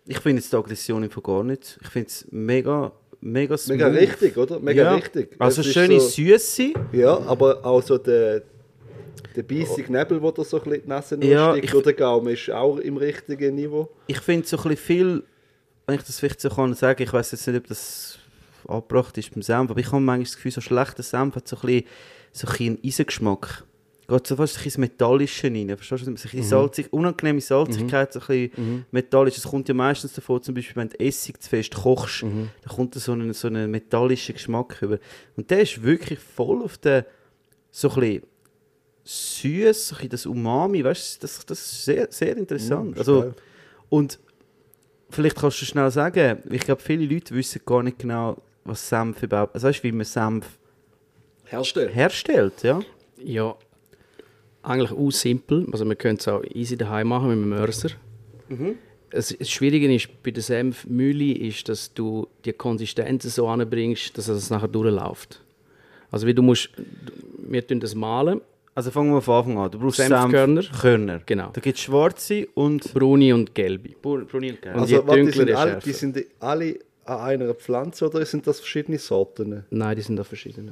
Ich finde jetzt die Aggression einfach gar nicht. Ich finde es mega, mega smooth. Mega richtig, oder? Mega ja. richtig. Also Es schöne so, Süße. Ja, aber auch so der, der bissige Nebel, der dir so ein bisschen in die Nase Ja, ich- oder der Gaumen, ist auch im richtigen Niveau. Ich finde so ein bisschen viel, wenn ich das vielleicht so kann sagen, ich weiß jetzt nicht, ob das angebracht ist beim Senf, aber ich habe manchmal das Gefühl, so schlechter Senf hat so ein bisschen, so ein bisschen einen Eisengeschmack. Geht so fast ein bisschen ins Metallische rein. Verstehst du? So ein bisschen salzig, unangenehme Salzigkeit, so ein bisschen metallisch. Das kommt ja meistens davon, zum Beispiel, wenn du Essig zu fest kochst, dann kommt da so ein, so ein metallischer Geschmack über. Und der ist wirklich voll auf der, so ein bisschen süß, das Umami, weißt du, das, das ist sehr, sehr interessant. ist also, und vielleicht kannst du schnell sagen, ich glaube, viele Leute wissen gar nicht genau, was Senf überhaupt, also weißt du, wie man Senf Herstellen. herstellt, ja? Ja, eigentlich auch simpel. Also man könnte es auch easy daheim machen mit einem Mörser. Es, das Schwierige ist bei der Senfmühle ist, dass du die Konsistenz so anbringst, dass es nachher durchläuft. Also wie du musst, wir tun das malen, Also fangen wir von Anfang an. Du brauchst Senfkörner. Senf, Körner. Genau. Da gibt es schwarze und braune und gelbe. Bruni und gelb. Und je Also, warte, die, sind alle, die sind alle an einer Pflanze oder sind das verschiedene Sorten? Nein, die sind da verschiedene.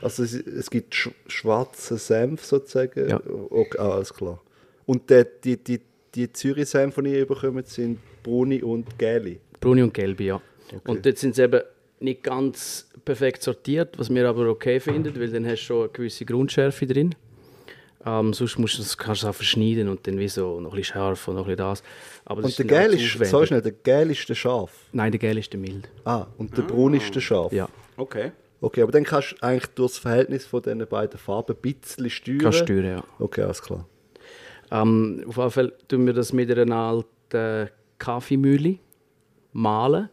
Also es, es gibt sch schwarzen Senf sozusagen. Ja. Okay, ah, alles klar. Und der, die, die, die Zürich-Senf, die ihr bekommt, sind braune und gelbe. Braune und gelbe, ja. Und dort sind sie eben nicht ganz perfekt sortiert, was wir aber okay finden, weil dann hast du schon eine gewisse Grundschärfe drin. Ähm, sonst musst du das, kannst du es auch verschneiden und dann wie so noch ein bisschen scharf und noch ein bisschen das. Aber das Und der Gel ist, so schnell, der Gel ist der scharf. Nein, der Gel ist der mild. Ah, und der braun ist der scharf. Ja, Okay. Okay, aber dann kannst du eigentlich durch das Verhältnis von diesen beiden Farben ein bisschen steuern. kannst du steuern, ja. Okay, alles klar. Ähm, auf jeden Fall tun wir das mit einer alten Kaffeemühle mahlen.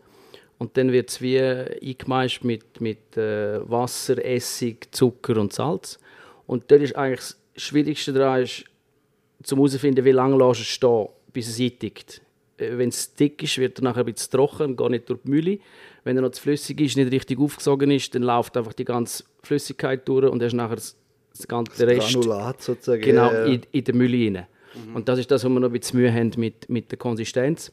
Und dann wird es wie eingemeischt mit, mit äh, Wasser, Essig, Zucker und Salz. Und dort ist eigentlich das Schwierigste daran, ist, zum herauszufinden, wie lange lässt es stehen, bis es eintickt. Äh, Wenn es dick ist, wird er nachher ein bisschen trocken, geht nicht durch die Mühle. Wenn er noch zu flüssig ist, nicht richtig aufgesogen ist, dann läuft einfach die ganze Flüssigkeit durch und er ist nachher das, das ganze Rest Granulat sozusagen. genau in, in der Mühle rein. Und das ist das, wo wir noch ein bisschen Mühe haben mit, mit der Konsistenz.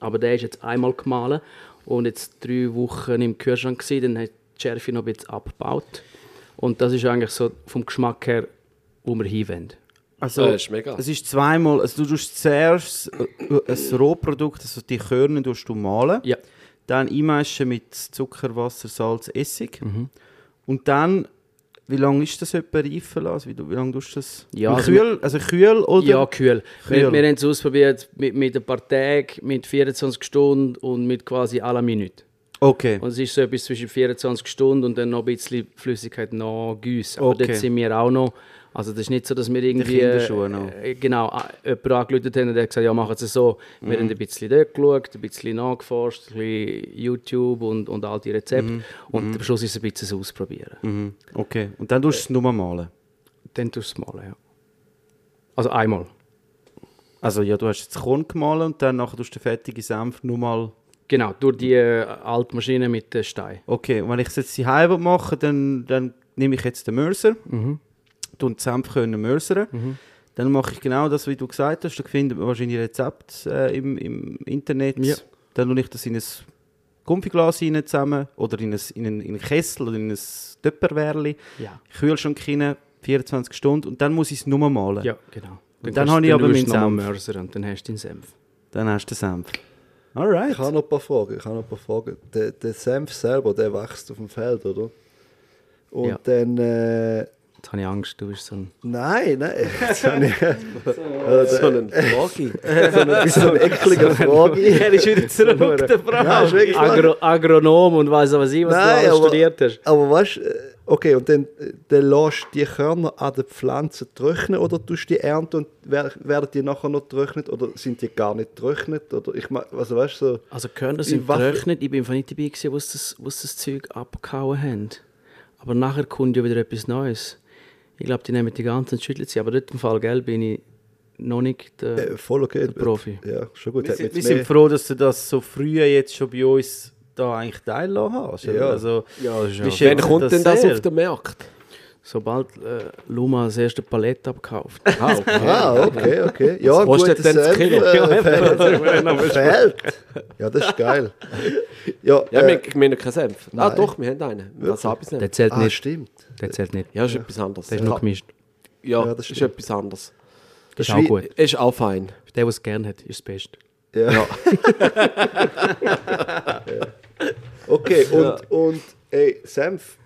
Aber der ist jetzt einmal gemahlen und jetzt drei Wochen im Kühlschrank gewesen, dann hat die Schärfe noch ein bisschen abgebaut. Und das ist eigentlich so vom Geschmack her, wo wir hinwollen. Also, Ja, ist mega. es ist zweimal, also du tust zuerst ein Rohprodukt, also die Körner tust du mahlen, Ja. dann einmeischen mit Zucker, Wasser, Salz, Essig Mhm. und dann, wie lange ist das etwa reifen lassen? Wie, wie lange tust du das? Ja, also kühl, also kühl oder? Ja, kühl. Wir, Kühl. wir haben es ausprobiert mit, mit ein paar Tagen, mit 24 Stunden und mit quasi la Minute. Okay. Und es ist so etwas zwischen 24 Stunden und dann noch ein bisschen Flüssigkeit nachgießen. Aber Okay. dort sind wir auch noch. Also das ist nicht so, dass wir irgendwie... Äh, genau, äh, jemanden angerufen haben und der hat gesagt, ja, machen Sie es so. Wir Mhm. haben ein bisschen dort geschaut, ein bisschen nachgeforscht, ein bisschen YouTube und, und all die Rezepte. Und am Schluss ist es ein bisschen das Ausprobieren. Mhm. Okay. Und dann tust du es nur malen? Dann tust du es malen, ja. Also einmal. Also ja, du hast jetzt Korn gemahlen und dann nachher tust du den fertigen Senf nur mal... Genau, durch die äh, alte Maschine mit den Steinen. Okay, und wenn ich es jetzt daheim mache, dann, dann nehme ich jetzt den Mörser, Mhm. Tue die Senfkörner mörsern. Dann mache ich genau das, wie du gesagt hast. Da findet man wahrscheinlich Rezepte äh, im, im Internet. Ja. Dann tue ich das in ein Konfiglas rein zusammen oder in, ein, in, einen, in einen Kessel oder in ein Töpperwärli. Ja. Kühlschrank rein, 24 Stunden und dann muss ich es nur malen. Ja, genau. dann kannst- habe ich aber meinen Senf. Mörser und dann hast du den Senf. Dann hast du den Senf. Alright. Ich habe noch ein paar Fragen. Ich habe noch ein paar Fragen. Der, der Senf selber, der wächst auf dem Feld, oder? Und Ja. dann. Äh, Jetzt habe ich Angst, du bist so ein... nein, nein. Jetzt habe ich So einen Fragi. so eine, so eine eklige Frage. Er ist wieder zurück, der Frau. Ja. Agro Agronom und weiss was ich, was Nein, du alles aber- studiert hast. Aber weißt du, äh, okay, und dann, äh, dann lässt du die Körner an den Pflanzen trocknen oder tust du die ernten und wer- werden die nachher noch getrocknet oder sind die gar nicht getrocknet? Oder ich mein, also weißt du, so, Also Körner In sind getrocknet. Ich bin einfach nicht dabei gewesen, wo sie das, wo sie das Zeug abgehauen haben. Aber nachher kommt ja wieder etwas Neues. Ich glaube, die nehmen die ganzen und schütteln sie. Aber dort im Fall, gell, bin ich noch nicht der... äh, voll okay. Der Profi. Ja, schon gut. Wir, sind, wir sind froh, dass du das so früh jetzt schon bei uns da eigentlich teilhaben hast. Ja. Also, Ja, das ist ja... Wann kommt denn das sehr. auf den Markt? Sobald äh, Luma das erste Palett abkauft. Ah, okay. Ah, okay, okay. Ja, kostet gutes denn das Kilo? Äh. Ja, das ist geil. Ja, Ja, äh, wir, wir haben keinen Senf. Ah, nein. doch, wir haben einen. Wasabi-Senf. Der zählt ah, nicht. stimmt. Der zählt nicht. Ja, ist etwas anderes. Der ist noch gemischt. Ja, Ja, das ist etwas anderes. Das ist ist auch gut. Ist auch fein. Für den, der es gerne hat, ist das Beste. Ja. Okay, und, und ey, Senf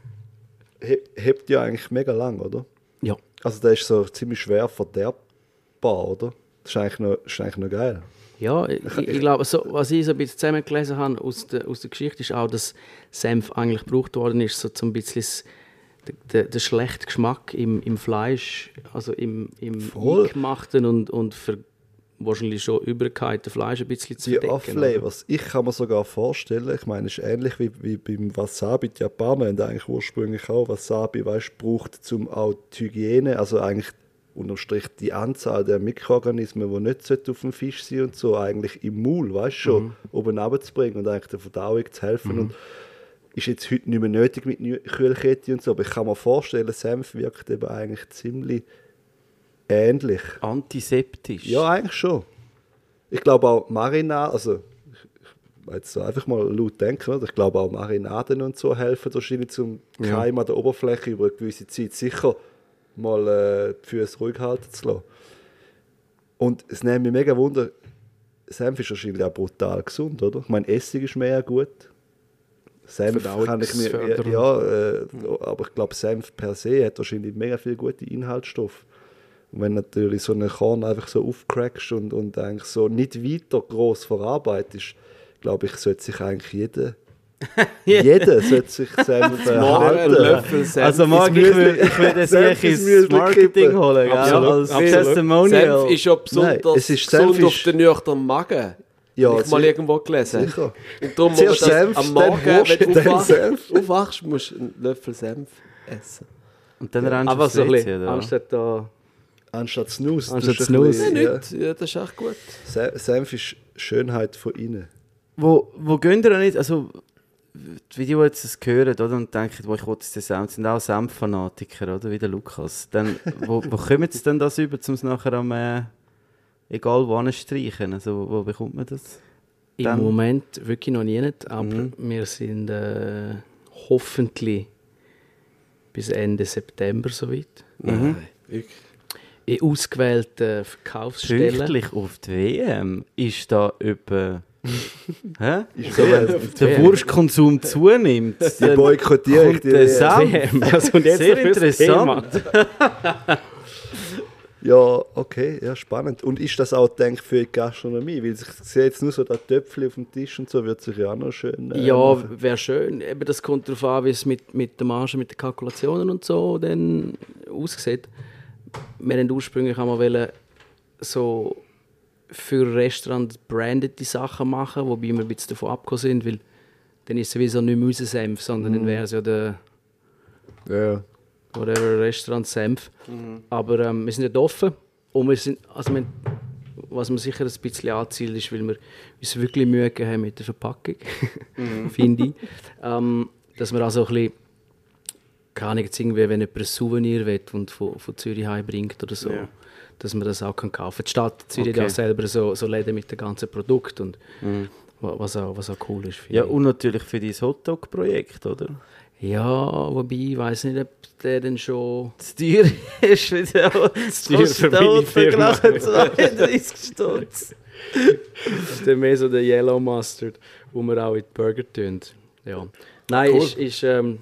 hebt ja eigentlich mega lang, oder? Ja. Also der ist so ziemlich schwer verderbbar, oder? Das ist eigentlich noch, ist eigentlich noch geil. Ja, ich, ich glaube, so, was ich so ein bisschen zusammengelesen habe aus der, aus der Geschichte, ist auch, dass Senf eigentlich gebraucht worden ist, so zum bisschen der, der, schlechte Geschmack im, im Fleisch, also im, im Voll. eingemachten und, und für wahrscheinlich schon übergehaltenen Fleisch ein bisschen zu Die verdecken. Off-Flavors. Ich kann mir sogar vorstellen, ich meine, es ist ähnlich wie, wie beim Wasabi. Die Japaner haben eigentlich ursprünglich auch Wasabi, weißt, braucht zum auch die Hygiene, also eigentlich unterm Strich die Anzahl der Mikroorganismen, die nicht auf dem Fisch sind und so, eigentlich im Maul, weißt schon, Mhm. oben runterzubringen und eigentlich der Verdauung zu helfen. Und ist jetzt heute nicht mehr nötig mit Kühlkette und so, aber ich kann mir vorstellen, Senf wirkt eben eigentlich ziemlich ähnlich. Antiseptisch. Ja, eigentlich schon. Ich glaube auch Marinade, also ich jetzt einfach mal laut denken, oder? ich glaube auch Marinaden und so helfen wahrscheinlich zum Keim an der Oberfläche über eine gewisse Zeit sicher mal äh, die Füße ruhig halten zu lassen. Und es nimmt mich mega Wunder, Senf ist wahrscheinlich auch brutal gesund, oder? Ich meine, Essig ist mega gut. Senf kann ich mir, ja, äh, aber ich glaube, Senf per se hat wahrscheinlich mega viele gute Inhaltsstoffe. Und wenn natürlich so einen Korn einfach so aufcrackst und, und eigentlich so nicht weiter groß verarbeitest, glaube ich, sollte sich eigentlich jeder, jeder sollte sich Senf Morgen ein halten. Löffel Senf. Also Marc, ich würde ich würde Senf sicher ins Marketing kippen. holen, gell? Absolut, als absolut. Testimonial. Senf ist ja besonders Nein, es ist- gesund Senf auf ist- den nüchternen Magen. Ja, ich mal irgendwo gelesen. sicher. Und darum muss man Zuerst das Senf, am dann Morgen, wenn du aufwachst, musst du einen Löffel Senf essen. Und dann rennst du Aber aufs so ein WC, bisschen, oder? anstatt da... Anstatt Snus. Anstatt Snus. bisschen- Ja, Ja. nicht. Ja, das ist echt gut. Se- Senf ist Schönheit von innen. Wo, wo gehen ihr nicht? Also, die Videos, die jetzt das hören oder, und denken, wo ich will jetzt den Senf, sind auch Senffanatiker, oder? Wie der Lukas. Dann, wo, wo kommen sie denn das über, um es nachher am, äh, egal wo streichen? Also, wo bekommt man das? Im Dann- Moment wirklich noch nicht, aber Mhm. wir sind äh, hoffentlich bis Ende September soweit. Nein, wirklich. In ausgewählten Verkaufsstellen. Pünktlich auf die WM ist da über. Hä? Ist So, wenn der Wurstkonsum zunimmt, Die kommt die WM. Also, und jetzt Sehr interessant. Ja, okay, ja, spannend. Und ist das auch gedacht für die Gastronomie? Weil ich sehe jetzt nur so das Töpfchen auf dem Tisch und so, wird sich ja auch noch schön. äh, Ja, wäre schön. Eben, das kommt darauf an, wie es mit, mit der Marge, mit den Kalkulationen und so dann aussieht. Wir wollten ursprünglich einmal wollen, so für Restaurants brandete Sachen machen, wobei wir ein bisschen davon abgekommen sind, weil dann ist es sowieso nicht mehr unser Senf, sondern dann wäre es ja der ja. whatever Restaurant Senf. Aber ähm, wir sind nicht offen und wir sind, also wir, was man sicher ein bisschen anzielt, ist, weil wir uns wirklich Mühe haben mit der Verpackung, finde ich. Ähm, dass wir also ein bisschen, keine Ahnung, jetzt irgendwie, wenn jemand ein Souvenir will und von, von Zürich heimbringt oder so, Ja. dass man das auch kann kaufen kann. Die Stadt Zürich hat Okay. ja selber so, so Läden mit den ganzen Produkten und wa- was, auch, was auch cool ist. Ja, ich. und natürlich für dein Hotdog-Projekt, oder? ja, wobei, ich weiß nicht, ob der dann schon... Das teuer ist wieder. Das teuer für meine Firma. nachher 32 Stutz. Das ist dann mehr so der Yellow Mustard, wo wir auch in die Burger tun. Ja. Nein, Cool. ist, ist ähm,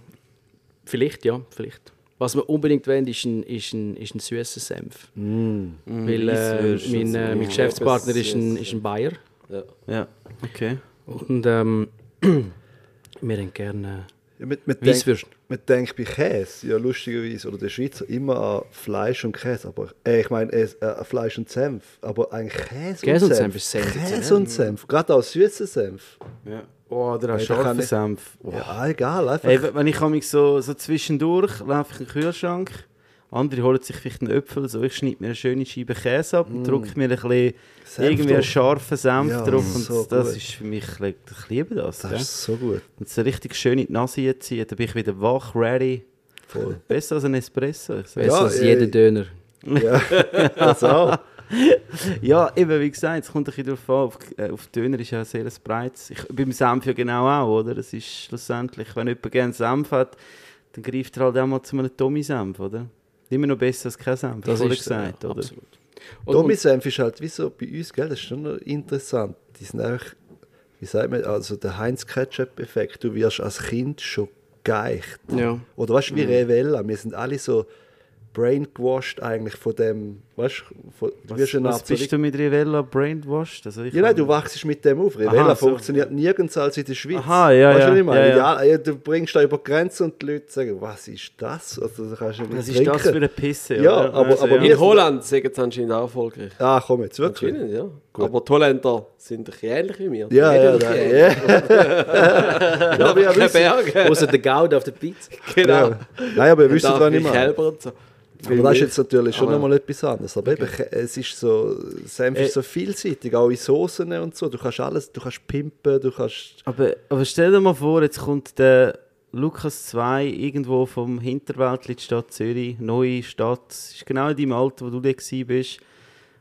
vielleicht, ja, vielleicht. Was wir unbedingt wollen, ist ein, ist ein, ist ein süßer Senf. Weil äh, Weisswürst mein, äh, mein Geschäftspartner ist ein, ist ein Bayer. Ja. Ja, okay. Und ähm, wir haben gerne Ja, man, man, denkt, Weisswürst. man denkt bei Käse, ja lustigerweise, oder der Schweizer immer an Fleisch und Käse, aber äh, ich meine äh, äh, Fleisch und Senf, aber eigentlich Käse, Käse und und Senf. Senf ist sensationell. Käse und Senf, gerade auch süßer Senf. Ja. Oh, kann scharfer ich- Senf. Oh. Ja, egal, einfach. Hey, wenn ich mich so, so zwischendurch laufe ich in den Kühlschrank, andere holen sich vielleicht einen Äpfel, so ich schneide mir eine schöne Scheibe Käse ab und drücke mir ein bisschen Senf irgendwie einen drauf. scharfen Senf Ja, drauf und so das gut. ist für mich, ich liebe das. das gell? ist so gut. Und so richtig schön in die Nase ziehen, dann bin ich wieder wach, ready. Voll. Besser als ein Espresso. Ich sag. Besser Ja, als äh, jeder Döner. Ja, das auch. Ja, eben, wie gesagt, es kommt ein bisschen darauf an. Auf, äh, auf Döner ist ja sehr ein breites. Ich, beim Senf ja genau auch, oder? Es ist schlussendlich, wenn jemand gerne Senf hat, dann greift er halt auch mal zu einem Tommy-Senf, oder? Immer noch besser als kein Senf, Das voll ist gesagt, äh, oder? absolut. Und, Tommy und, Senf ist halt wie so bei uns, gell, das ist schon noch interessant. Die sind einfach, wie sagt man, also der Heinz-Ketchup-Effekt, du wirst als Kind schon geeicht. ja. Oder weißt du, wie Revella, wir sind alle so braingewashed eigentlich von dem, weißt wirst Was, was so bist du mit Rivella brainwashed? Also ich Ja, nein, du wachst mit dem auf. Revella Aha, so. funktioniert nirgends als in der Schweiz. Aha, ja, weißt du, ja. ich meine? Ja, ja. Ja, du bringst da über die Grenze und die Leute sagen, was ist das? Also, das kannst du nicht Was ist trinken. das für eine Pisse? Ja, oder? aber- Also, aber In Holland sagen sie anscheinend auch erfolgreich. Ah, komm jetzt, wirklich? Anscheinend, ja. Aber die Holländer sind ein bisschen ähnlich wie wir. Die Ja, ja, ja. ja. ja, aber ja, Berge. Außer der Gouda auf der Pizza. Genau. ja. Nein, aber ihr wisst, Da was ich Aber das ist jetzt natürlich schon nochmal etwas anderes. Aber eben, es ist so, Senf Äh, ist so vielseitig, auch in Soßen und so. Du kannst alles, du kannst pimpen, du kannst... Aber, aber stell dir mal vor, jetzt kommt der Lukas 2 irgendwo vom Hinterwäldli in die Stadt Zürich, neue Stadt, das ist genau in deinem Alter, wo du da bist.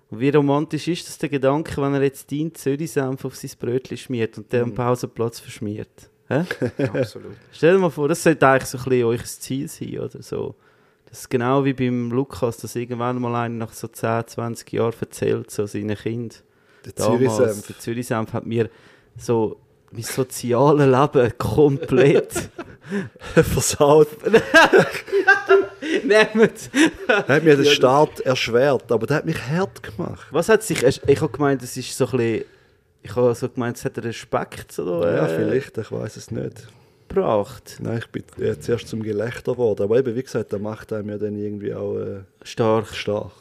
Und wie romantisch ist das der Gedanke, wenn er jetzt deinen Zürich-Senf auf sein Brötchen schmiert und der am Pausenplatz verschmiert? Hä? Absolut. Stell dir mal vor, das sollte eigentlich so ein bisschen euch Ziel sein, oder so. Das ist genau wie beim Lukas, dass irgendwann mal einer nach so 10, 20 Jahren erzählt, so seinen Kind. Der Zürich-Senf. der Zürich-Senf hat mir so mein soziales Leben komplett versaut. Nehmt! Er hat mir den Start erschwert, aber der hat mich hart gemacht. Was hat sich. Ich habe gemeint, es ist so ein bisschen. Ich habe so gemeint, es hat Respekt so, Ja, äh, vielleicht, ich weiß es nicht. Gebracht. Nein, ich bin ja, zuerst zum Gelächter geworden. Aber eben, wie gesagt, der macht einem ja dann irgendwie auch äh, Stark. stark.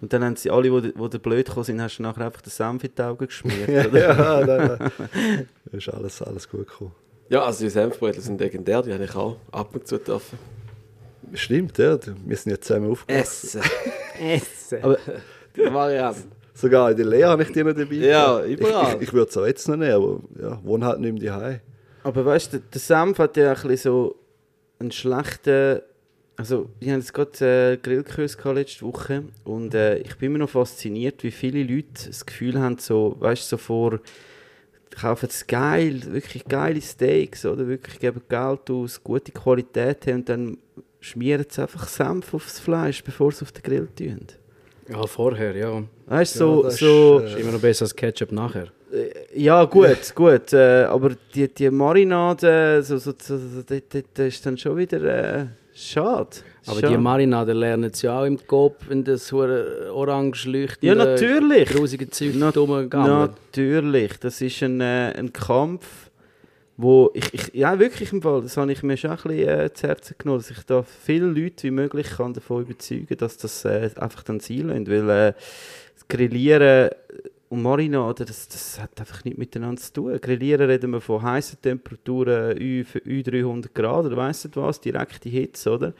Und dann haben sie alle, die wo da blöd gekommen sind, hast du nachher einfach den Senf in die Augen geschmiert. oder? ja, nein, nein. ist alles, alles gut gekommen. Ja, also die Senfbrötchen sind legendär, die habe ich auch ab und zu dürfen. Stimmt, ja. Wir sind ja zusammen aufgewachsen. Essen. Aber Die Variante. Sogar in der Lehre habe ich die noch dabei. Ja, überall. Ich, ich, ich würde es auch jetzt noch nehmen, aber ja, wohne halt nicht mehr daheim. Aber weißt du, der Senf hat ja ein bisschen so einen schlechten. Also, wir haben jetzt gerade äh, Grillkurs letzte Woche und äh, ich bin immer noch fasziniert, wie viele Leute das Gefühl haben, so, weißt du, so vor. kaufen jetzt geil, wirklich geile Steaks oder wirklich geben Geld aus, gute Qualität haben und dann schmieren sie einfach Senf aufs Fleisch, bevor sie auf den Grill tun. Ja, vorher, ja. Weißt du, Ja, so, ist, so äh, Ist immer noch besser als Ketchup nachher. Ja gut, gut, äh, aber die, die Marinade, so, so, so, so, das, das, ist dann schon wieder äh, schade. Aber Schade. die Marinade lernen sie ja auch im Coop, wenn das orange leuchtende, Ja, natürlich. grusige Zeug Na-. Natürlich, das ist ein, äh, ein Kampf, wo ich, ich, ja wirklich im Fall, das habe ich mir schon ein bisschen äh, zu Herzen genommen, dass ich da viele Leute wie möglich kann davon überzeugen dass das äh, einfach dann sein lassen, weil äh, das Grillieren und Marinade, das, das hat einfach nichts miteinander zu tun. Grillieren reden wir von heißen Temperaturen, Ü, Ü 300 Grad oder weiss nicht was, direkte Hitze, oder?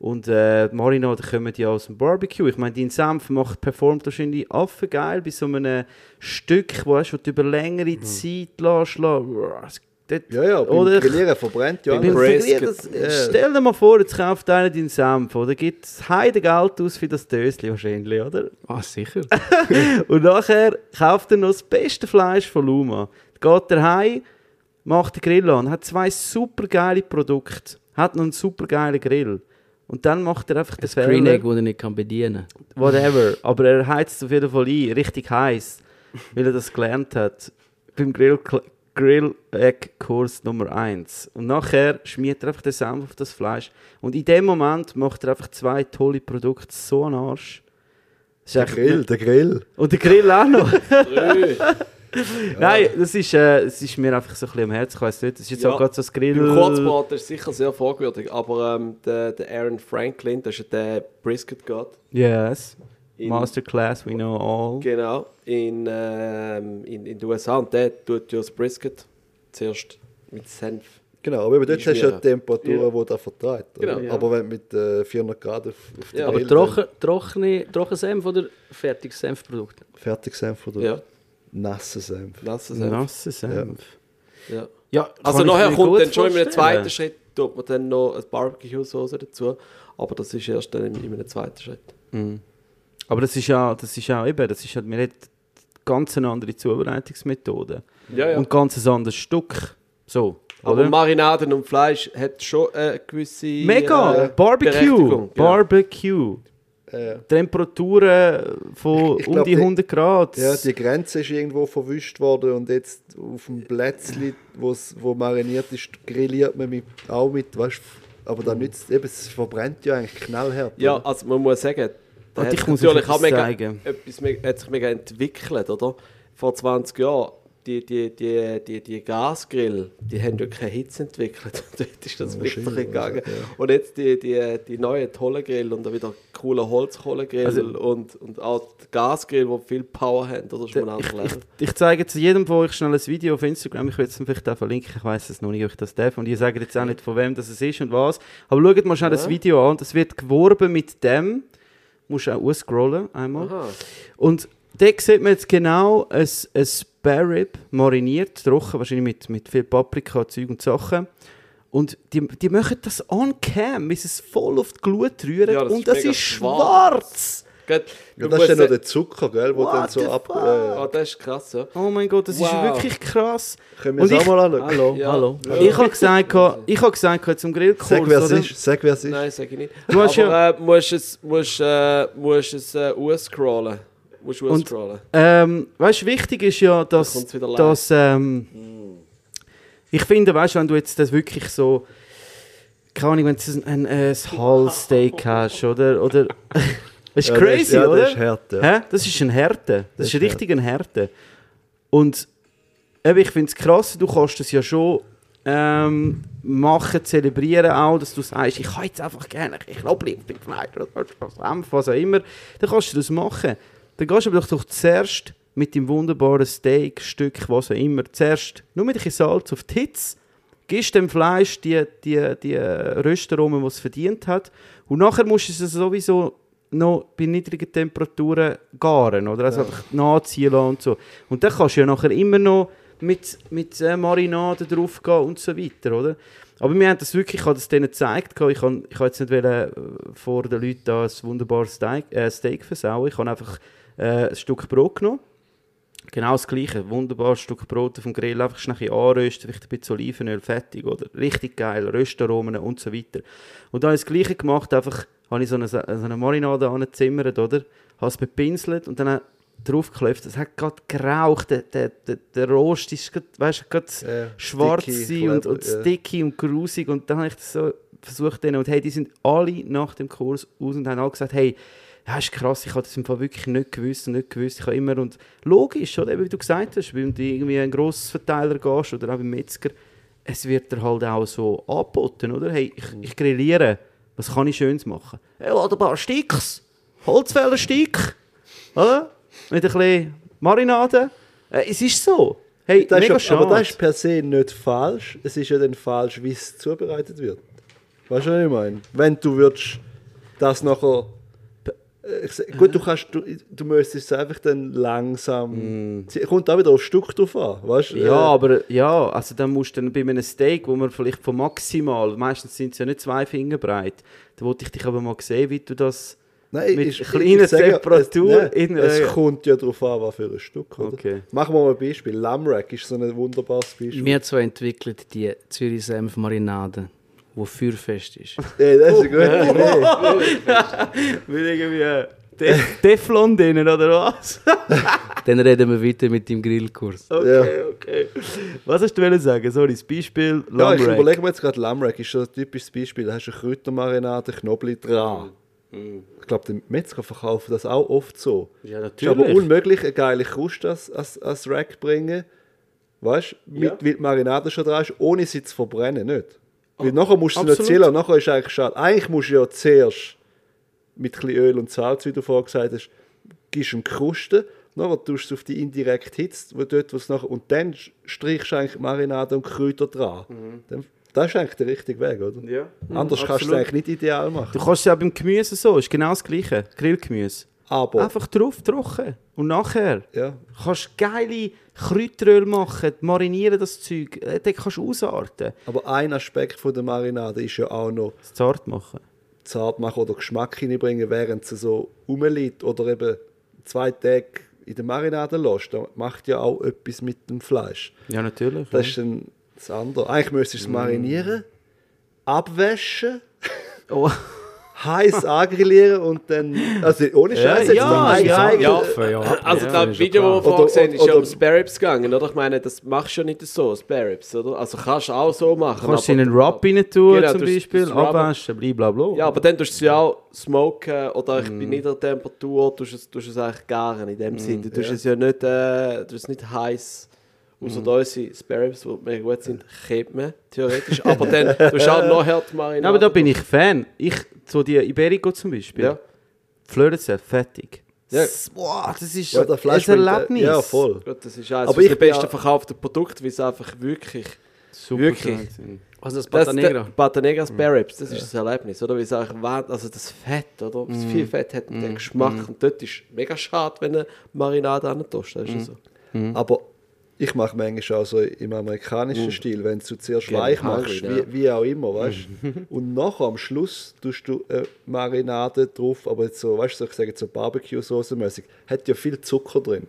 Und äh, Marinade kommen ja aus dem Barbecue. Ich meine, dein Senf macht, performt wahrscheinlich affengeil bei so einem Stück, wo, weißt, wo du über längere Zeit lässt. lässt. Dort- Ja, ja, beim Oder- Grillieren verbrennt ja beim das, Stell dir mal vor, jetzt kauft einer deinen Senf, oder? Gibt heide Geld aus für das Döschen wahrscheinlich, oder? Ah, sicher. Und nachher kauft er noch das beste Fleisch von Luma. Geht er heim, macht den Grill an, hat zwei super geile Produkte, hat noch einen super geilen Grill. Und dann macht er einfach den Das Green Fehler, Egg, das er nicht kann bedienen whatever. Aber er heizt auf jeden Fall ein, richtig heiß, weil er das gelernt hat. Beim Grill, Grill Egg Kurs Nummer 1. Und nachher schmiert er einfach den Senf auf das Fleisch. Und in dem Moment macht er einfach zwei tolle Produkte so an den Arsch. Der Grill, der Grill. Und der Grill auch noch. Nein, das ist, äh, das ist mir einfach so ein bisschen am Herzen. Ich weiss nicht, das ist jetzt Ja, auch gerade so das Grill. Beim Kurzbraten ist sicher sehr fragwürdig, aber ähm, der, der Aaron Franklin, das ist ja der Brisket God. Yes. In- Masterclass, we know all. Genau, in, ähm, in, in den USA. Und der tut ja das Brisket zuerst mit Senf. Genau, aber dort hast du ja Einschmieren. Temperaturen, die der vertreibt. Genau. Ja. Aber wenn du mit äh, 400 Grad auf, auf Ja. Aber trocken, trockene, trocken Senf oder fertiges Senfprodukt? Fertigsenf oder Ja, nassen Senf. lass es Senf. Nasser Senf. Ja. Ja. Also nachher kommt dann schon in einem zweiten Schritt, tut man dann noch eine Barbecue-Soße dazu. Aber das ist erst dann in, in einem zweiten Schritt. Mhm. Aber das ist ja, das ist auch eben, das ist halt, wir haben ganz eine andere Zubereitungsmethode. Ja, ja. Und ganz ein anderes Stück. So, aber oder? Marinaden und Fleisch hat schon eine gewisse Mega! äh, Barbecue! Ja. Barbecue! Äh, Temperaturen von Ich um glaub, die die- 100 Grad. ja, die Grenze ist irgendwo verwischt worden und jetzt auf dem Plätzchen, wo's, wo mariniert ist, grilliert man mit, auch mit, weißt aber dann nützt eben, es verbrennt ja eigentlich knallhart. Ja, oder? also man muss sagen, da hat ich muss natürlich auch mega, zeigen. etwas hat sich mega entwickelt, oder? Vor 20 Jahren, die, die, die, die, die Gasgrill, die haben ja keine Hitze entwickelt. Dort ist das richtig gegangen. ja. Und jetzt die, die, die neuen tollen Grill und dann wieder cooler Holzkohlegrill Also- und, und auch die Gasgrill, die viel Power haben, oder? Das ist anderes ich, ich, ich zeige jetzt jedem von euch schnell ein Video auf Instagram. Ich will es vielleicht auch verlinken. Ich weiß es noch nicht, ob ich das darf. Und ihr sagt jetzt auch nicht, von wem das es ist und was. Aber schaut mal schnell das Ja. Video an. Und es wird geworben mit dem. Du musst auch ausscrollen einmal. Aha. Und da sieht man jetzt genau ein, ein Spare Rib, mariniert, trocken, wahrscheinlich mit, mit viel Paprika, Zeug und Sachen. Und die, die machen das on cam, sie es voll auf die Glut rühren. Ja, das und das ist schwarz. Gut, Ja, du das ist musst ja noch der Zucker, gell, wo What dann so ab... Äh, Ah, das ist krass, ja. Oh mein Gott, das ist Wow. wirklich krass. können wir Und es auch ich- mal anschauen? Hallo, Ja. hallo. Ja. Ich habe gesagt, ich habe gesagt, zum Grillkurs, Sag, wer es ist. Sag, wer es ist. Nein, sag ich nicht. Du hast Aber äh, musst es, musst, äh, musst es äh, ausscrollen. Musst Und- ausscrollen. Ähm, weißt du, wichtig ist ja, dass, live. dass ähm, ich finde, weißt du, wenn du jetzt das wirklich so, keine Ahnung, wenn du ein, ein, ein Halssteak hast, oder, oder, das ist Ja, crazy, das ist, ja, oder? Das ist hart, ja. Hä? Das ist ein Härte. Das, ist ist richtig ein Härte. Und eben, ich finde es krass, du kannst es ja schon ähm, machen, zelebrieren auch, dass du sagst, ich habe jetzt einfach gerne bisschen Knoblauch beim Fleisch oder Senf, was auch immer. Dann kannst du das machen. Dann gehst du aber doch, doch zuerst mit dem wunderbaren Steakstück, was auch immer, zuerst nur mit ein bisschen Salz auf die Hitze, gibst dem Fleisch die, die, die Röstaromen, die es verdient hat. Und nachher musst du es sowieso noch bei niedrigen Temperaturen garen, oder? Also einfach nachziehen lassen und so. Und dann kannst du ja nachher immer noch mit, mit äh, Marinaden drauf gehen und so weiter, oder? Aber wir haben das wirklich, ich habe das denen gezeigt, ich habe ich jetzt nicht wollen, äh, vor den Leuten da ein wunderbares Steak, äh, Steak versauen, ich habe einfach äh, ein Stück Brot genommen, Genau das Gleiche. Ein wunderbares Stück Brot dem Grill, einfach schnell ein bisschen anrösten, vielleicht ein bisschen Olivenöl, fertig, oder? Richtig geil, Röstaromen und so weiter. Und dann habe ich das Gleiche gemacht, einfach habe ich so eine, so eine Marinade angezimmert, oder? habe es bepinselt und dann draufgeklopft. Es hat gerade geraucht, der, der, der, der Rost ist gerade, weißt, gerade Ja, schwarz sticky, und, und ja. sticky und grusig und dann habe ich das so versucht denen und hey, die sind alle nach dem Kurs aus und haben alle gesagt, hey, ja, ist krass, ich habe das im Fall wirklich nicht gewusst und nicht gewusst. Ich habe immer, und logisch, oder, wie du gesagt hast, wenn du irgendwie einen Grossverteiler gehst oder auch beim Metzger, es wird dir halt auch so angeboten, oder? Hey, ich, ich grilliere, was kann ich Schönes machen? Hey, lade ein paar Sticks, Holzfällerstick, oder? Mit ein bisschen Marinade. Äh, es ist so. Hey, Das mega ist, ja- aber schade. das ist per se nicht falsch. Es ist ja dann falsch, wie es zubereitet wird. Weißt du, was ich meine? Wenn du würdest das nachher. Äh, ich sag- Gut, du kannst, du, du müsstest es einfach dann langsam. Es kommt auch wieder auf Stück drauf an, weißt du? Mm. Ja, aber ja, also dann musst du dann bei einem Steak, wo man vielleicht von maximal, meistens sind es ja nicht zwei Finger breit, da wollte ich dich aber mal sehen, wie du das Nein, mit ist- kleiner ich sage ja, Temperatur Es, nein, in es einer- kommt ja darauf an, was für ein Stück. Oder? Okay. Machen wir mal ein Beispiel. Lamrack ist so ein wunderbares Beispiel. Wir zwei entwickeln die Zürich Senf Marinade, die feuerfest ist. Ey, das ist eine gute Idee. mit irgendwie äh, Te Teflon drinnen, oder was? Dann reden wir weiter mit dem Grillkurs. Okay, okay. Was hast du wollen sagen? Sorry, das Beispiel Ja, ich überlege mir jetzt gerade, Lamrack ist so ein typisches Beispiel. Da hast du eine Kräutermarinade, Knoblauch dran. Ich glaube, die Metzger verkaufen das auch oft so. Ja, Es ist aber natürlich. unmöglich, eine geile Kruste als, als, als Rack bringen. Weißt du? Mit, Ja. Weil die Marinade schon dran ist, ohne sie zu verbrennen. Nicht. Weil nachher musst du noch absolut. zählen und nachher ist eigentlich schade. Eigentlich musst du ja zuerst mit ein bisschen Öl und Salz, wie du vorher gesagt hast, gibst du ihm die Kruste, nachher tust du es auf die indirekte Hitze, wo dort, wo es nachher, und dann strichst du eigentlich Marinade und Kräuter dran. Dann, das ist eigentlich der richtige Weg, oder? Mhm. Ja. Anders kannst du es eigentlich nicht ideal machen. Du kannst es ja beim Gemüse so, ist genau das gleiche. Grillgemüse. Aber, Einfach drauf, trocken. Und nachher ja, kannst du geile Kräuteröl machen, marinieren das Zeug, äh, dann kannst du ausarten. aber ein Aspekt von der Marinade ist ja auch noch, Das zart machen. zart machen oder Geschmack hineinbringen, während sie so rumliegt oder eben zwei Tage in der Marinade lässt. Das macht ja auch etwas mit dem Fleisch. Ja, natürlich. Das ist dann das andere. Eigentlich müsstest du Mm. es marinieren, abwaschen, oh. heiß angrillieren und dann. Also ohne Scheiß. jetzt ja, ja, ja. ja. Also Ja, das Video, das wir vorher gesehen haben, ist ja um Spare Ribs gegangen, oder? Ich meine, das machst du ja nicht so, Spare Ribs, oder? Also kannst du auch so machen. kannst du in einen Rub rein tun, Genau, zum Beispiel, abwaschen, blablabla. Ja, aber dann tust du es ja auch smoken oder ich Mm. bei niedriger Temperatur tust du es, tust du es eigentlich garen in Mm, dem Sinn. Du tust ja. es ja nicht, äh, du tust es nicht heiß. Außer Mm. da unsere Spare Ribs, die mega gut sind, kennt man theoretisch. Aber dann du auch noch härter Marinade. Ja, aber da bin ich Fan. Ich, so die Iberico zum Beispiel. Ja. Flörenzel, fertig. Ja. Das, wow, das ist Ja, der ein bringt- Erlebnis. Ja, voll. Gut, das ist eines Aber der ich bin besten ja- verkauften Produkte, weil es einfach wirklich... Super Wirklich. Also das Das, Pata Negra. der Pata Negra Spare Ribs, das ist das Erlebnis, oder? Weil es einfach also das Fett, oder? Das viel Fett hat und den Geschmack. Und dort ist mega schade, wenn eine Marinade antust. Das ist ja so. Aber ich mache manchmal auch so im amerikanischen Stil, wenn du zuerst weich machst, ja. wie, wie auch immer, weißt Und nachher am Schluss tust du eine Marinade drauf, aber jetzt so, weißt du, so, ich sage so Barbecue-Soße mäßig, hat ja viel Zucker drin.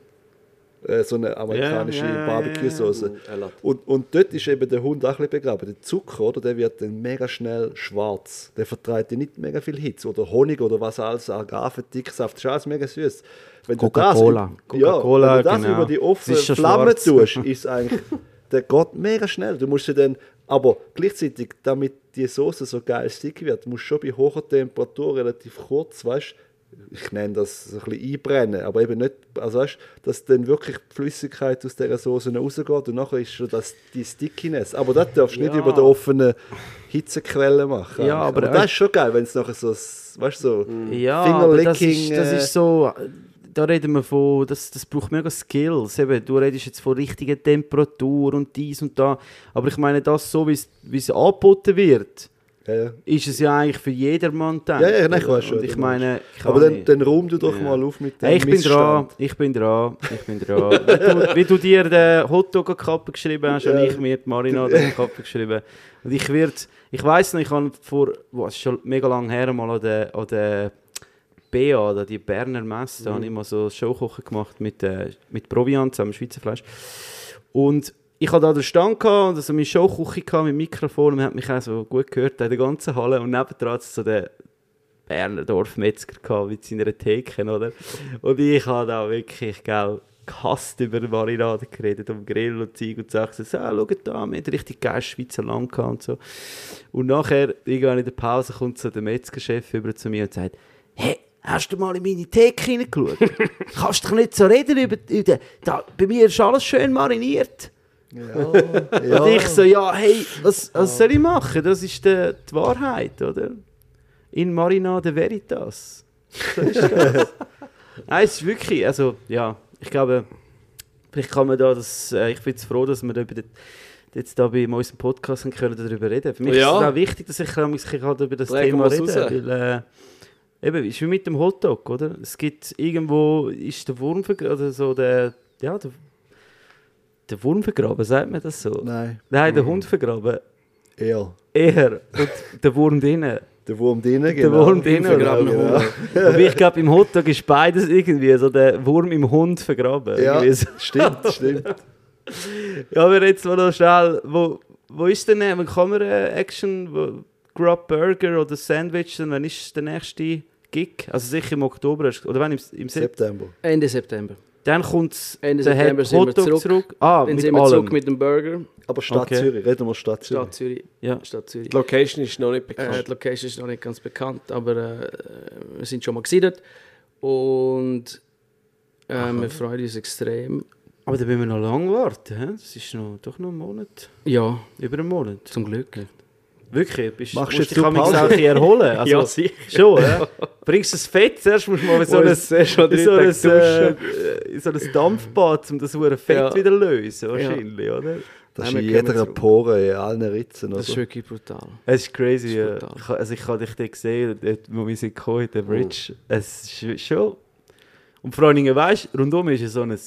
Äh, so eine amerikanische ja, ja, Barbecue-Soße. Elat. Und, und dort ist eben der Hund auch ein bisschen begraben. Der Zucker, oder, der wird dann mega schnell schwarz. Der vertreibt dir nicht mega viel Hitze. Oder Honig oder was alles, Agaven, Dicksaft, das ist alles mega süß. Wenn du das- Coca-Cola. Ja, Coca-Cola, wenn du das genau. über die offene Flamme schwarz. tust, ist eigentlich, der geht mega schnell. Du musst sie dann, aber gleichzeitig, damit die Soße so geil sticky wird, musst du schon bei hoher Temperatur relativ kurz, weißt ich nenne das so ein bisschen einbrennen, aber eben nicht, also weißt, dass dann wirklich die Flüssigkeit aus dieser Soße rausgeht und nachher ist schon das, die Stickiness. Aber das darfst du nicht Ja. über die offenen Hitzequelle machen. Ja, eigentlich. aber- das ist schon geil, wenn es nachher so, weißt du, so Ja, aber das Fingerlicking, ist, das äh, ist so, da reden wir von, das, das braucht mega Skills. Eben, du redest jetzt von richtiger Temperatur und dies und da. Aber ich meine, das so, wie es angeboten wird, ja, ist es ja eigentlich für jedermann gedacht. Ja, ja, nein, ich weiß schon, ich meine, Aber dann, dann räum du doch Ja. mal auf mit dem Hey, ich bin dran, Missstand. ich bin dran, ich bin dran. wie, du, wie du dir den Hotdog an die Kappe geschrieben hast, Ja. habe ich mir die Marinade an die Kappe geschrieben. Und ich werde, ich weiss noch, ich habe vor, es ist schon mega lange her, mal an der, an der BA, da die Berner Messe, da habe ich mal so Showkochen gemacht mit, äh, mit Proviant zusammen, Schweizer Fleisch. Und ich hatte da den Stand gehabt und also meine Showküche mit Mikrofon und man hat mich auch so gut gehört in der ganzen Halle und nebendran hat so den Berner Dorfmetzger gehabt mit seiner Theke, oder? Und ich habe auch wirklich, gell, gehasst über Marinaden geredet, um Grill und Zeug und Sachen. So, ah, schaut da, wir haben richtig geiles Schweizer Land gehabt und so. Und nachher, irgendwann in der Pause, kommt so der Metzgerchef über zu mir und sagt, hey, hast du mal in meine Theke hineingeschaut? Kannst du nicht so reden über, über da, bei mir ist alles schön mariniert. Ja, ja. Und ich so, ja, hey, was, was soll ich machen? Das ist die, die Wahrheit, oder? In Marinade Veritas. So ist das. Nein, es ist wirklich, also, ja, ich glaube, vielleicht kann man da das, äh, ich bin jetzt froh, dass wir da über jetzt da bei unserem Podcast können darüber reden. Für mich Ja. ist es auch wichtig, dass ich mich halt über das Regen Thema wir's rede, raus. weil, äh, eben, ist wie mit dem Hotdog, oder? Es gibt irgendwo, ist der Wurm oder so, der, ja, der, der Wurm vergraben, sagt man das so? Nein, Nein, der Hund vergraben. eher. Eher. Und der Wurm drinnen. Der Wurm drinnen, Der genau. Wurm drinnen. Genau. Aber ich glaube, im Hotdog ist beides irgendwie. So der Wurm im Hund vergraben. Ja, so. stimmt, stimmt. ja, aber jetzt mal noch schnell. Wo, wo ist denn, äh, wenn kann man äh, Action, wo, Grub Burger oder Sandwich, dann wann ist der nächste Gig? Also sicher im Oktober, oder wann im, im? September. Ende September. Dann kommt Ende der September sind wir Hotdog zurück. zurück. Ah, Dann mit sind wir allem. zurück mit dem Burger. Aber Stadt Okay. Zürich, reden wir Stadt Zürich. Stadt Zürich. Ja. Stadt Zürich. Die Location ist noch nicht Äh, bekannt. die Location ist noch nicht ganz bekannt, aber äh, wir sind schon mal gesiedelt. Und äh, wir freuen uns extrem. Aber da müssen wir noch lange warten. Hä? Das ist noch, doch noch ein Monat. Ja, Über einen Monat. zum Glück. Wirklich? Bist, Machst musst du dich auch ein bisschen erholen? Also, Ja, sicher. Schon, ja? Bringst du das Fett? Zuerst musst du mal in so ein, in so äh, in so ein Dampfbad, um das hure Fett Ja. wieder lösen, wahrscheinlich, oder? Das ist Nein, in wir kommen jeder. Pore, in allen Ritzen. Das ist wirklich brutal. Es ist crazy. Ist ja. brutal. Ich, also ich habe dich dort gesehen, dort, wo wir sind gekommen, in der Bridge. Es ist schon... Und vor allen Dingen, weißt du, rundum ist es so ein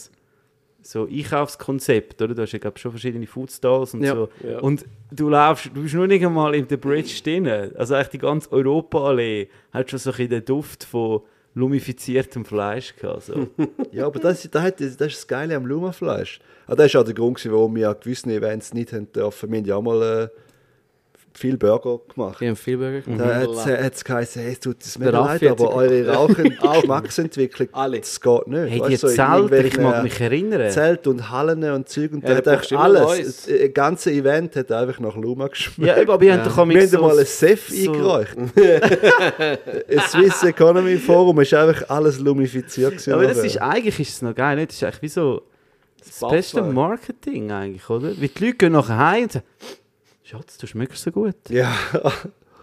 so Einkaufskonzept, oder? Du hast ja glaub, schon verschiedene Foodstalls und Ja. so. Ja. Und du laufst, du bist nur nicht einmal in der Bridge drin. Also eigentlich die ganze Europaallee hat schon so ein bisschen den Duft von lumifiziertem Fleisch gehabt. So. Ja, aber das, das, das ist das Geile am Lumafleisch. Ah, das ist auch der Grund, warum wir an gewissen Events nicht haben dürfen. Wir haben ja auch mal äh, viel Burger gemacht. Wir haben viel Burger gemacht. Da hat es geheißen, hey, es tut es mir leid, aber eure Rauchen Geschmacksentwicklung, Alle. das geht nicht. Hey, die Weißt du, so in Zelte, ich mag mich erinnern. Zelt und Hallen und Zeug und Ja, da hat alles. Das ganze Event hat einfach nach Luma geschmeckt. Ja, aber wir haben doch Wir haben so, mal ein SEF so- eingereicht. ein Swiss Economy Forum ist einfach alles lumifiziert. Ja, aber das ist, eigentlich ist es noch geil, nicht? Das ist eigentlich wie so das Buffer. beste Marketing eigentlich, oder? Weil die Leute gehen nachher heim und sagen, Schatz, du schmeckst so gut, Ja.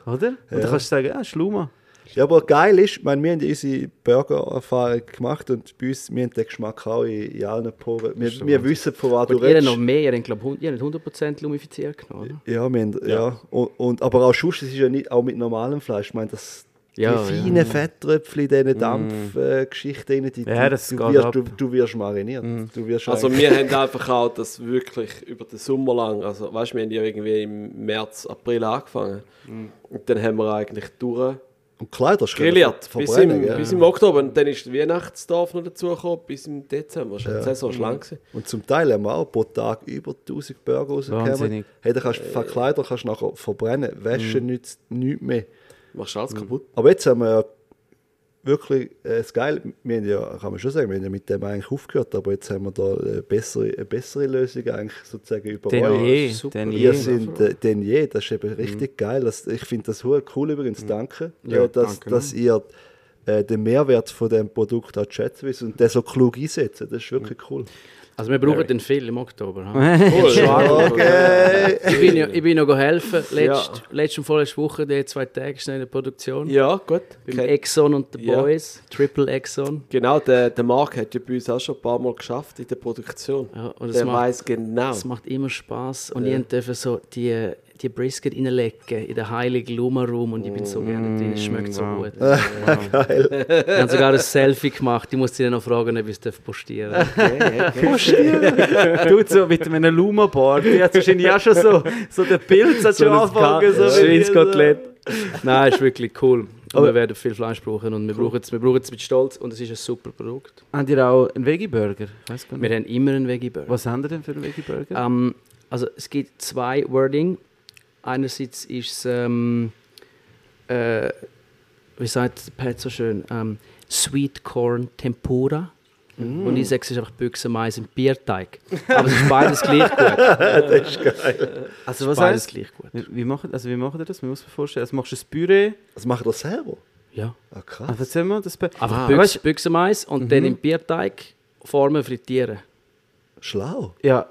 oder? Und dann kannst du sagen, ja, Schluma. ja, aber geil ist, ich meine, wir haben ja unsere Burger-Erfahrung gemacht und bei uns, wir haben den Geschmack auch in, in allen Poren. Wir, wir wissen, von was du Und ihr habt redest. noch mehr, ihr habt, glaube ich, 100% lumifiziert genommen, oder? Ja, wir haben, ja. Und, und, aber auch sonst, es ist ja nicht, auch mit normalem Fleisch, ich meine, das, Ja, die ja. feinen Fetttröpfchen in diesen Dampfgeschichten, die, die, Ja, das du, wirst, du, du wirst mariniert. Du wirst Also wir haben einfach auch das wirklich über den Sommer lang, also weißt du, wir haben ja irgendwie im März, April angefangen und dann haben wir eigentlich durch und Kleider grilliert bis im, ja. bis im Oktober und dann ist das Weihnachtsdorf noch dazugekommen bis im Dezember, das war Ja. Saison schon lang gewesen. Und zum Teil haben wir auch pro Tag über 1000 Burger rausgekommen. Wahnsinnig. Hey, da kannst du von Kleider kannst du nachher verbrennen. Wäsche nützt nichts mehr. Machst alles kaputt. Aber jetzt haben wir ja wirklich äh, das Geile, wir haben ja, kann man schon sagen, wir haben ja mit dem eigentlich aufgehört, aber jetzt haben wir da eine bessere, eine bessere Lösung eigentlich sozusagen über Denn euch. je, denn je. sind äh, denn je, das ist eben richtig geil. Das, ich finde das cool übrigens, danke, Ja, äh, dass, danke, dass ihr äh, den Mehrwert von dem Produkt auch schätzen wisst und den so klug einsetzen. Das ist wirklich cool. Also wir brauchen den viel im Oktober. Cool. Okay. ich, bin ja, ich bin noch helfen. Letzt, Letzte und vorletzte Woche, die zwei Tage schnell in der Produktion. Ja, gut. Beim Kennt- Exxon und den Ja. Boys. Triple Exxon. Genau, der, der Marc hat ja bei uns auch schon ein paar Mal geschafft in der Produktion. Ja, und es der macht, weiß genau. es macht immer Spaß Und ich durfte so die, die Brisket reinlegen in den heiligen Luma Room und ich bin so gerne drin. Es schmeckt so wow. gut. Geil. Ich habe sogar ein Selfie gemacht. Ich muss sie dann noch fragen, ob ich es postieren darf. Tut so mit einem Luma-Bar. Die hat wahrscheinlich auch schon so, so den Pilz hat schon angefangen. So Schweinskotelett. Nein, ist wirklich cool. Aber wir werden viel Fleisch brauchen und wir brauchen es wir brauchen es mit Stolz und es ist ein super Produkt. Habt ihr auch einen Veggie-Burger? Wir haben immer einen Veggie-Burger. Was haben ihr denn für einen Veggie-Burger? Ähm, also es gibt zwei Wording. Einerseits ist es ähm, äh, wie sagt Pat so schön, ähm, Sweet Corn Tempura. Und ich sage, es ist einfach Büchsenmais im Bierteig. Aber es ist beides gleich gut. Also Es was ist beides heißt? gleich gut. Wie, machen, also wie machen ihr das? Man muss sich vorstellen, also machst du ein Püree. Das macht er selber? Ja. Ah, krass. Ah, erzähl mal, das Einfach Ah, Büchs, Büchsenmais und dann im Bierteig Formen frittieren. Schlau. Ja,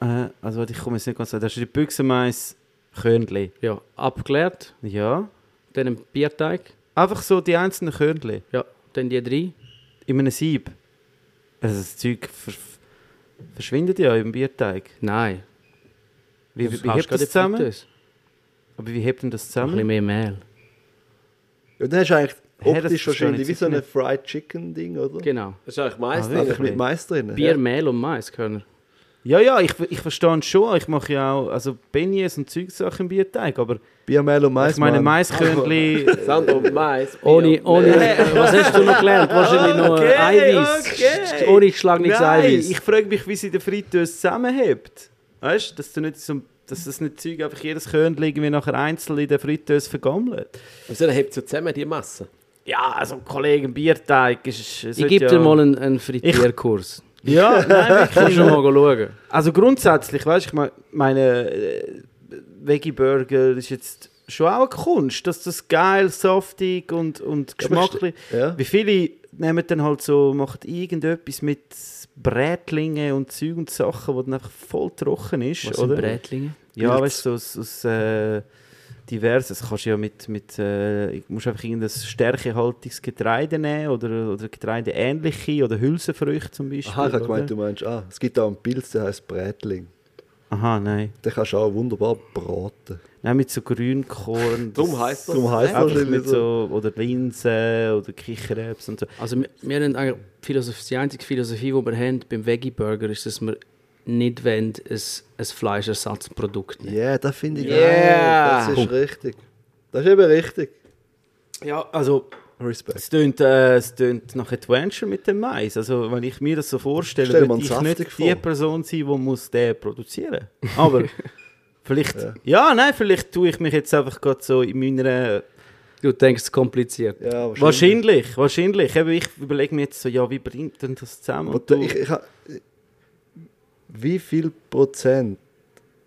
äh, also ich komme jetzt nicht ganz an. Das ist die Büchsenmais Körnli. Ja, abgeklärt, Ja. dann im Bierteig, Einfach so die einzelnen Körnli. ja, dann die drei. In einem Sieb. Also das Zeug ver verschwindet ja im Bierteig. Nein. Wie, wie, wie hebt das zusammen? Fritteuse. Aber wie hebt denn das Ein zusammen? bisschen mehr Mehl. Ja, dann hast du eigentlich optisch verstehe wahrscheinlich ich wie so ein Fried Chicken Ding, oder? Genau. Das ist eigentlich Mais Ah, drin. Einfach mit Mais drin. Bier, Mehl und Maiskörner. Ja, ja, ich, ich verstehe es schon. Ich mache ja auch also Beignets und Zeugsachen im Bierteig. Aber Bier, Mehl und Mais. ich meine, Mann. Maiskörnli... Sandro, Mais. Ohne, ohne, was hast du noch gelernt? Wahrscheinlich noch Okay, Eiweiß. okay. Ohne geschlagenes Nein, Eiweiß. ich frage mich, wie sie den Fritteuse zusammenhebt. Weißt du, dass, du nicht so, dass das nicht Zeug einfach jedes Körnchen irgendwie nachher einzeln in der Fritteuse vergammelt. Wieso dann hebt so zusammen die Masse? Ja, also Kollegen, Bierteig ist... Ich gebe dir mal einen, einen Frittierkurs. Ja, nein, wirklich. du mal schauen. Also grundsätzlich, weißt du, ich mein- meine, äh, Veggie-Burger ist jetzt schon auch eine Kunst, dass das geil, saftig und, und geschmacklich... Ja. Wie viele nehmen dann halt so, machen irgendetwas mit Brätlingen und Zeug und Sachen, wo dann einfach voll trocken ist, Was oder? sind Brätlinge? Ja, weißt du, so aus, aus äh, diverses. Kannst du ja mit, mit äh, ich musst einfach irgendein stärkehaltiges Getreide nehmen oder, oder Getreideähnliche oder Hülsenfrüchte zum Beispiel. Aha, ich habe gemeint, du meinst, ah, es gibt auch einen Pilz, der heißt Brätling. Aha, nein. Den kannst du auch wunderbar braten. Nein, mit so Grünkorn. Darum das- heisst das. Darum heisst wahrscheinlich mit so. oder Linsen oder Kichererbsen und so. Also wir, wir haben eigentlich Philosophie, die einzige Philosophie, die wir haben beim Veggie Burger, ist, dass wir nicht wollen, ein, ein Fleischersatzprodukt Ja, nehmen. das finde ich Yeah. geil. Das ist richtig. Das ist eben richtig. Ja, also Respekt. es tönt, äh, es tönt nach Adventure mit dem Mais. Also wenn ich mir das so vorstelle, Stell würde ich nicht vor. die Person sein, die muss den produzieren Aber vielleicht, ja. nein, vielleicht tue ich mich jetzt einfach gerade so in meiner... Du denkst, es ist kompliziert. Ja, wahrscheinlich. Wahrscheinlich, wahrscheinlich. Eben, ich überlege mir jetzt so, ja, wie bringt denn das zusammen? Aber Und du, ich, ich, wie viel Prozent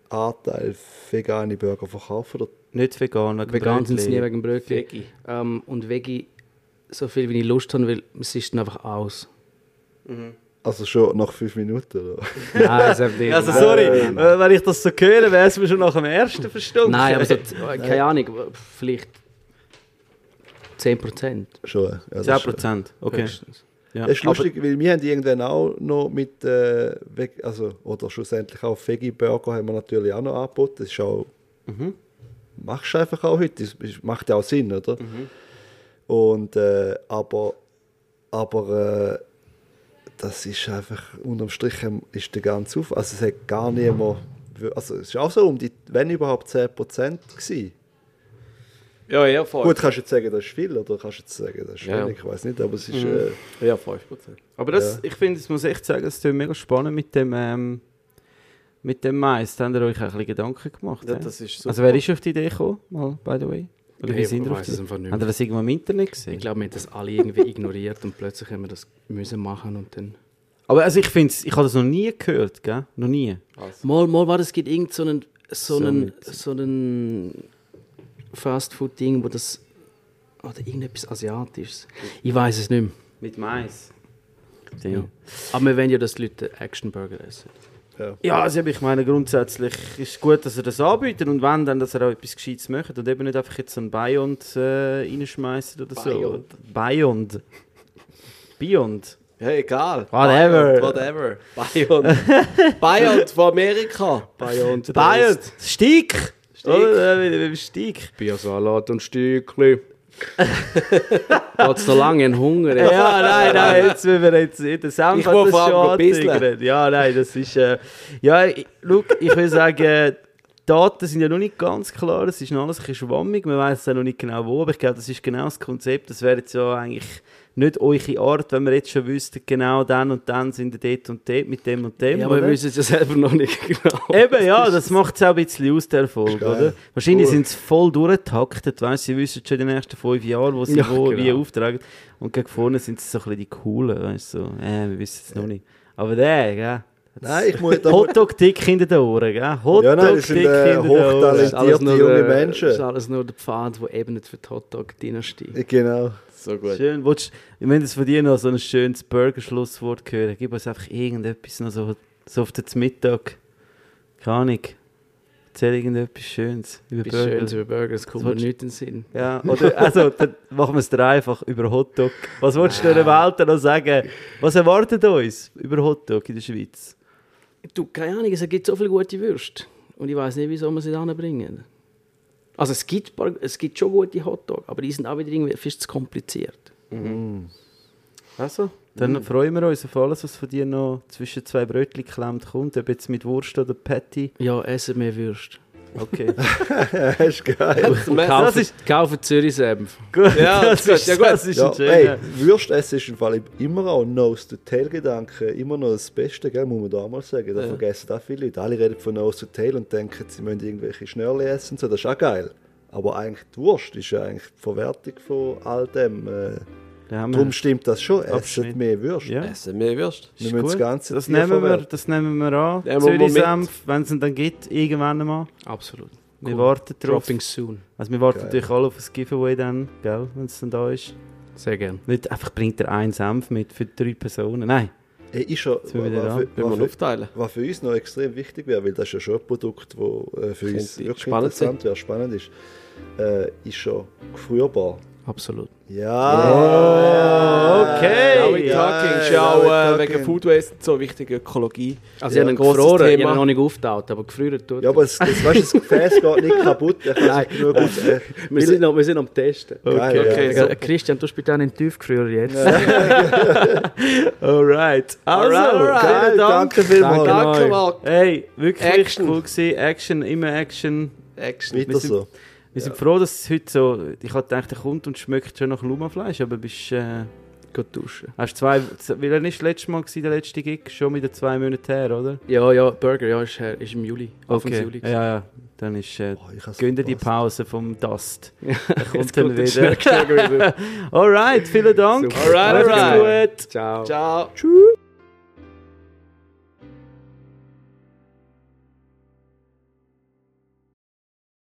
Anteil vegane Burger verkaufen? Oder? nicht vegan, wegen Vegan sind sie nie wegen Brötchen. Veggie. Ähm, und Veggie, so viel wie ich Lust habe, weil es ist dann einfach aus. Also schon nach fünf Minuten? Oder? Nein, es ist Also sorry, äh, wenn ich das so höre, wäre es mir schon nach dem ersten verstunken. Nein, aber so, keine Ahnung, vielleicht 10%. schon. Ja, das 10 ist schon- Prozent, okay. höchstens. Ja. Es ist lustig, weil wir haben irgendwann auch noch mit, äh, also, oder schlussendlich auch Veggie Burger haben wir natürlich auch noch angeboten. Das ist auch, machst du einfach auch heute, das macht ja auch Sinn, oder? Und, äh, aber, aber äh, das ist einfach, unterm Strich ist der ganze Auf, also es hat gar niemand, also es ist auch so um die, wenn überhaupt 10% gewesen. Ja, eher 5. Gut, kannst du jetzt sagen, das ist viel, oder kannst du jetzt sagen, das ist Ja. wenig, ich weiß nicht, aber es ist, äh, Eher 5%. Aber das, ich finde, ich muss echt sagen, es ist mega spannend mit dem, ähm, mit dem Mais. Da habt ihr euch auch ein bisschen Gedanken gemacht. Ja, ja? das ist. Also wer ist auf die Idee gekommen, mal, by the way? Oder wie Ich sind auf die es Habt ihr das irgendwo im Internet gesehen? Ich glaube, wir haben das alle irgendwie ignoriert und plötzlich haben wir das müssen machen und dann... Aber also ich finde ich habe das noch nie gehört, gell? Noch nie. Mal, mal war das gibt irgend so einen, so So einen, mit- so einen Fastfood-Ding, wo das... Oder irgendetwas Asiatisches. Ich weiß es nicht mehr. Mit Mais. Ja. Aber wir wollen ja, dass die Leute Action-Burger essen. Ja, also ich meine, grundsätzlich ist es gut, dass er das anbietet und wenn, dann, dass er auch etwas Gescheites macht und eben nicht einfach jetzt so ein Beyond äh, reinschmeißen oder so. Beyond. Beyond. Beyond. Ja, egal. Whatever. Whatever. Beyond. Beyond von Amerika. Beyond. Beyond. Stieg. Stieg. Oder? Äh, Mit dem Stieg. Biersalat und Stückli. Geht's noch lange in Hunger? Ja, nein, nein, jetzt müssen wir jetzt in der Senf Ich hat muss das vor allem. Ja, nein, das ist... Äh, ja, ich, look, ich will sagen, Daten sind ja noch nicht ganz klar, es ist noch alles ein bisschen schwammig, man weiß ja noch nicht genau wo, aber ich glaube, das ist genau das Konzept, das wäre jetzt ja eigentlich nicht eure Art, wenn wir jetzt schon wüssten, genau dann und dann sind wir dort und dort mit dem und dem, Ja, aber wir oder? wissen es ja selber noch nicht genau. Eben, ja, das macht es auch ein bisschen aus, der Erfolg, geil. oder? Wahrscheinlich Cool. sind sie voll durchgetaktet, weißt sie wissen schon die nächsten fünf Jahre, wo sie Ja, wo, wie genau. auftragen. Und gegen vorne sind sie so ein bisschen die Coolen, weißt du, so, äh, wir wissen es noch nicht. Aber der, gell? Nein, ich muss... da Hotdog dick hinter den Ohren, gell? Hotdog Ja, nein, das sind, dick äh, hinter den Ohren. Das ist alles nur junge der- Menschen. Das ist alles nur der Pfad, der ebnet für die Hotdog-Dynastie. Genau. So gut. Schön. Willst, ich meine, das von dir noch so ein schönes Burgerschlusswort hören. Gib uns einfach irgendetwas noch so, so auf den Mittag. Keine Ahnung. Erzähl irgendetwas Schönes über Etwas Burger. Schönes über Burger, das kommt mir nicht in den Sinn. Ja, oder, also, dann machen wir es dir einfach über Hotdog. Was willst du der Welt noch sagen? Was erwartet uns über Hotdog in der Schweiz? Du, keine Ahnung, es gibt so viele gute Würste. Und ich weiß nicht, wieso wir sie anbringen. Also es gibt, paar, es gibt schon gute Hotdog, aber die sind auch wieder irgendwie viel zu kompliziert. Also, dann freuen wir uns auf alles, was von dir noch zwischen zwei Brötchen geklemmt kommt. Ob jetzt mit Wurst oder Patty. Ja, essen mehr Würste. Okay. das ist geil. Kaufen, ist- kaufen Zürich Senf. Gut, Ja, das, gut, ist, ja gut. das ist Ja, ein ey, Würst essen ist im Fall immer auch Nose to Tail Gedanke, immer noch das Beste, gell, muss man da mal sagen. Da vergessen auch viele Leute. Alle reden von Nose to Tail und denken, sie müssen irgendwelche Schnörli essen, so. das ist auch geil. Aber eigentlich die Wurst ist ja eigentlich die Verwertung von all dem. Äh, darum stimmt das schon, essen mehr Würst. ja. Essen mehr Würst. Wir müssen das ganze das Tier nehmen, wir, das nehmen wir an. Nehmen wir mal. Zürich-Senf, wenn es ihn dann gibt, irgendwann einmal. Absolut. Wir Cool. warten drauf. Dropping soon. Also wir warten Geil. natürlich alle auf das Giveaway dann, gell, wenn es dann da ist. Sehr gern. Nicht einfach bringt er einen Senf mit für drei Personen. Nein. Ey, ist ja, wir wieder was, für, was, wir für, aufteilen. was für uns noch extrem wichtig wäre, weil das ist ja schon ein Produkt, das äh, für uns Könnte wirklich spannend interessant wäre, spannend ist, äh, ist schon gefrierbar. Absolut. Ja, okay. Now we Ja, talking. Ist ja, auch now we talking. wegen Food Waste so wichtig, Ökologie. Also Ja, ich habe grosses gefroren, ich habe noch nicht aufgetaut, aber gefriert tut Ja, aber das, das, weißt, das Gefäß geht nicht kaputt. Nein. genug aus, äh, wir, sind noch, wir sind am Testen. geil, okay, ja. so. Christian, du spielst auch einen Tiefgefrier jetzt. Alright. Also, Alright. vielen Geil, Dank. danke vielmals. Danke. Danke, Marc. Hey, wirklich Action. cool gewesen. Action, immer Action. Action. Weiter sind- so. Wir sind froh, dass es heute so... Ich hatte gedacht, er kommt und schmeckt schon nach Lumafleisch, aber bist... Äh, Gut duschen. hast zwei... Weil er nicht das letzte Mal gewesen, der letzte Gig? Schon wieder zwei Monate her, oder? Ja, ja, Burger, ja, ist, her- ist im Juli. Anfang Juli. Ja, ja. Dann ist... Äh, Oh, ich hab's gönn dir die. Pause vom Dust. Ja. Er kommt dann der wieder. Alright, vielen Dank. Super. Alright, alright. gut. Ciao. Ciao. Tschüss.